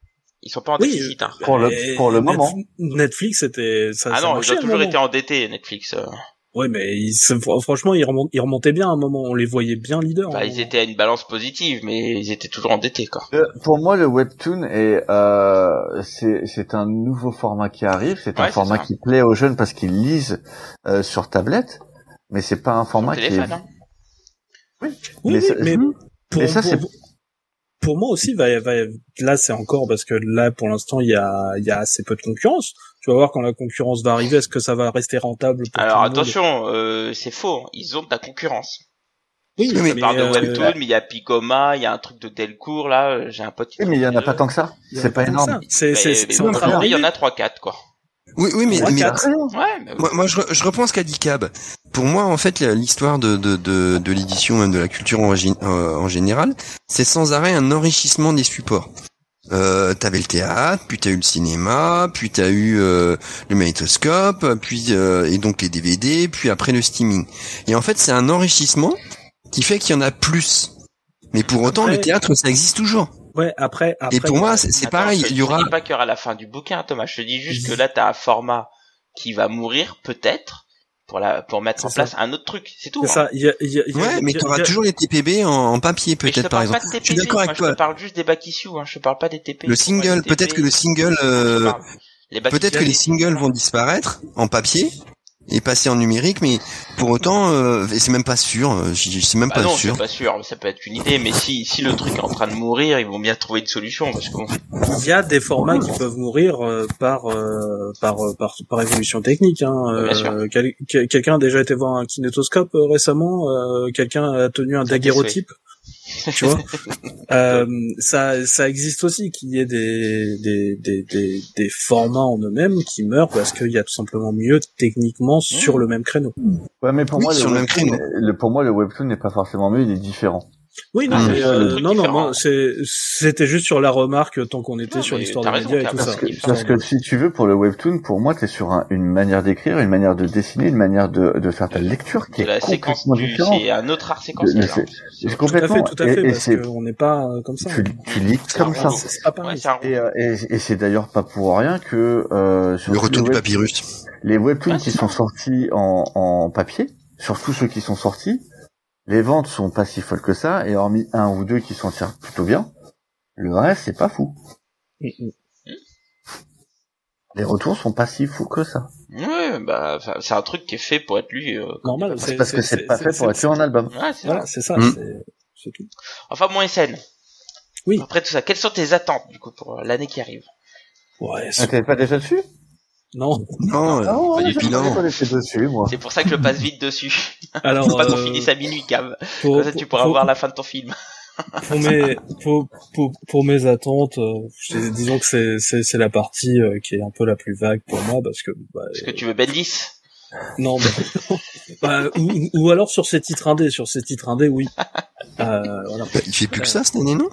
Ils sont pas en Oui, déficit. Hein. Pour le- pour le moment. Netflix c'était ça, Ah ça non, ils ont toujours été endettés, Netflix. Ouais, mais ils, franchement, ils remontaient bien à un moment. On les voyait bien leaders. Bah, hein. ils étaient à une balance positive, mais ils étaient toujours endettés, quoi. Euh, pour moi, le webtoon est euh, c'est c'est un nouveau format qui arrive. C'est Ouais, un c'est format ça. qui plaît aux jeunes parce qu'ils lisent euh, sur tablette, mais c'est pas un format qui est téléphone, hein. Oui, mais, mais, pour, ça, pour, pour, moi aussi, va, va, là c'est encore parce que là pour l'instant il y a, il y a assez peu de concurrence. Tu vas voir quand la concurrence va arriver, est-ce que ça va rester rentable Alors attention, euh, c'est faux. Ils ont de la concurrence. Oui, mais, parle de euh, Webtoon, mais il y a Picoma, il y a un truc de Delcourt là. Euh, j'ai un pote. Oui, mais il y en a pas tant que ça. C'est pas énorme. C'est, c'est, c'est, il y en a trois, quatre quoi. Oui, oui, mais, mais moi, moi, je, je reprends ce qu'a dit Cab. Pour moi, en fait, l'histoire de, de, de, de l'édition, même de la culture en, euh, en général, c'est sans arrêt un enrichissement des supports. Euh, t'avais le théâtre, puis t'as eu le cinéma, puis t'as eu euh, le magnétoscope, puis euh, et donc les DVD, puis après le streaming. Et en fait, c'est un enrichissement qui fait qu'il y en a plus. Mais pour autant, le théâtre, ça existe toujours. Ouais, après, après. Et pour moi, c'est pareil. Il y aura. Je dis pas qu'il y aura la fin du bouquin, Thomas. Je te dis juste que là, t'as un format qui va mourir, peut-être, pour la, pour mettre en place un autre truc. C'est tout. C'est hein. ça. Y a, y a, ouais, mais t'auras toujours les TPB en, en papier, peut-être, par exemple. je suis d'accord avec toi. Je te parle juste des back issues, hein. Je te parle pas des TP. Le single, peut-être que le single, euh, peut-être que les singles vont disparaître en papier et passer en numérique, mais pour autant, euh, c'est même pas sûr. Euh, c'est même bah pas non, sûr. pas sûr. Ça peut être une idée, mais si si le truc est en train de mourir, ils vont bien trouver une solution parce que il y a des formats qui peuvent mourir euh, par, euh, par par par évolution technique. Hein. Quelqu'un a déjà été voir un kinétoscope récemment. Quelqu'un a tenu un daguerreotype [LAUGHS] tu vois euh, ça ça existe aussi qu'il y ait des des, des des des formats en eux-mêmes qui meurent parce qu'il y a tout simplement mieux techniquement sur le même créneau. Ouais mais pour moi le, même créneau. le pour moi le webtoon n'est pas forcément mieux il est différent oui, non, mais, euh, non, non, c'était juste sur la remarque tant qu'on était sur l'histoire des médias et tout ça. parce que si tu veux, pour le webtoon, pour moi, t'es sur un, une manière d'écrire, une manière de dessiner, une manière de, de faire ta lecture qui est complètement différente. C'est un autre art séquentiel. C'est complètement. Tout à fait, tout à fait, et, parce qu'on n'est pas euh, comme ça. Tu, tu lis comme ça. C'est pas pareil. et, euh, et, et c'est d'ailleurs pas pour rien que euh, sur le retour du papyrus. Les webtoons qui sont sortis en, en papier, surtout ceux qui sont sortis, les ventes sont pas si folles que ça, et hormis un ou deux qui s'en tirent plutôt bien, le reste c'est pas fou. Les retours sont pas si fous que ça. Ouais, bah c'est un truc qui est fait pour être lu. Euh, Normal. C'est parce que c'est pas fait pour être lu en album. Ouais, c'est voilà, c'est ça. Mm. C'est tout. Enfin, bon, SN. Oui. Après tout ça, quelles sont tes attentes du coup pour l'année qui arrive? Ouais. Ah, t'es pas déjà dessus? Non. Non, non pas du bilan. C'est pour ça que je passe vite dessus. [LAUGHS] Alors, Faut pas qu'on euh, finisse à minuit, cave. Comme ça, tu pourras voir la fin de ton film. [LAUGHS] pour mes pour, pour, pour mes attentes, euh, disons que c'est c'est c'est la partie euh, qui est un peu la plus vague pour moi parce que bah, parce que tu veux Bendis? Non, bah, [LAUGHS] bah, ou, ou, alors sur ces titres indés, sur ces titres indés, oui. Euh, voilà. Il fait plus que ça cette année, non?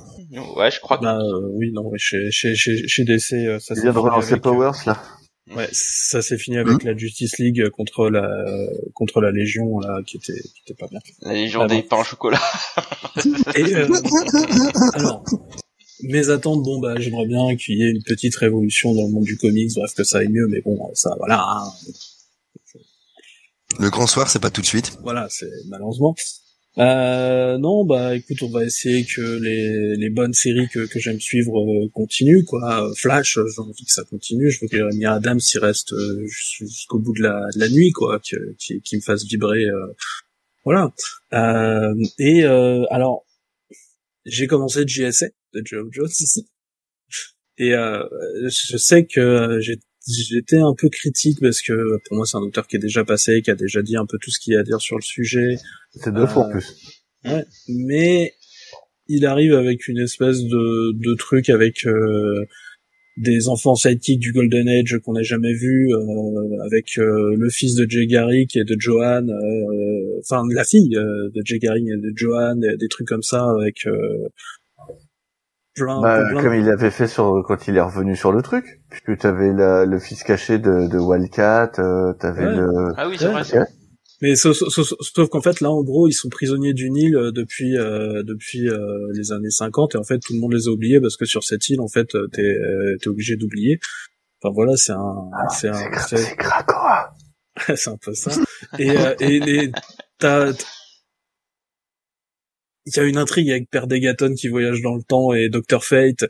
Ouais, je crois. Bah, euh, oui, non, chez chez chez, chez DC, ça. Il vient de relancer Powers là. Ouais, ça s'est fini avec mmh. la Justice League contre la contre la Légion là qui était qui était pas bien. La Légion des pains au chocolat. [LAUGHS] Et euh, alors mes attentes bon bah j'aimerais bien qu'il y ait une petite révolution dans le monde du comics, bref que ça aille mieux mais bon ça voilà. Hein. Le grand soir c'est pas tout de suite. Voilà, c'est malheureusement. Euh, non, bah écoute, on va essayer que les, les bonnes séries que, que j'aime suivre euh, continuent, quoi. Flash, j'ai envie que ça continue. Je veux que Jeremy Adams s'y reste euh, jusqu'au bout de la, de la nuit, quoi, qui, qui, me fasse vibrer. Euh, voilà. et alors, j'ai commencé JSA, de Joe Jones, [LAUGHS] et je sais que j'ai j'étais un peu critique parce que pour moi c'est un auteur qui est déjà passé, qui a déjà dit un peu tout ce qu'il y a à dire sur le sujet. C'est deux fois en euh, plus. Ouais, mais il arrive avec une espèce de, de truc avec euh, des enfants sidekicks du Golden Age qu'on n'a jamais vu, euh, avec le fils de Jay Garrick et de Johan, enfin la fille de Jay Garrick et de Johan, des trucs comme ça avec bah, comme il avait fait sur quand il est revenu sur le truc, puisque tu avais le fils caché de, de Wildcat, euh, t'avais le. Ah oui, c'est vrai. Mais sauf, qu'en fait là en gros ils sont prisonniers d'une île euh, depuis euh, depuis euh, les années 50 et en fait tout le monde les a oubliés parce que sur cette île en fait t'es t'es obligé d'oublier. Enfin voilà c'est un ah, c'est un c'est Krakoa. [LAUGHS] c'est un peu ça. Et et, et t'as il y a une intrigue avec Père Degaton qui voyage dans le temps et Dr Fate.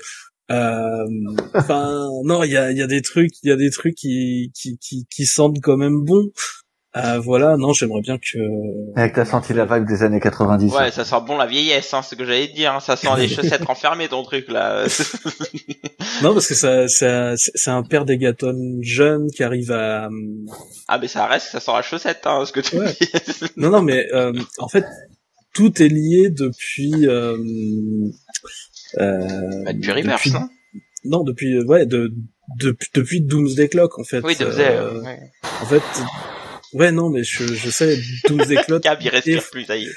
Euh, enfin, non, il y a, y a des trucs, il y a des trucs qui, qui, qui, qui sentent quand même bon. Euh, voilà, non, j'aimerais bien que. Avec t'as senti la vibe des années 90. Ouais, ça sent bon la vieillesse, hein, c'est ce que j'allais te dire. Hein. Ça sent les [LAUGHS] chaussettes renfermées, ton truc là. [LAUGHS] non, parce que ça, ça c'est un père d'Egaton jeune qui arrive à. Ah, mais ça reste, ça sent la chaussette, hein, ce que tu Ouais. dis. Non, non, mais euh, en fait, tout est lié depuis. Euh, euh, Bah, depuis Reverse, depuis- hein. Non, depuis euh, ouais, de, depuis depuis Doomsday Clock en fait. Oui, Doomsday, Euh, euh, ouais. En fait, ouais, non, mais je, je sais Doomsday [LAUGHS] Clock, Cab, il respire et- plus, ça y est.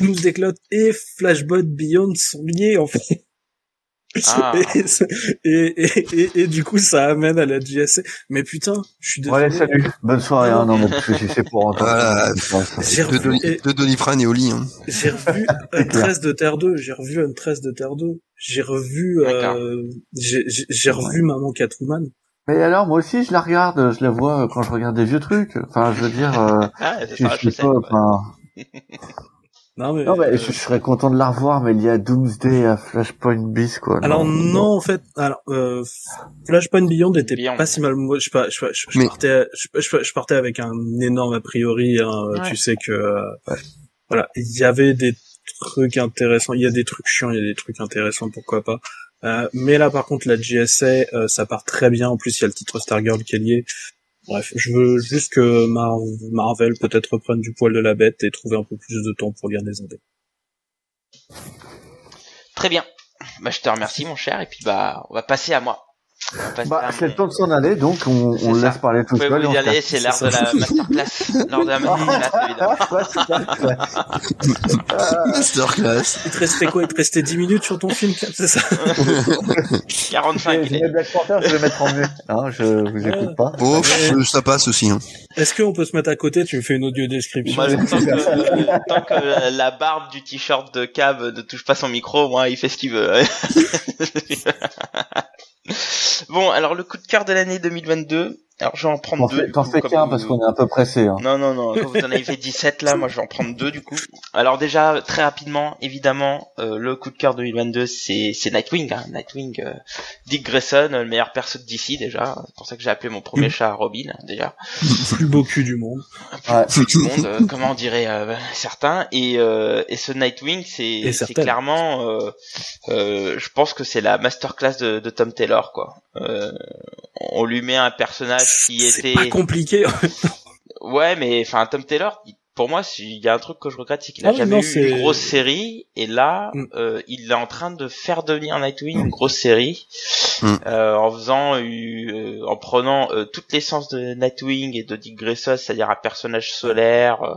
Doomsday Clock et Flashbot Beyond sont liés en fait. Ah. Et, et, et, et, et du coup, ça amène à la JSA. Mais putain, je suis désolé. Ouais, salut. Bonne soirée, hein. Non, mais parce que si c'est pour entendre. Voilà. De, et- de Doliprane et au lit. Hein. j'ai revu [LAUGHS] un 13 de Terre 2, j'ai revu un 13 de Terre 2, j'ai revu, D'accord. euh, j'ai revu Maman Catwoman. Mais alors, moi aussi, je la regarde. Je la vois quand je regarde des vieux trucs. Enfin, je veux dire, euh, Ah, je la suis chaussette. pas, enfin, [LAUGHS] Non, mais, non, mais je, je serais content de la revoir, mais il y a Doomsday à Flashpoint Beast, quoi. alors non, en fait, alors euh, Flashpoint Beyond était Beyond. pas si mal. Moi, je, je, je, je Mais- partais, je, je, je partais avec un énorme a priori. hein, Ouais. Tu sais que euh, voilà, il y avait des trucs intéressants. Il y a des trucs chiants, il y a des trucs intéressants, pourquoi pas. Euh, mais là, par contre, la GSA, euh, ça part très bien. En plus, il y a le titre Stargirl qui est lié. Bref, je veux juste que Mar- Marvel peut-être reprenne du poil de la bête et trouver un peu plus de temps pour lire des indés. Très bien. Bah, je te remercie, mon cher. Et puis, bah, on va passer à moi. Bah, c'est le temps de s'en aller, donc on, on laisse parler tout seul. et vous y aller, c'est l'heure C'est de la masterclass. L'heure de la [LAUGHS] masterclass, évidemment. Ouais, c'est ça. [LAUGHS] Masterclass. Il te restait quoi? Il te restait 10 minutes sur ton film, c'est ça? 45, Je mets Black Panther, je vais le mettre en mieux. Non, je vous écoute pas. Oh, pff, ça passe aussi. Hein. Est-ce qu'on peut se mettre à côté? Tu me fais une audio description. Moi, [LAUGHS] tant que, tant que la barbe du t-shirt de Cab ne touche pas son micro, moi, il fait ce qu'il veut. Bon, alors le coup de cœur de l'année 2022. Alors, je vais en prendre deux. t'en fais comme qu'un parce qu'on est un peu pressé. Hein. Non, non, non. Quand vous en avez [LAUGHS] fait 17 là, moi je vais en prendre deux du coup. Alors déjà, très rapidement, évidemment, euh, le coup de cœur 2022, c'est c'est Nightwing. Hein. Nightwing, euh, Dick Grayson, le meilleur perso d'ici déjà. C'est pour ça que j'ai appelé mon premier chat Robin déjà. [LAUGHS] plus beau cul du monde. Ouais. Plus du monde, euh, comment on dirait euh, certains. Et et, euh, et ce Nightwing, c'est c'est clairement, euh, euh, je pense que c'est la masterclass de, de Tom Taylor quoi. Euh, on lui met un personnage qui C'est était pas compliqué. [LAUGHS] Ouais, mais enfin Tom Taylor, pour moi, il y a un truc que je regrette, c'est qu'il a Ah jamais non, eu une grosse série, et là, Mm. euh, il est en train de faire devenir Nightwing une grosse série, Mm. euh, en faisant, euh, en prenant euh, toute l'essence de Nightwing et de Dick Grayson, c'est-à-dire un personnage solaire, euh,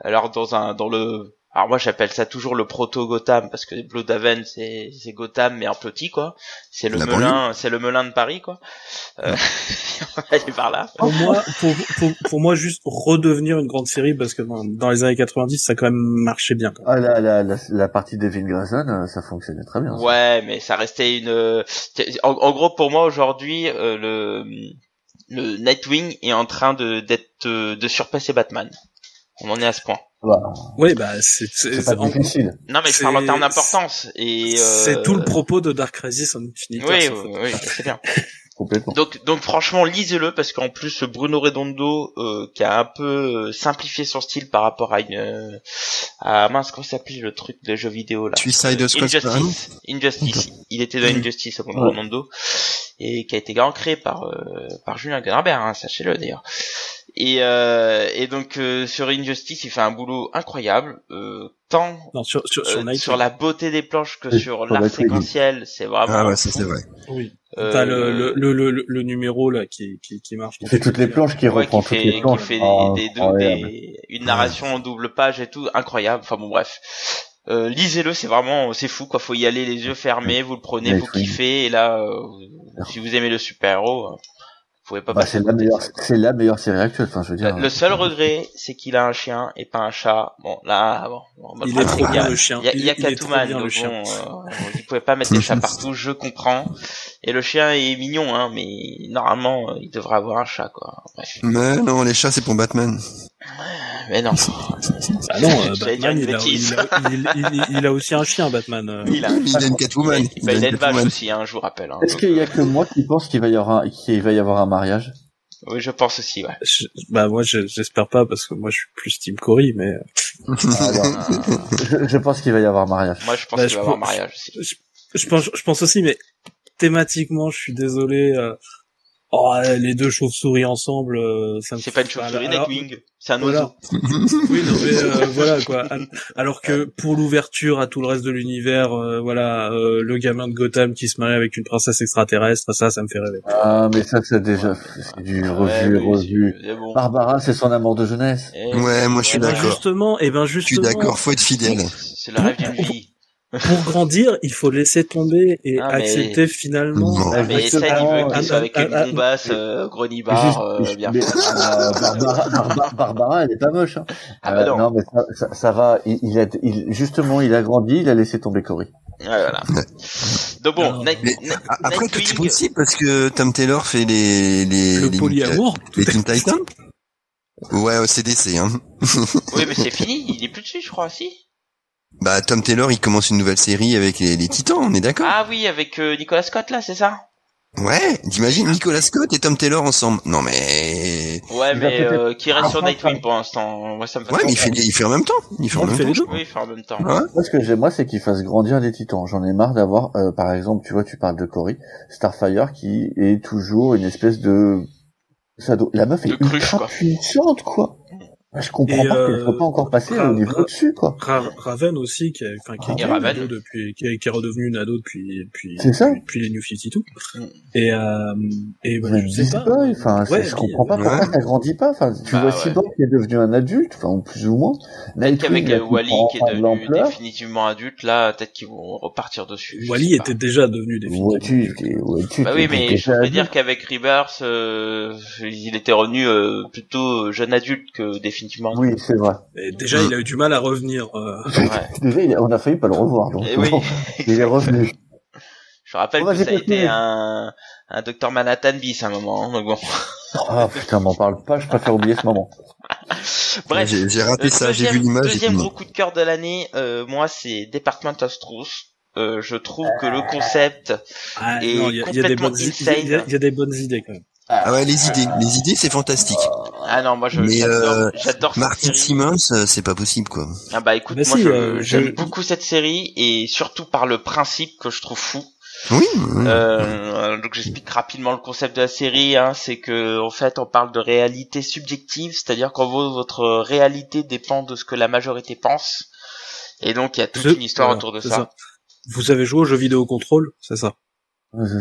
alors dans un, dans le alors moi j'appelle ça toujours le proto Gotham parce que Bloodhaven c'est c'est Gotham mais un petit quoi. C'est le La Melun, c'est le Melun de Paris quoi. Euh, [LAUGHS] on va aller par là. pour moi, pour, pour, pour moi, juste redevenir une grande série parce que bon, dans les années 90, ça a quand même marché bien. Même. Ah, la, la, la, la partie d'Evin Grayson, euh, ça fonctionnait très bien. ça. Ouais, mais ça restait une. euh, En, en gros, pour moi aujourd'hui, euh, le le Nightwing est en train de d'être euh, de surpasser Batman. On en est à ce point. Bah, Oui, bah c'est c'est c'est pas en- difficile. Non, mais je C'est- parle en termes d'importance. Et euh, c'est tout le propos de Dark Crisis en Infinity. Oui, oui, oui, c'est bien. [LAUGHS] Complètement. Donc, donc franchement, lisez-le parce qu'en plus Bruno Redondo, euh, qui a un peu euh, simplifié son style par rapport à une, euh, à mince comment s'appelle le truc de jeux vidéo là? Suicide Squad Injustice. Injustice. Il était dans Mhm. Injustice, Bruno Ouais. Redondo, et qui a été grand créé par euh, par Julien Guenarbert, hein, sachez-le d'ailleurs. Et euh, et donc euh, sur Injustice, il fait un boulot incroyable, euh, tant Non, sur sur, sur euh, sur la beauté des planches que Oui, sur l'art séquentiel, c'est vraiment. Ah ouais, c'est vrai. Oui. euh, T'as le, le, le, le, le numéro là qui qui, qui marche. Il fait toutes les planches, qui Ouais, reprend qui toutes fait, les qui planches. fait Ah, des, des, incroyable. des- une narration en double page et tout, incroyable. Enfin bon, bref. Euh, lisez-le, c'est vraiment, c'est fou quoi. Faut y aller les yeux fermés, vous le prenez, vous kiffez, et là, euh, si vous aimez le super-héros, euh, pas Bah, c'est la meilleure, c'est la meilleure série actuelle. Enfin, je veux dire. Le seul regret, c'est qu'il a un chien et pas un chat. Bon, là, bon, bon, bah, Il est trop qu'il y a- bien le chien. Il y a, il y a il donc bon, euh, vous pouvez pas mettre des chats [LAUGHS] partout, je comprends. Et le chien est mignon, hein, mais normalement, euh, il devrait avoir un chat, quoi. Bref. Mais non, les chats c'est pour Batman. Mais non. [LAUGHS] Ah non, euh, [LAUGHS] J'allais dire Batman, une il a, bêtise. il, a, il, il- il a aussi un chien, Batman. euh. [LAUGHS] Il a, Il a une Catwoman. il, il a une Catwoman. aussi, hein, je vous rappelle. Hein, Est-ce qu'il y a que moi qui pense qu'il va y avoir un, qu'il va y avoir un mariage? Oui, je pense aussi, ouais. Je- bah moi je- j'espère pas parce que moi je suis plus Team Cory, mais Alors, je, je pense qu'il va y avoir mariage. Moi, je pense Bah, qu'il va y avoir pense- mariage aussi. je, je pense je pense aussi, mais thématiquement je suis désolé. euh, Oh, les deux chauves-souris ensemble, euh, ça me C'est pas une chauve-souris, Nightwing. C'est un Voilà. oiseau. [LAUGHS] Oui, non, mais euh, voilà quoi. Al- Alors que pour l'ouverture à tout le reste de l'univers, euh, voilà, euh, le gamin de Gotham qui se marie avec une princesse extraterrestre, ça, ça me fait rêver. Ah, mais ça, c'est déjà, c'est du revu, Ouais, revu. c'est- c'est bon. Barbara, c'est son amour de jeunesse. Eh, Ouais, moi, je suis Et ben d'accord. justement, et ben Je suis justement, d'accord, faut être fidèle. C'est le rêve d'une vie. Pour grandir, il faut laisser tomber et Ah, mais- accepter finalement. Non. Ah, mais Exactement. Ted, il veut Ah, qu'il soit avec ah, une ah, bombasse, euh, grenibar, euh, Juste- bien. mais, euh, Barbara, Barbara, Barbara, elle est pas moche. Hein. Ah bah Euh, non. mais ça, ça, ça va. Il, il a, il, justement, il a grandi, il a laissé tomber Cory. Ouais, voilà. Donc bon, Non. Night- Mais Night- A- Après, tout est possible parce que Tom Taylor fait les les Le les, polyamour, les Teen Titans. Ouais, au CDC. Hein. Oui, mais c'est fini, il est plus dessus, je crois, si. Bah, Tom Taylor, il commence une nouvelle série avec les, les Titans, on est d'accord? Ah oui, avec euh, Nicolas Scott, là, c'est ça? Ouais, t'imagines Nicolas Scott et Tom Taylor ensemble? Non mais Ouais, mais euh, qui reste sur Ah, Nightwing pour l'instant. Moi, ça me fait ouais, mais il fait il fait en même temps. Il fait en même fait temps. les deux. Oui, il fait en même temps. Ouais. Moi, ce que j'aime, moi, c'est qu'il fasse grandir les titans. J'en ai marre d'avoir, euh, par exemple, tu vois, tu parles de Cory, Starfire, qui est toujours une espèce de, ça doit- la meuf est De cruche, ultra quoi. puissante, quoi. Je comprends Et, pas qu'elle euh, soit pas encore passée au niveau au-dessus, quoi. Ra- Raven aussi, qui, est- enfin, qui, Ah, qui est ado depuis, qui est, qui est redevenu une ado depuis, ça. depuis, les New 52. Mm. Et, euh, et bah, Mais je sais pas. Boy, enfin, Ouais, je comprends pas ouais. pourquoi ça grandit pas. Enfin, tu Bah, vois ouais. Cyborg qui est devenu un adulte, enfin, plus ou moins. Peut-être qu'avec euh, Wally qui est devenu définitivement adulte, là, peut-être qu'ils vont repartir dessus. je Wally pas. était déjà devenu définitivement. Ouais, ouais, tu, Bah oui, mais je voudrais dire adulte. qu'avec Rebirth, euh, il était revenu euh, plutôt jeune adulte que définitivement. Oui, c'est vrai. Et déjà, il a eu du mal à revenir. euh, Ouais. [LAUGHS] Déjà, on a failli pas le revoir, donc. Et oui. bon, il est revenu. [LAUGHS] Je rappelle que ça a été un, un Dr Manhattan bis à un moment, hein, donc bon. Ah, putain, m'en parle pas, je préfère oublier ce moment. [LAUGHS] Bref. J'ai raté ça, j'ai vu deuxième- l'image. Deuxième gros coup de cœur de l'année, euh, moi c'est Department of Truth. Euh, je trouve que le concept, Ah, Et non, il y a, il y a des complètement il y insane. il y a des bonnes idées quand même. Ah ouais, les idées, les idées, c'est fantastique. ah non moi je Mais, j'adore, euh, j'adore cette Martin série. Simmons, euh, c'est pas possible quoi. Ah bah écoute, Bah moi si, je- euh, j'aime je- beaucoup cette série et surtout par le principe que je trouve fou. Oui. oui. Euh, donc j'explique rapidement le concept de la série, hein, c'est que en fait on parle de réalité subjective, c'est-à-dire qu'en gros votre réalité dépend de ce que la majorité pense, et donc il y a toute Je- une histoire autour de c'est ça. Vous avez joué au jeu vidéo contrôle, c'est ça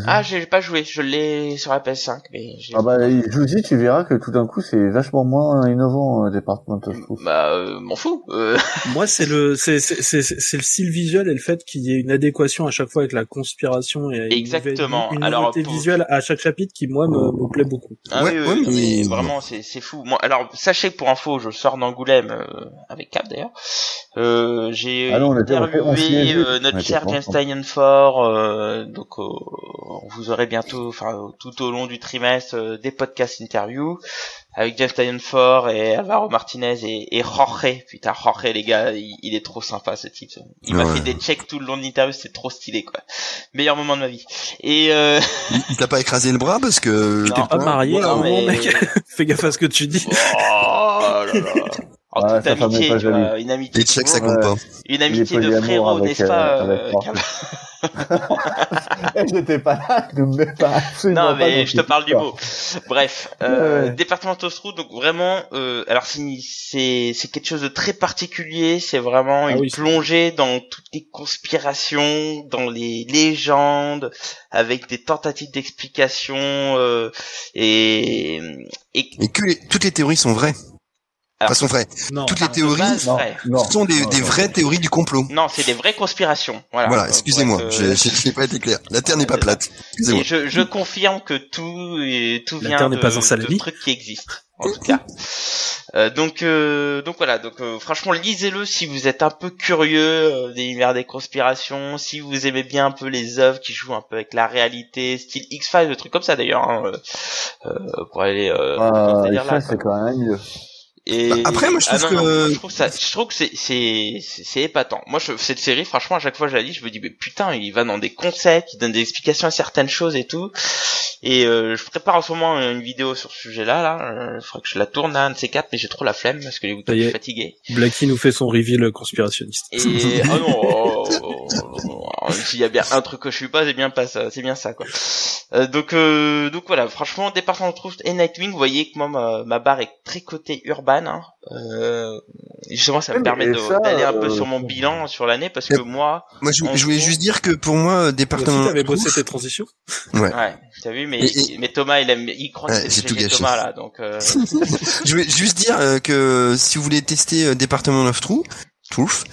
Ah j'ai pas joué, je l'ai sur la PS5, mais j'ai... Ah bah, je vous dis, tu verras que tout d'un coup, c'est vachement moins innovant, euh, Department of Truth. Bah euh, m'en fous. Euh, [LAUGHS] Moi, c'est le, c'est, c'est, c'est, c'est le style visuel et le fait qu'il y ait une adéquation à chaque fois avec la conspiration et une Exactement. nouvelle- une Alors, nouveauté pour- visuelle à chaque chapitre qui moi me, me plaît beaucoup. Ah Ouais, oui, oui, mais- vraiment c'est c'est fou. Moi, alors sachez que pour info, je sors d'Angoulême euh, avec Cap d'ailleurs. Euh, j'ai Ah non, on interviewé euh, On notre cher James. Steinenfort, euh, donc euh, vous aurez bientôt, enfin tout au long du trimestre, euh, des podcasts interviews avec James Steinenfort et Alvaro Martinez et, et Jorge. Putain, Jorge les gars, il, il est trop sympa ce type. Il m'a Ouais. fait des checks tout le long de l'interview, c'est trop stylé quoi. Meilleur moment de ma vie. Et euh, Il il t'a pas écrasé le bras parce que t'es Pas marié, non, à un moment, mais- mec. [LAUGHS] Fais gaffe à ce que tu dis. Oh là là. En Ouais, toute amitié, vois, une amitié, les checks ça compte Ouais. pas. une amitié de frérot, avec, n'est-ce pas, euh, [LAUGHS] Elle n'était pas là, ne mets pas absolument Non, mais je te parle du mot. Bref, euh, Ouais. département Tostrou, donc vraiment, euh, alors c'est c'est c'est quelque chose de très particulier. C'est vraiment Ah une oui, plongée dans toutes les conspirations, dans les légendes, avec des tentatives d'explication euh, et et Et que les- toutes les théories sont vraies. Alors- Enfin, sont vraies. Non. Toutes les théories base, Non, non. Sont des, non, des non. vraies théories du complot. Non, c'est des vraies conspirations. Voilà. Voilà, excusez-moi, je euh, n'ai pas été clair. La Terre n'est pas plate. Excusez-moi. Et je, je confirme que tout et tout La vient Terre n'est de, pas un salami. de trucs qui existent, en tout cas. Euh, donc euh, donc voilà, donc euh, franchement lisez-le si vous êtes un peu curieux euh, des univers des conspirations, si vous aimez bien un peu les œuvres qui jouent un peu avec la réalité, style X-Files, des trucs comme ça d'ailleurs, hein, euh, euh, pour aller euh, dans Ah, délire-là, ça, c'est quand même mieux. Et Bah, après, moi, je Ah, trouve non, que- je trouve ça, je trouve que c'est c'est c'est c'est épatant. Moi, je, cette série, franchement, à chaque fois que je la lis, je me dis mais putain, il va dans des concepts, il donne des explications à certaines choses et tout. Et euh, je prépare en ce moment une vidéo sur ce sujet-là. Là, il faudrait que je la tourne à un de ces quatre, mais j'ai trop la flemme parce que les suis fatigué. Blacky nous fait son reveal conspirationniste. Et oh non, oh, oh, oh, oh, s'il y a bien un truc que je suis pas, c'est bien pas ça, c'est bien ça quoi. Euh, donc euh, donc voilà, franchement, département de trouve et Nightwing, vous voyez que moi ma, ma barre est très côté Hein. Euh, justement, ça me permet d'aller un peu euh, sur mon bilan sur l'année parce que moi, Moi, je, voulais juste dire que pour moi, euh, département. t'avais bossé Ouf, tes transitions? Ouais, t'as vu, mais Et- mais Thomas, il aime, il croit Ouais, que c'est. Thomas là, donc. Euh, [LAUGHS] je voulais juste dire que si vous voulez tester département of Truth, Truth,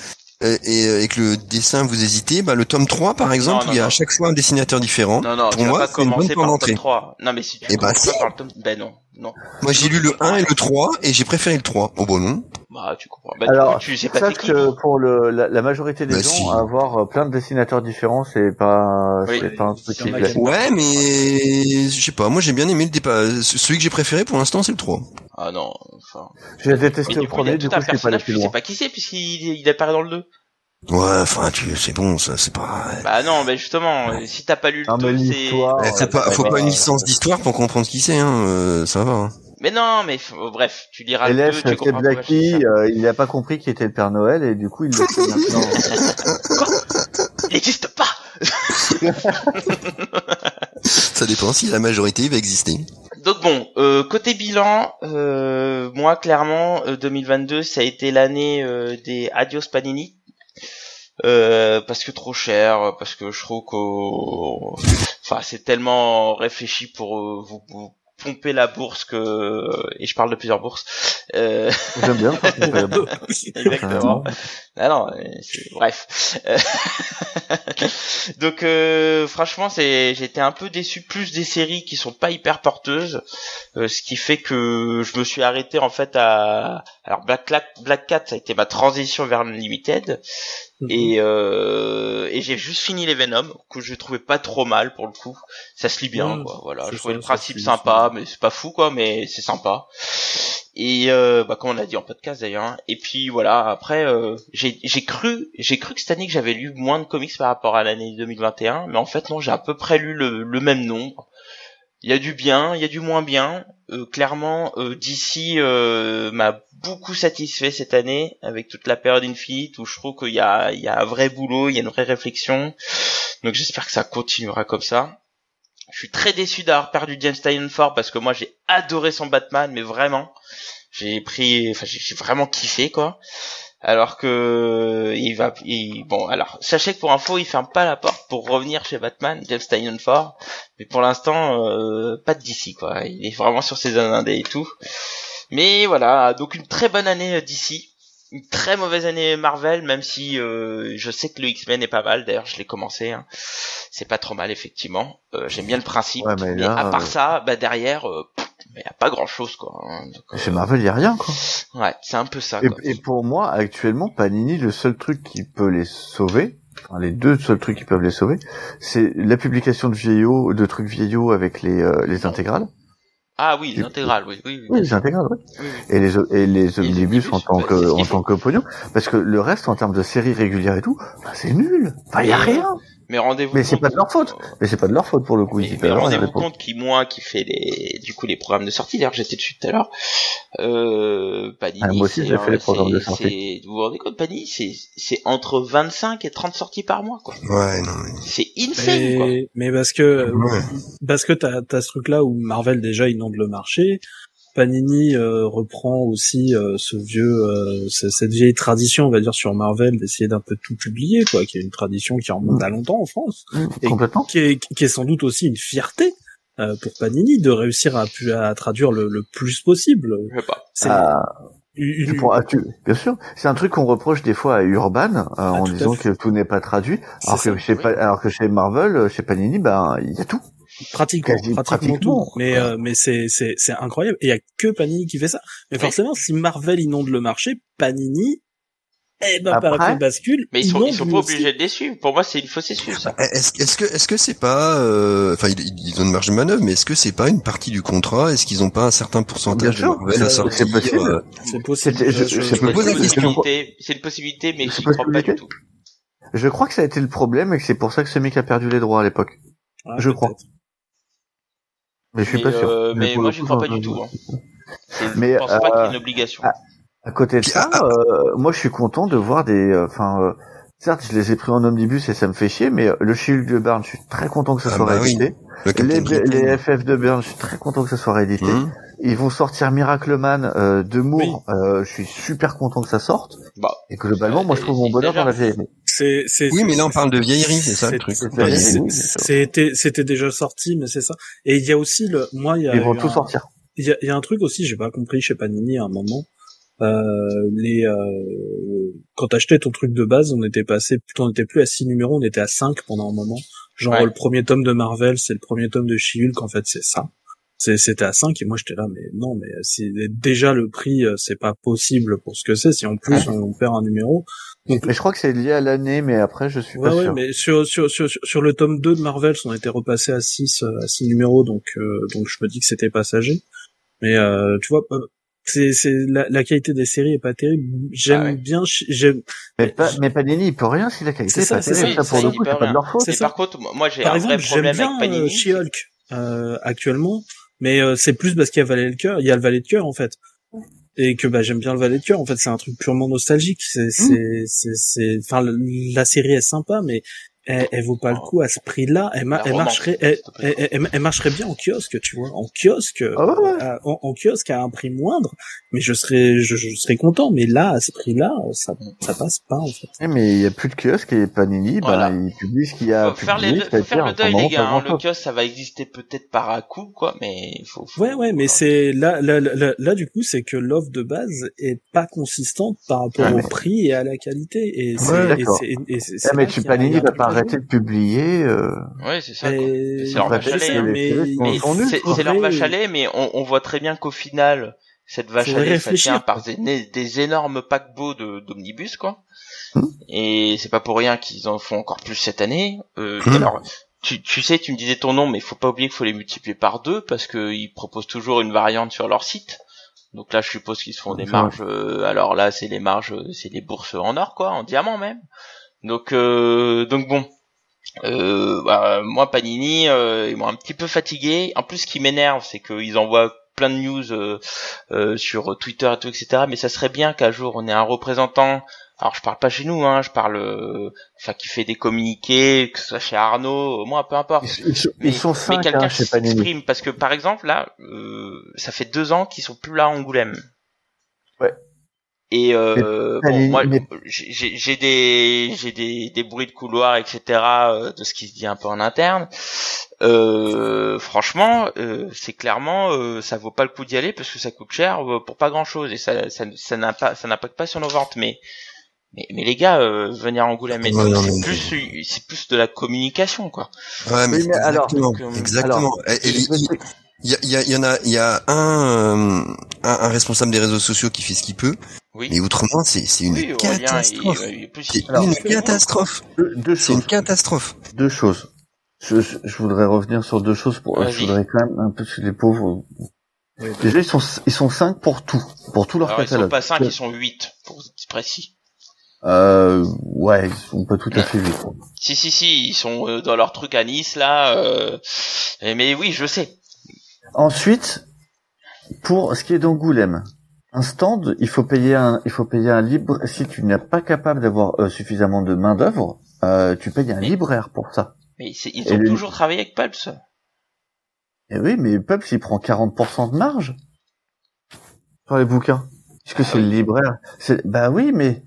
euh, et, et que le dessin vous hésitez, bah, le tome 3 par exemple, non, il y a non. à chaque fois un dessinateur différent. non non, Pour tu moi, vas pas c'est une bonne commencer porte par le d'entrée. tome 3. Non mais si tu Eh ben, commences pas si. par le tome, ben non, non. Moi j'ai lu le 1 et le 3 et j'ai préféré le 3. Oh bon non. Bah tu comprends. Bah, Alors, du coup, tu sais pas que pour le, la, la majorité des Bah, gens, si. avoir euh, plein de dessinateurs différents, c'est pas, Oui. c'est pas un truc qui plaît. Ouais mais je sais pas, moi j'ai bien aimé le départ. Celui que j'ai préféré pour l'instant c'est le 3. Ah non, enfin. J'ai détesté le premier, du coup, je pas allé personnage, plus tu sais loin. pas qui c'est puisqu'il il apparaît dans le 2. Ouais, enfin tu c'est bon ça, c'est pas. Bah non, mais justement, euh, si t'as pas lu le 2, c'est... Eh, faut pas, faut une licence d'histoire pour comprendre qui c'est, hein. euh, ça va. hein. Mais non, mais f- oh, bref, tu liras Et le 2, laisse, tu c'est comprends pourquoi je dis Blacky, ça. euh, il a pas compris qui était le Père Noël et du coup il le fait maintenant. [LAUGHS] Il n'existe pas [LAUGHS] Ça dépend si la majorité va exister. Donc bon, euh, côté bilan, euh, moi clairement, euh, 2022, ça a été l'année euh, des Adios Panini. Euh, parce que trop cher, parce que je trouve que, enfin, c'est tellement réfléchi pour euh, vous, vous pomper la bourse que, et je parle de plusieurs bourses. Euh, J'aime bien. [LAUGHS] Exactement. Ah non, c'est- bref. Euh, [LAUGHS] Donc euh, franchement, c'est j'étais un peu déçu plus des séries qui sont pas hyper porteuses, euh, ce qui fait que je me suis arrêté en fait à alors Black Cat, Black Cat ça a été ma transition vers Unlimited et euh, et j'ai juste fini les Venom que je trouvais pas trop mal pour le coup. Ça se lit bien Ouais, quoi, voilà. Je trouvais ça, le principe sympa, mais c'est pas fou quoi, mais c'est sympa. Et euh, bah comme on l'a dit en podcast d'ailleurs. hein. Et puis voilà, après euh, j'ai j'ai cru j'ai cru que cette année que j'avais lu moins de comics par rapport à l'année 2021, mais en fait non, j'ai à peu près lu le, le même nombre. Il y a du bien, il y a du moins bien. Euh, clairement, euh, DC euh, m'a beaucoup satisfait cette année avec toute la période Infinite où je trouve qu'il y a il y a un vrai boulot, il y a une vraie réflexion. Donc j'espère que ça continuera comme ça. Je suis très déçu d'avoir perdu James Tynion fort parce que moi j'ai adoré son Batman, mais vraiment, j'ai pris, enfin j'ai vraiment kiffé quoi. Alors que il va, il- bon alors sachez que pour info il ferme pas la porte pour revenir chez Batman, James Tynion fort, mais pour l'instant euh, pas de DC quoi. Il est vraiment sur ses indés et tout. Mais voilà, donc une très bonne année euh, DC. Une très mauvaise année Marvel, même si euh, je sais que le X-Men est pas mal. D'ailleurs, je l'ai commencé. Hein. C'est pas trop mal effectivement. Euh, J'aime bien le principe. Ouais, mais à part ça, bah derrière, euh, pff, mais y a pas grand chose quoi. hein. Donc, euh, Chez Marvel, il y a rien, quoi. ouais, c'est un peu ça. Et, Quoi. et pour moi, actuellement, Panini, le seul truc qui peut les sauver, enfin, les deux seuls trucs qui peuvent les sauver, c'est la publication de vieillots, de trucs vieillots avec les, euh, les intégrales. Ah oui, l'intégrale, oui, oui, oui. Oui, les intégrales, oui. oui, oui. Et les, et les omnibus en tant que, en tant que pognon. Parce que le reste, en termes de séries régulières et tout, bah, c'est nul. Enfin, y a rien. Mais rendez-vous. Mais c'est pas de leur faute. Mais c'est pas de leur faute pour le coup. ils Mais, mais rendez-vous compte qui moi qui fait les du coup les programmes de sortie d'ailleurs j'étais dessus tout à l'heure euh, Panini Ah, moi aussi, c'est j'ai fait les programmes de sortie. vous vous rendez compte Panini c'est c'est entre 25 et 30 sorties par mois quoi Ouais, non. mais- c'est insane quoi Mais, mais parce que Ouais. parce que t'as as ce truc là où Marvel déjà inonde le marché, Panini euh, reprend aussi euh, ce vieux euh, ce- cette vieille tradition on va dire sur Marvel d'essayer d'un peu tout publier quoi, qui est une tradition qui remonte à longtemps en France, Mmh, Et- Complètement. qui est, qui est sans doute aussi une fierté euh, pour Panini de réussir à, pu- à traduire le, le plus possible. je sais pas C'est Ah, une- tu pourras- tu- bien sûr, c'est un truc qu'on reproche des fois à Urban euh, en Ah, à disant que tout n'est pas traduit, alors que, chez, oui. Pa- alors que chez Marvel, chez Panini, ben il y a tout. Pratiquement, pratiquement, pratiquement, tout. Mais euh, mais c'est c'est c'est incroyable. Et il y a que Panini qui fait ça. Mais forcément, si Marvel inonde le marché, Panini eh ben, Après- par bascule. Mais ils sont, ils sont pas aussi. obligés de les suivre. Pour moi, c'est une fausse excuse, ça. Est-ce est-ce que est-ce que c'est pas euh, enfin ils, ils ont une marge de manœuvre mais est-ce que c'est pas une partie du contrat? Est-ce qu'ils ont pas un certain pourcentage Bien sûr, de Marvel à c'est- sortir? c'est possible. euh, C'est possible. C'était- je- Je- je C'est me pose la question. c'est une possibilité, mais j'y une crois pas du tout. Je crois que ça a été le problème et que c'est pour ça que ce mec a perdu les droits à l'époque. Ah, je crois. Mais je suis mais, pas sûr. euh, mais pour moi, j'y coup, crois pas du tout. Hein. Je Mais, pense pas qu'il y ait euh, une obligation. ah, À côté de ça, ah, euh, moi je suis content de voir des, euh, enfin, euh, certes je les ai pris en omnibus et ça me fait chier, mais euh, le Shield de Burn, je suis très content que ça Ah soit bah oui. réédité. les FF de Burn, je suis très content que ça soit réédité. Ils vont sortir Miracle Man euh, de Moore, Oui. euh, je suis super content que ça sorte. Bah, Et globalement, moi je trouve mon bonheur déjà. dans la vieille. C'est, c'est, oui mais là on parle de vieillerie c'est ça le truc C'était, c'était déjà sorti, mais c'est ça. Et il y a aussi le, moi, il y a, Ils vont tout un- sortir. Il y a, il y a un truc aussi, j'ai pas compris chez Panini à un moment. Euh, les, euh, quand t'achetais ton truc de base, on était passé, on était plus à 6 numéros, on était à 5 pendant un moment. Genre Ouais. le premier tome de Marvel, c'est le premier tome de She-Hulk, en fait c'est ça. C'est- C'était à 5 et moi j'étais là, mais non, mais c'est déjà le prix, euh, c'est pas possible pour ce que c'est. Si en plus on perd un numéro, donc Mais je crois que c'est lié à l'année, mais après je suis Ouais, pas ouais, sûr. mais sur, sur, sur, sur le tome 2 de Marvel, on était repassé à 6, à 6 numéros, donc, euh, donc je me dis que c'était passager. Mais, euh, tu vois, euh, c'est, c'est, la, la qualité des séries est pas terrible. J'aime Ah ouais. bien, j'aime, Mais, pas, mais Panini, il peut rien si la qualité C'est est ça, pas c'est terrible. ça, Ça, pour le coup, c'est pas de leur faute. Par contre, moi, j'ai un exemple, vrai j'aime problème bien avec Panini. euh, She-Hulk, euh, actuellement, mais euh, c'est plus parce qu'il y a Valet le cœur, il y a le Valet de cœur, en fait. Et que, bah, j'aime bien le Valet de cœur, en fait, c'est un truc purement nostalgique. C'est, c'est, c'est, c'est, enfin, la série est sympa, mais elle, elle vaut pas le coup à ce prix-là. Elle, ma- elle marcherait, elle, plaît. elle, elle- elle marcherait bien en kiosque, tu vois, en kiosque, Ah ouais, ouais. euh, en, en kiosque à un prix moindre, mais je serais, je, je serais content. Mais là, à ce prix-là, ça, ça passe pas en fait. Eh, mais il y a plus de kiosque et Panini, Voilà. bah, ils publient ce qu'il y a Faut faire, les, faut faire le deuil, les gars. hein. Le kiosque, ça va exister peut-être par à coup, quoi, mais il faut, faut- Ouais, ouais, mais c'est là, là, là, là, là, du coup, c'est que l'offre de base est pas consistante par rapport Ouais, au prix et à la qualité. Et c'est, Eh, mais tu Panini va pas de publier. Euh... Ouais, c'est ça. Et- C'est leur vache à lait, hein. mais- c'est leur vache à lait, mais on, on voit très bien qu'au final, cette vache à lait, ça tient par des, des énormes paquebots d'omnibus, quoi. Hmm. Et c'est pas pour rien qu'ils en font encore plus cette année. Euh, Hmm. Alors, tu, tu sais, tu me disais ton nom, mais faut pas oublier qu'il faut les multiplier par deux parce qu'ils proposent toujours une variante sur leur site. Donc là, je suppose qu'ils se font des marges. euh, alors là, c'est les marges, c'est les bourses en or, quoi, en diamant même. Donc, euh, donc bon. Euh, bah, moi, Panini, euh, ils m'ont un petit peu fatigué. En plus, ce qui m'énerve, c'est qu'ils envoient plein de news euh, euh, sur Twitter et tout, etc. Mais ça serait bien qu'un jour on ait un représentant. Alors, je parle pas chez nous, hein. Je parle, euh, enfin, qui fait des communiqués, que ce soit chez Arnaud, moi, peu importe. Ils, ils sont- Mais, ils sont mais quelqu'un hein, qui s'exprime parce que par exemple là, euh, ça fait deux ans qu'ils sont plus là à Angoulême. Ouais. Et euh, bon, moi, j'ai j'ai- j'ai des j'ai des, des bruits de couloir, etc. euh, de ce qui se dit un peu en interne. Euh, franchement, euh, c'est clairement euh, ça vaut pas le coup d'y aller parce que ça coûte cher euh, pour pas grand chose et ça ça ça n'a pas ça n'impacte pas sur nos ventes. Mais mais, mais les gars, euh, venir à Angoulême, Ouais, c'est mais- plus c'est plus de la communication quoi. Ouais, mais, mais alors- exactement, donc, euh, exactement. Et- et il- il- y, a, il y, a, il y en a, il y a un, euh, un, un responsable des réseaux sociaux qui fait ce qu'il peut, Oui. mais autrement, c'est c'est une Oui, catastrophe. C'est une catastrophe. Deux, deux C'est une choses. catastrophe. Deux choses. Je, je, je voudrais revenir sur deux choses. Pour, je voudrais quand même un peu sur les pauvres. Oui. Déjà, ils sont, ils sont cinq pour tout, pour tout leur Alors, ils sont catalogue. pas 5, ils sont 8, pour être précis. Euh, ouais, ils sont pas tout à fait huit. Si, si, si, ils sont euh, dans leur truc à Nice, là. Euh... Mais oui, je sais. Ensuite, pour ce qui est d'Angoulême, un stand, il faut payer un, il faut payer un libre. Si tu n'es pas capable d'avoir euh, suffisamment de main d'œuvre, euh, tu payes un Mais- libraire pour ça. Mais ils Et ont le- toujours travaillé avec Pulps. Et oui, mais Pubs, il prend 40% de marge sur les bouquins. Puisque Ah c'est oui. le libraire. C'est, bah oui, mais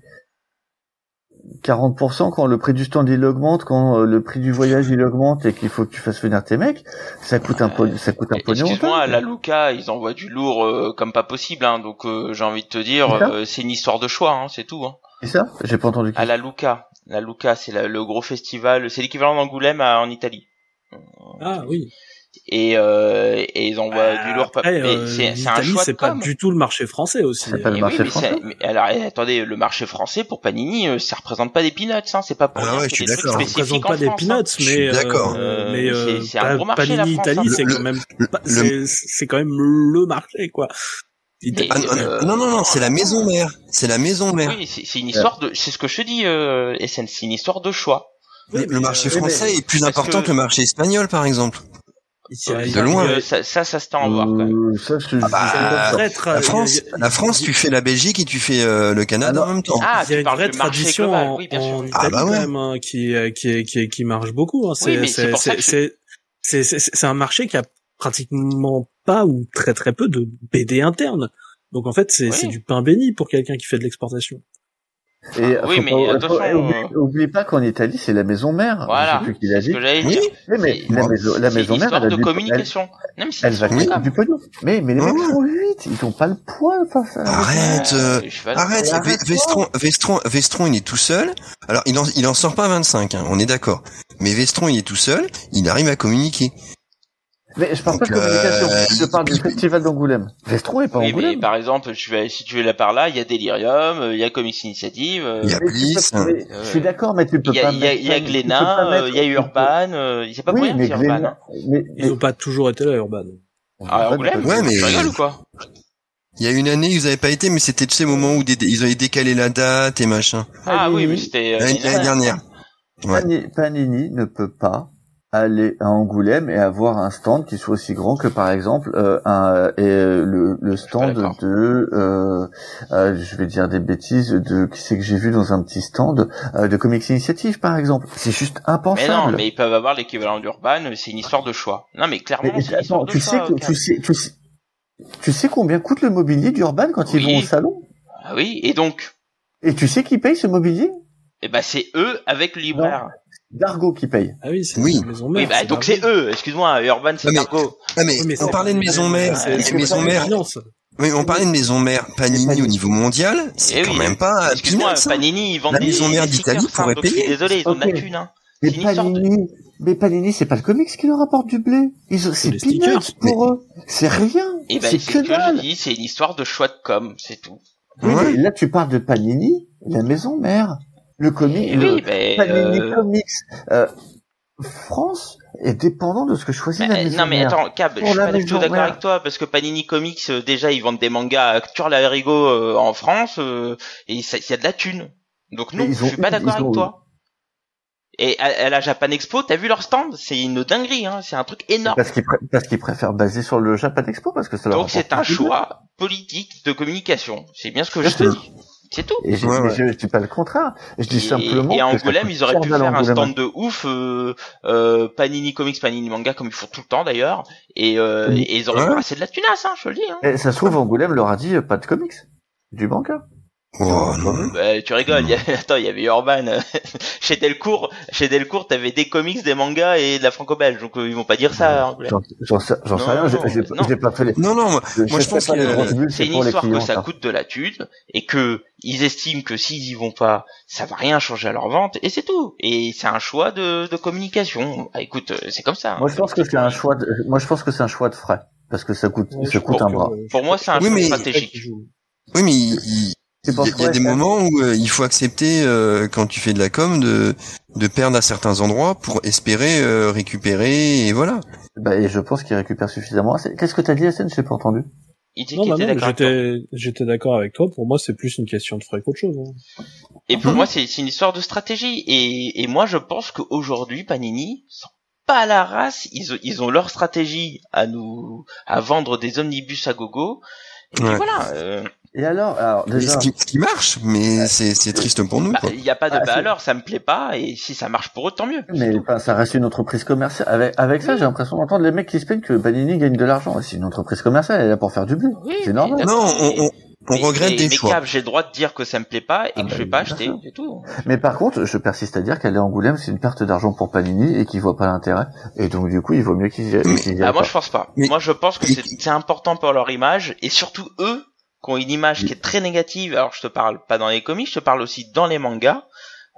40% quand le prix du stand il augmente, quand euh, le prix du voyage il augmente et qu'il faut que tu fasses venir tes mecs, ça coûte un po- ça coûte un Et- pognon. Excuse-moi, la Luca, ils envoient du lourd euh, comme pas possible, hein, donc euh, j'ai envie de te dire, euh, c'est une histoire de choix, hein, c'est tout. Hein. C'est ça J'ai pas entendu. À la Luca, la Luca, c'est la- le gros festival, c'est l'équivalent d'Angoulême à- en Italie. Ah oui. Et, euh, et ils envoient du lourd. Après, mais euh, c'est c'est un l'Italie, choix de c'est pas com. du tout le marché français aussi. C'est pas le Eh marché oui, mais français. c'est- mais alors eh, attendez, le marché français pour Panini, euh, ça représente pas des peanuts, hein, c'est pas pour Ah ouais, je suis d'accord. Ça représente pas des France, hein. peanuts, Je suis mais d'accord. euh, mais Euh, euh, c'est- c'est un gros marché, la Panini France, Italie, hein. c'est Le- quand même le- le- c'est c'est quand même le marché quoi. Ah, non, Euh, non, non, non, c'est la maison mère. C'est la maison mère. Oui, c'est c'est une histoire de, c'est ce que je te dis, euh, SN, c'est une histoire de choix. Le- Oui, le mais, marché euh, mais- français est plus important que- que... le marché espagnol, par exemple. De loin. Ça, ça, ça se tend à voir quand même. Euh, ça, je, Ah bah, une Euh, vraie La France, la France, tu fais la Belgique et tu fais euh, le Canada Ah en même temps. Ah, il y a tu une vraie tradition global, en, oui, bien sûr. en Italie Ah bah ouais. quand même hein, qui, euh, qui, qui, qui marche beaucoup. Hein. C'est, c'est c'est, pour ça c'est, que je- c'est, c'est, c'est- c'est un marché qui a pratiquement pas ou très très peu de BD interne. Donc en fait, c'est, Oui. c'est du pain béni pour quelqu'un qui fait de l'exportation. Et Oui, faut mais pas- attention, faut- oublie, euh, oublie pas qu'en Italie, c'est la maison mère. Voilà. Je sais plus qui l'a C'est ce dit. que j'allais Oui. dire. Oui, mais C'est- la maison, la maison une mère, elle a de elle, communication. Non, mais c'est elle va de du pognon. Mais, mais les mecs ouais. sont 8, ils ont pas le poids face à Arrête, euh, Euh. Arrête, Arrête, Ve- Vestron, Vestron, Vestron, il est tout seul. Alors, il en, il en sort pas 25, hein, on est d'accord. Mais Vestron, il est tout seul, il arrive à communiquer. Mais je parle pas de communication, euh, je parle du il- festival d'Angoulême. Vestron est pas Oui, mais Angoulême. par exemple, je vais, si tu veux là par là, il y a Delirium, euh, il y a Comics Initiative, euh, Il y a Mais Bliss. mais je suis d'accord, mais tu peux il pas il y a, il y a Glénat, pas il y a Urban, euh, c'est pas pour Oui, rien mais qu'il y a Urban. Glénat, hein. mais, Ils ont pas toujours été là, Urban. Ah, Angoulême Ouais, mais- Tu rigoles ou quoi Il y a une année, ils avaient pas été, mais c'était tu sais, moment où des- ils avaient décalé la date et machin. Ah oui, Panini- mais c'était... euh, L'année dernière. Panini ne peut pas aller à Angoulême et avoir un stand qui soit aussi grand que par exemple euh, un, et, euh, le, le stand de euh, euh, je vais dire des bêtises de qui c'est que j'ai vu dans un petit stand de Comics Initiative par exemple c'est juste Mais impensable non, mais ils peuvent avoir l'équivalent d'Urban, c'est une histoire de choix. Non, mais clairement, Mais une attends, de tu sais, choix. que- Ocam. tu sais tu sais tu sais combien coûte le mobilier d'Urban quand ils vont au salon? Ah oui, et donc, et tu sais qui paye ce mobilier? Eh ben c'est eux avec le libraire. Dargo qui paye Ah oui, c'est Oui. maison Oui, mère. bah donc c'est eux. Excuse-moi, Urban c'est Dargo. Ah mais, Oui, mais on parlait de maison mère, c'est- finance. Oui, on parlait de maison mère Panini au niveau mondial, c'est Eh quand oui. même pas Excuse-moi, hein. Panini ils vendent La des, maison mère d'Italie pourrait donc je suis payer. désolé, ils ont de la thune. Hein. mais Panini mais Panini c'est pas le comics qui leur apporte du blé ils ont c'est peanuts pour eux c'est rien Et ben c'est que dalle c'est une histoire de choix de com, c'est tout. Oui, là, tu parles de Panini, la maison mère. Le comic, le oui, ben, Panini euh, Comics. Euh, France est dépendant de ce que choisit la bah, maison non mais attends, Cab, je suis la pas du tout d'accord avec toi parce que Panini Comics euh, déjà ils vendent des mangas sur la Rigo euh, en France euh, et ça- il y a de la thune. Donc non, je suis pas d'accord avec eu. toi. Et à, à la Japan Expo, t'as vu leur stand? C'est une dinguerie, hein. C'est un truc énorme. Parce qu'ils parce qu'ils préfèrent baser sur le Japan Expo parce que ça leur Donc c'est un choix politique de communication. C'est bien ce que je te dis. C'est tout. Et je, Ouais, mais ouais. je, je dis pas le contraire. Je dis Et, simplement. et à Angoulême, ils auraient pu faire un stand de ouf, euh, euh, Panini Comics, Panini Manga, comme ils font tout le temps d'ailleurs, et, euh, et ils auraient Ouais. brassé de la tunasse, hein, je te le dis. Hein. Et ça se trouve, Angoulême leur a dit euh, pas de comics. Du banca. Oh, non. Bah, tu rigoles, il y a- attends, il y avait Urban, [LAUGHS] chez Delcourt, chez Delcourt, t'avais des comics, des mangas et de la franco-belge, donc euh, ils vont pas dire ça. J'en j'en sais, j'en sais rien. j'ai- pas fait les. Non, non, moi, moi, je pense bulles, C'est une pour les histoire que ça coûte de la thune et que ils estiment que s'ils y vont pas, ça va rien changer à leur vente et c'est tout. Et c'est un choix de, de communication. Bah, écoute, euh, c'est comme ça. Moi, je pense que c'est un choix. De... Moi, je pense que c'est un choix de frais parce que ça coûte, Ouais, ça coûte un que- bras. Pour moi, c'est un Oui, choix mais- stratégique. Oui, mais il, y a des moments où euh, il faut accepter, euh, quand tu fais de la com, de, de perdre à certains endroits pour espérer euh, récupérer, et voilà. Bah, et je pense qu'il récupère suffisamment. Qu'est-ce que t'as dit, Hassan? Je n'ai pas entendu. Il dit Non, bah non, j'étais, j'étais d'accord avec toi. Pour moi, c'est plus une question de frais qu'autre chose. hein. Et pour Mhm. moi, c'est c'est une histoire de stratégie. Et, et moi, je pense qu'aujourd'hui, Panini sont pas à la race. Ils, ont- ils ont leur stratégie à nous, à vendre des omnibus à gogo. Et puis Ouais. voilà. Euh, Et alors, alors Mais déjà, ce, qui, ce qui marche, mais c'est c'est triste pour nous, bah, il y a pas de Ah, bah c'est- alors, ça me plaît pas. Et si ça marche pour eux, tant mieux. mais ça reste une entreprise commerciale. Avec, avec ça, j'ai l'impression d'entendre les mecs qui se plaignent que Panini gagne de l'argent. C'est une entreprise commerciale, elle est là pour faire du blé. Oui, c'est mais normal. Non, on, on, on mais- regrette mais- des mais choix. Cap, j'ai le droit de dire que ça me plaît pas et Ah que bah, je vais pas acheter. tout. Mais par contre, je persiste à dire qu'aller à Angoulême, c'est une perte d'argent pour Panini et qu'ils voient pas l'intérêt. Et donc, du coup, il vaut mieux qu'ils y, Mais- qu'ils y Ah, aillent moi, pas. je pense pas. Mais- Moi, je pense que c'est important pour leur image et surtout eux qui ont une image qui est très négative. Alors, je te parle pas dans les comics, je te parle aussi dans les mangas.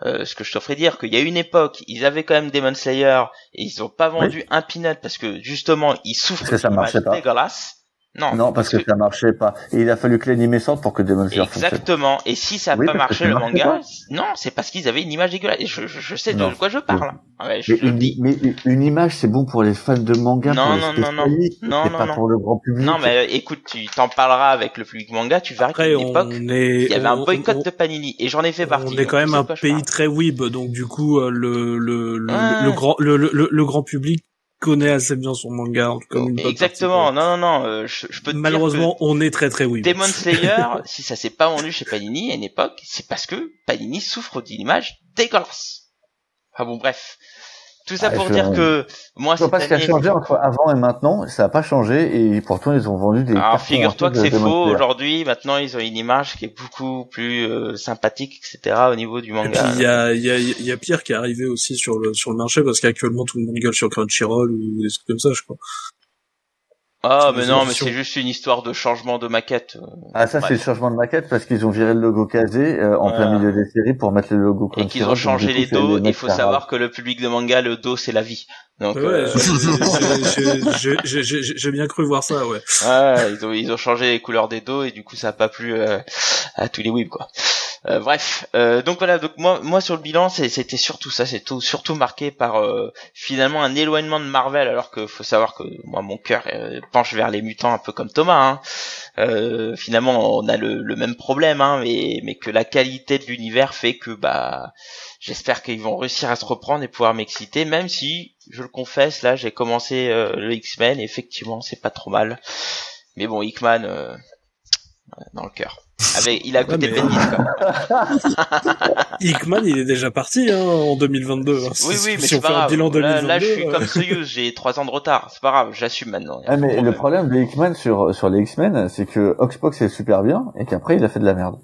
euh, ce que je te ferais dire, qu'il y a une époque, ils avaient quand même Demon Slayer et ils ont pas vendu un peanut parce que justement ils souffrent d'une image dégueulasse. Non, Non, parce que, ça marchait pas. Et il a fallu que l'animé sorte pour que Demon Slayer fonctionne. Exactement. Et si ça n'a Oui, pas marché le manga, pas. non, c'est parce qu'ils avaient une image dégueulasse. Et je, je, je sais de quoi je parle. Ouais, je, Mais une, dis. mais une image, c'est bon pour les fans de manga, Non, pour les non, non, non. Non, non, pas non. pour le grand public. Non, mais euh, écoute, tu t'en parleras avec le public manga, tu verras qu'à Après, une on époque, est, il y avait un boycott on- de Panini. Et j'en ai fait partie. On est quand même un pays très weeb, donc du coup le le le, Ouais. le grand le, le, le- le grand public connaît assez bien son manga en tout cas, une bonne Exactement. Non, non, non. euh, je, je peux te Malheureusement, on est très très dire que Demon Slayer, [LAUGHS] si ça s'est pas vendu chez Panini à une époque, c'est parce que Panini souffre d'une image dégueulasse. Ah bon, bref. Tout ça Ah, pour je- dire que moi Je vois cette pas ce qui a changé entre avant et maintenant. Ça a pas changé et pourtant ils ont vendu des. Alors figure-toi que c'est faux. Aujourd'hui, maintenant, ils ont une image qui est beaucoup plus euh, sympathique, etc. au niveau du manga. il y a y a il y a Pierre qui est arrivé aussi sur le sur le marché parce qu'actuellement tout le monde gueule sur Crunchyroll ou des trucs comme ça, je crois. Ah, mais non, mais c'est juste une histoire de changement de maquette. euh, Ah ça c'est le changement de maquette parce qu'ils ont viré le logo casé euh, en plein milieu des séries pour mettre le logo Et qu'ils ont changé les dos. Il faut savoir que le public de manga, le dos, c'est la vie. Donc, Ouais, euh, [LAUGHS] j'ai- bien cru voir ça, ouais. ouais, ils ont ils ont changé les couleurs des dos et du coup ça a pas plu euh, à tous les weebs quoi. Euh, bref, euh, donc voilà, donc moi moi sur le bilan c'était surtout ça, c'est tout surtout marqué par euh, finalement un éloignement de Marvel alors que faut savoir que moi mon cœur euh, penche vers les mutants un peu comme Thomas. Hein. Euh, finalement on a le, même problème, hein, mais mais que la qualité de l'univers fait que bah j'espère qu'ils vont réussir à se reprendre et pouvoir m'exciter, même si je le confesse là j'ai commencé le X-Men, effectivement c'est pas trop mal. Mais bon, Hickman, dans le cœur. Avec, il a Ouais, côté mais- de Bendis, quoi. Hickman, il est déjà parti hein, en 2022. hein. Oui, oui, mais si c'est on pas fait un grave. bilan Là, 2022, là, je suis euh, comme Soyuz, j'ai trois ans de retard. C'est pas grave, j'assume maintenant. Ah, mais le problème. de Hickman sur sur les X-Men, c'est que Oxbox est super bien et qu'après il a fait de la merde.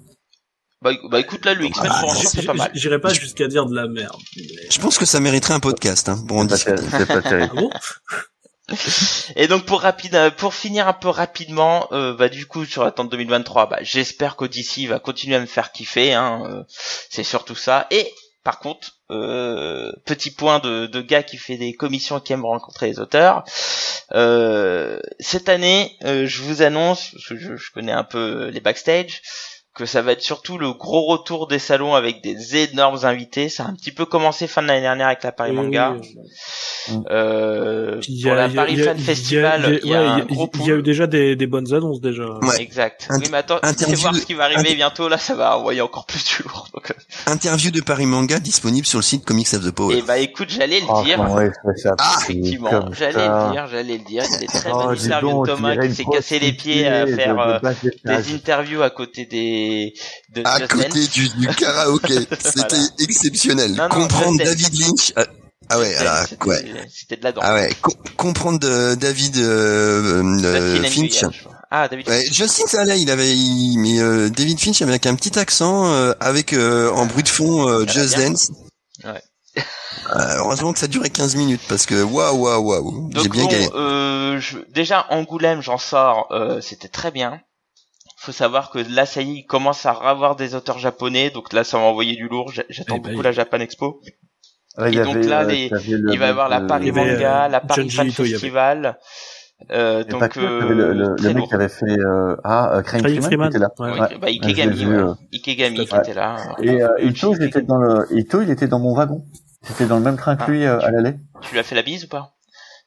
Bah, bah, écoute, là, le X-Men, ah, pour en c'est pas mal. J'irai pas jusqu'à dire de la merde. mais- Je pense que ça mériterait un podcast hein, pour en C'est pas, discuter. ter- c'est pas Ah terrible. bon? [LAUGHS] Et donc pour rapide, euh, pour finir un peu rapidement, euh, bah du coup sur l'attente 2023, bah j'espère qu'Odyssey va continuer à me faire kiffer, hein, euh, c'est surtout ça. Et par contre, euh, petit point de, de gars qui fait des commissions et qui aime rencontrer les auteurs. euh, cette année, euh, je vous annonce, parce que je, je connais un peu les backstage, que ça va être surtout le gros retour des salons avec des énormes invités. Ça a un petit peu commencé fin de l'année dernière avec la Paris Oui, Manga. oui. Euh, il y pour a- la il y a- Paris il y a- Fan Festival, il y a ouais, un il y a- gros il y a eu déjà des, des bonnes annonces déjà. Ouais. Exact. Inter- oui, mais attends, tu sais interview voir ce qui va arriver inter- bientôt, là, ça va envoyer encore plus du lourd. Donc, euh, Interview de Paris Manga disponible sur le site Comics of the Power. Et bah, écoute, j'allais le Oh, dire. fait ça Ah, Effectivement, j'allais le dire, j'allais le dire. Il y a des très Oh, dis interviews de Thomas qui s'est cassé les pieds à faire euh, étage. des interviews à côté des de à côté du, du karaoké. [LAUGHS] C'était Voilà. exceptionnel. Non, non, Comprendre. David Lynch. Ah, ouais, alors, C'était- ouais. C'était de la danse. Ah ouais, com- comprendre David euh, euh, Justin Finch. Ah, David. Ouais, Justin ça allait, il avait, il- mais euh, David Finch avec un petit accent, euh, avec euh, en bruit de fond euh, Just bien. Dance. Ouais. Euh, heureusement que ça durait 15 minutes parce que waouh waouh waouh, j'ai bien bon, euh, je- déjà Angoulême, j'en sors, euh, c'était très bien. Faut savoir que là, ça y est, il commence à avoir des auteurs japonais, donc là, ça va envoyer du lourd. J'a- J'attends Eh ben, beaucoup la Japan Expo. Ouais, il y Et donc avait, là, euh, les- t'avais le il va y avoir la Paris Manga, euh, la Paris Fan. Festival. Euh, donc que, t'avais le, le, euh, le mec qui avait fait euh, ah euh, Crime Craig Freeman, était là. Ouais. Oui, Ouais. bah Ikegami, vu, ouais. euh. Ikegami qui était là. Et euh, Euh, Ito, j'étais dans le Ito, il était dans mon wagon. C'était dans le même train que Ah. lui euh, à l'aller. Tu lui as fait la bise ou pas?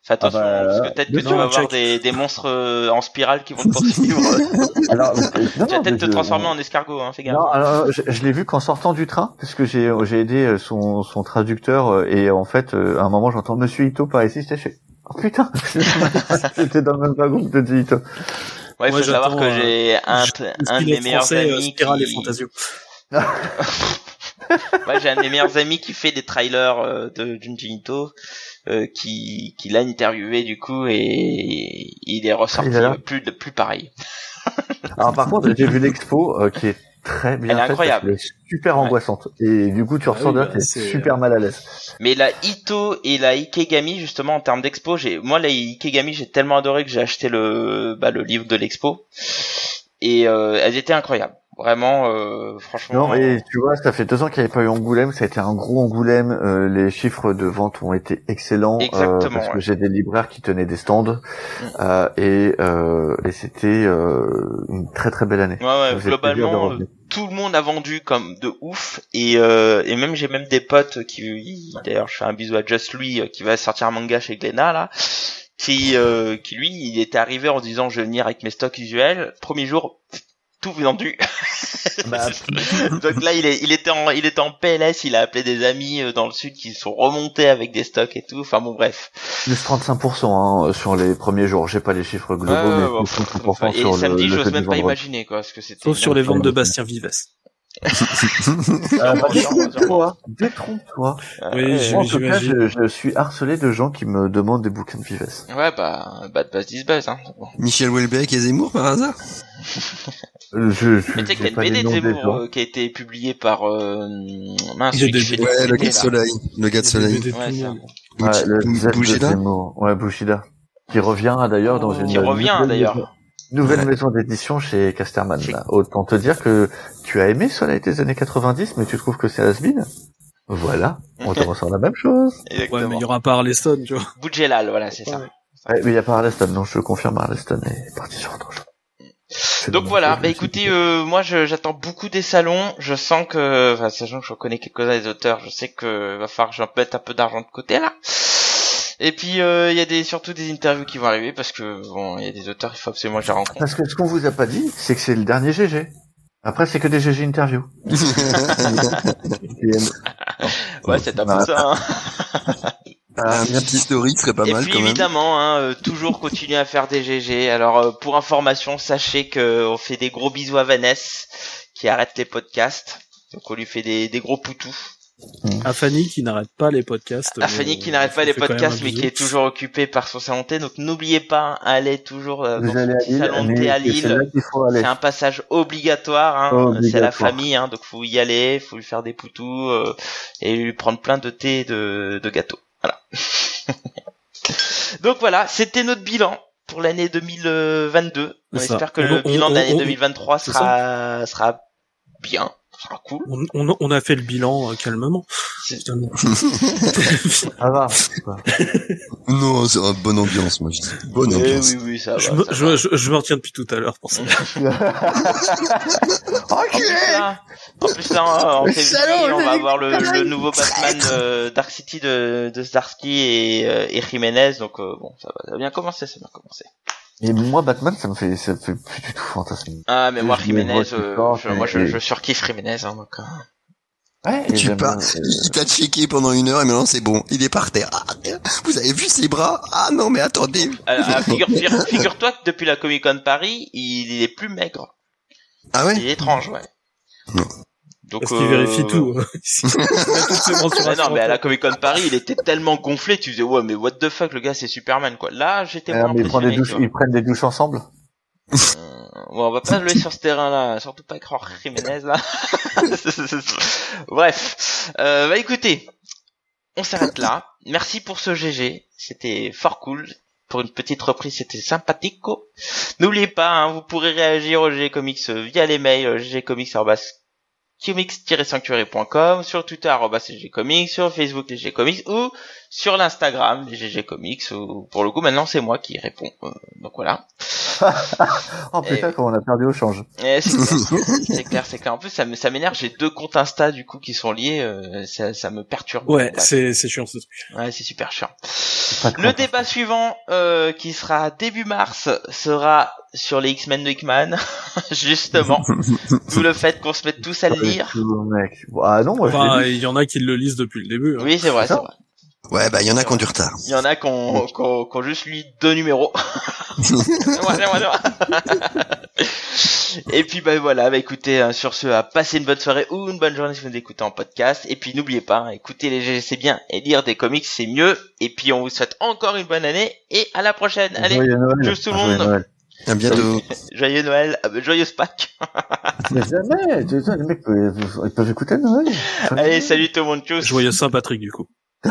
Fais attention, bah, parce que peut-être que tu vas avoir des, des monstres euh, en spirale qui vont te poursuivre. [LAUGHS] Alors, [LAUGHS] euh, non, tu vas peut-être te je- transformer en escargot, hein, fais gaffe. Non, alors je, je l'ai vu qu'en sortant du train, parce que j'ai j'ai aidé euh, son, son traducteur euh, et en fait euh, à un moment j'entends Monsieur Ito par ici, j'étais chez. Oh putain, [LAUGHS] j'étais dans le même wagon que Monsieur Ito. Ouais, faut savoir que euh, j'ai un, Je- un de mes meilleurs français, amis Spiral et qui... Fantasio. Ouais, j'ai un de mes meilleurs amis qui fait des trailers euh, de Junji Ito, euh, qui, qui l'a interviewé du coup et il est ressorti Il a l'air- euh, plus, plus pareil. [LAUGHS] Alors par contre, j'ai vu l'expo euh, qui est très bien Elle est faite, incroyable. qu'elle est super Ouais. angoissante et du coup tu Ah ressors oui, de là, bah, super mal à l'aise. Mais la Ito et la Ikegami justement en termes d'expo, j'ai moi la Ikegami j'ai tellement adoré que j'ai acheté le bah, le livre de l'expo et euh, elles étaient incroyables. Vraiment, euh, franchement. Non, et tu vois, ça fait deux ans qu'il n'y avait pas eu Angoulême. Ça a été un gros Angoulême. Euh, les chiffres de vente ont été excellents. euh, Exactement, parce ouais. que j'ai des libraires qui tenaient des stands. Euh, et euh, et c'était euh, une très très belle année. Ouais, ouais, globalement, euh, tout le monde a vendu comme de ouf et euh, et même j'ai même des potes qui d'ailleurs je fais un bisou à Just lui euh, qui va sortir un manga chez Glénat là qui euh, qui lui il était arrivé en disant je vais venir avec mes stocks usuels premier jour tout vendu Bah, [LAUGHS] donc là il est il était en il était en PLS il a appelé des amis euh, dans le sud qui sont remontés avec des stocks et tout enfin bon bref plus 35% hein, sur les premiers jours. J'ai pas les chiffres globaux, mais ouais, plus pff, 35% et sur le, samedi j'ose même pas vendredi. imaginer quoi parce que c'était Sauf sur les ventes de Bastien Vives. Ah, [LAUGHS] bah, détrompe-toi, détrompe-toi. Euh, Oui, j'imagine. je, je suis harcelé de gens qui me demandent des bouquins de Vives. ouais bah bad buzz dis buzz hein Bon. Michel Houellebecq et Zemmour par hasard? Euh, [LAUGHS] Je, je, Mais tu sais qu'il y a une BD de Zemmour euh, qui a été publiée par euh, mince, des- qui Ouais, le gars de soleil. Le gars de soleil. Ouais, le Bouchida. Ouais, Bouchida. Qui revient d'ailleurs dans une Qui revient, nouvelle d'ailleurs. maison- Nouvelle Ouais. maison d'édition chez Casterman. Là. Autant te dire que tu as aimé Soleil des années 90, mais tu trouves que c'est has-been Voilà, on te ressent la même chose. [LAUGHS] Ouais, mais il y aura pas Arleston, tu vois. Boudjelal, voilà, c'est ça. Ouais. Mais il y a pas Arleston, non, je confirme, Arleston est parti sur autre chose. Donc voilà, bah écoutez, euh, moi je- j'attends beaucoup des salons. Je sens que, enfin, sachant que je connais quelques-uns des auteurs, je sais que va falloir que j'en mette un peu d'argent de côté là. Et puis euh, il y a des surtout des interviews qui vont arriver parce que bon, il y a des auteurs, il faut absolument que je les rencontre. Parce que ce qu'on vous a pas dit, c'est que c'est le dernier GG. Après, c'est que des GG interviews. [LAUGHS] [LAUGHS] Ouais, c'est un peu ça. Hein. [LAUGHS] ah, Un petit story serait pas Et mal puis quand même. évidemment, hein, euh, toujours continuer à faire des GG. Alors euh, pour information, sachez que on fait des gros bisous à Vanessa qui arrête les podcasts. Donc on lui fait des, des gros poutous. À Fanny qui n'arrête pas les podcasts. À mais Fanny qui n'arrête pas les podcasts mais qui est toujours occupée par son salon de thé. Donc n'oubliez pas, allez toujours euh, dans son à petit Lille, salon de thé à Lille. C'est un passage obligatoire, hein. Obligatoire. c'est la famille, hein, donc faut y aller, faut lui faire des poutous euh, et lui prendre plein de thé et de, de gâteaux. Voilà. [LAUGHS] donc voilà, c'était notre bilan pour l'année 2022. On espère que On- le on- bilan de l'année on- 2023 c'est sera sera bien, sera cool. On, on, on a fait le bilan euh, calmement. Ah [LAUGHS] va. Non, c'est une bonne ambiance, moi je dis. Bonne ambiance. oui, oui, ça va. je, ça me, va. je, je, je me retiens depuis tout à l'heure pour ça. [LAUGHS] En plus là, en plus là, en février, on va avoir le, le nouveau Batman euh, Dark City de, de Zdarsky et, euh, et Jiménez, donc euh, bon, ça va, ça va bien commencer, ça va bien commencer. Et moi, Batman, ça me fait, ça me fait plus du tout fantasme. Ah, mais moi Jiménez, euh, je, moi je, je surkiffe Jiménez, hein, donc. euh. Ouais, et Tu bien, euh, il il t'a checké pendant une heure et maintenant c'est bon, il est par terre. Ah, vous avez vu ses bras? Ah non mais attendez. Alors, ah, [LAUGHS] figure, figure, figure-toi que depuis la Comic Con Paris, il, il est plus maigre. Ah Il ouais est étrange, ouais. Non. Donc, Parce qu'il euh, vérifie tout. hein. [LAUGHS] Ah non, mais à la. Comic Con Paris, il était tellement gonflé, tu disais, ouais, mais what the fuck, le gars, c'est Superman, quoi. Là, j'étais ah, moins mais ils prennent, des impressionné. douches, tu vois. ils prennent des douches ensemble Euh, bon, on va pas jouer sur ce terrain-là, surtout pas croire Jiménez, là. [LAUGHS] Bref. Euh, bah écoutez, on s'arrête là. Merci pour ce GG. C'était fort cool. Pour une petite reprise, c'était sympathico. N'oubliez pas, hein, vous pourrez réagir au GG Comics euh, via les mails euh, ggcomics.comics-sanctuary.com, sur Twitter ggcomics, sur Facebook les GG Comics ou sur l'Instagram les GG Comics. Où, pour le coup, maintenant c'est moi qui réponds. Euh, donc voilà. [LAUGHS] Oh putain, comment on a perdu au change. Eh, c'est clair, c'est clair, c'est clair. En plus, ça ça m'énerve. J'ai deux comptes Insta du coup qui sont liés. euh, ça, ça me perturbe. Ouais, c'est c'est chiant ce truc. ouais, c'est super chiant. Le débat suivant, euh, qui sera début mars, sera sur les X-Men de Hickman, [LAUGHS] justement. [LAUGHS] D'où le fait qu'on se mette tous à le lire. Ah non, moi Enfin, il y en a qui le lisent depuis le début. hein. Oui, c'est vrai, c'est vrai. Ouais bah il y en a qui ont du retard. Il y en a qui ont, qui ont- qui ont juste lu deux numéros. [LAUGHS] Et puis bah voilà, bah écoutez, hein, sur ce, à passer une bonne soirée ou une bonne journée si vous nous écoutez en podcast. Et puis n'oubliez pas, hein, écouter les GG c'est bien et lire des comics c'est mieux. Et puis on vous souhaite encore une bonne année et à la prochaine. Allez, Joyeux Noël. tout le monde. À bientôt. joyeux Noël, euh, joyeuse Pâques. [LAUGHS] Mais jamais, tu sais, les mecs peuvent, ils peuvent écouter Noël. Allez, salut tout le monde, tchuss. Joyeux Saint-Patrick du coup. [LAUGHS]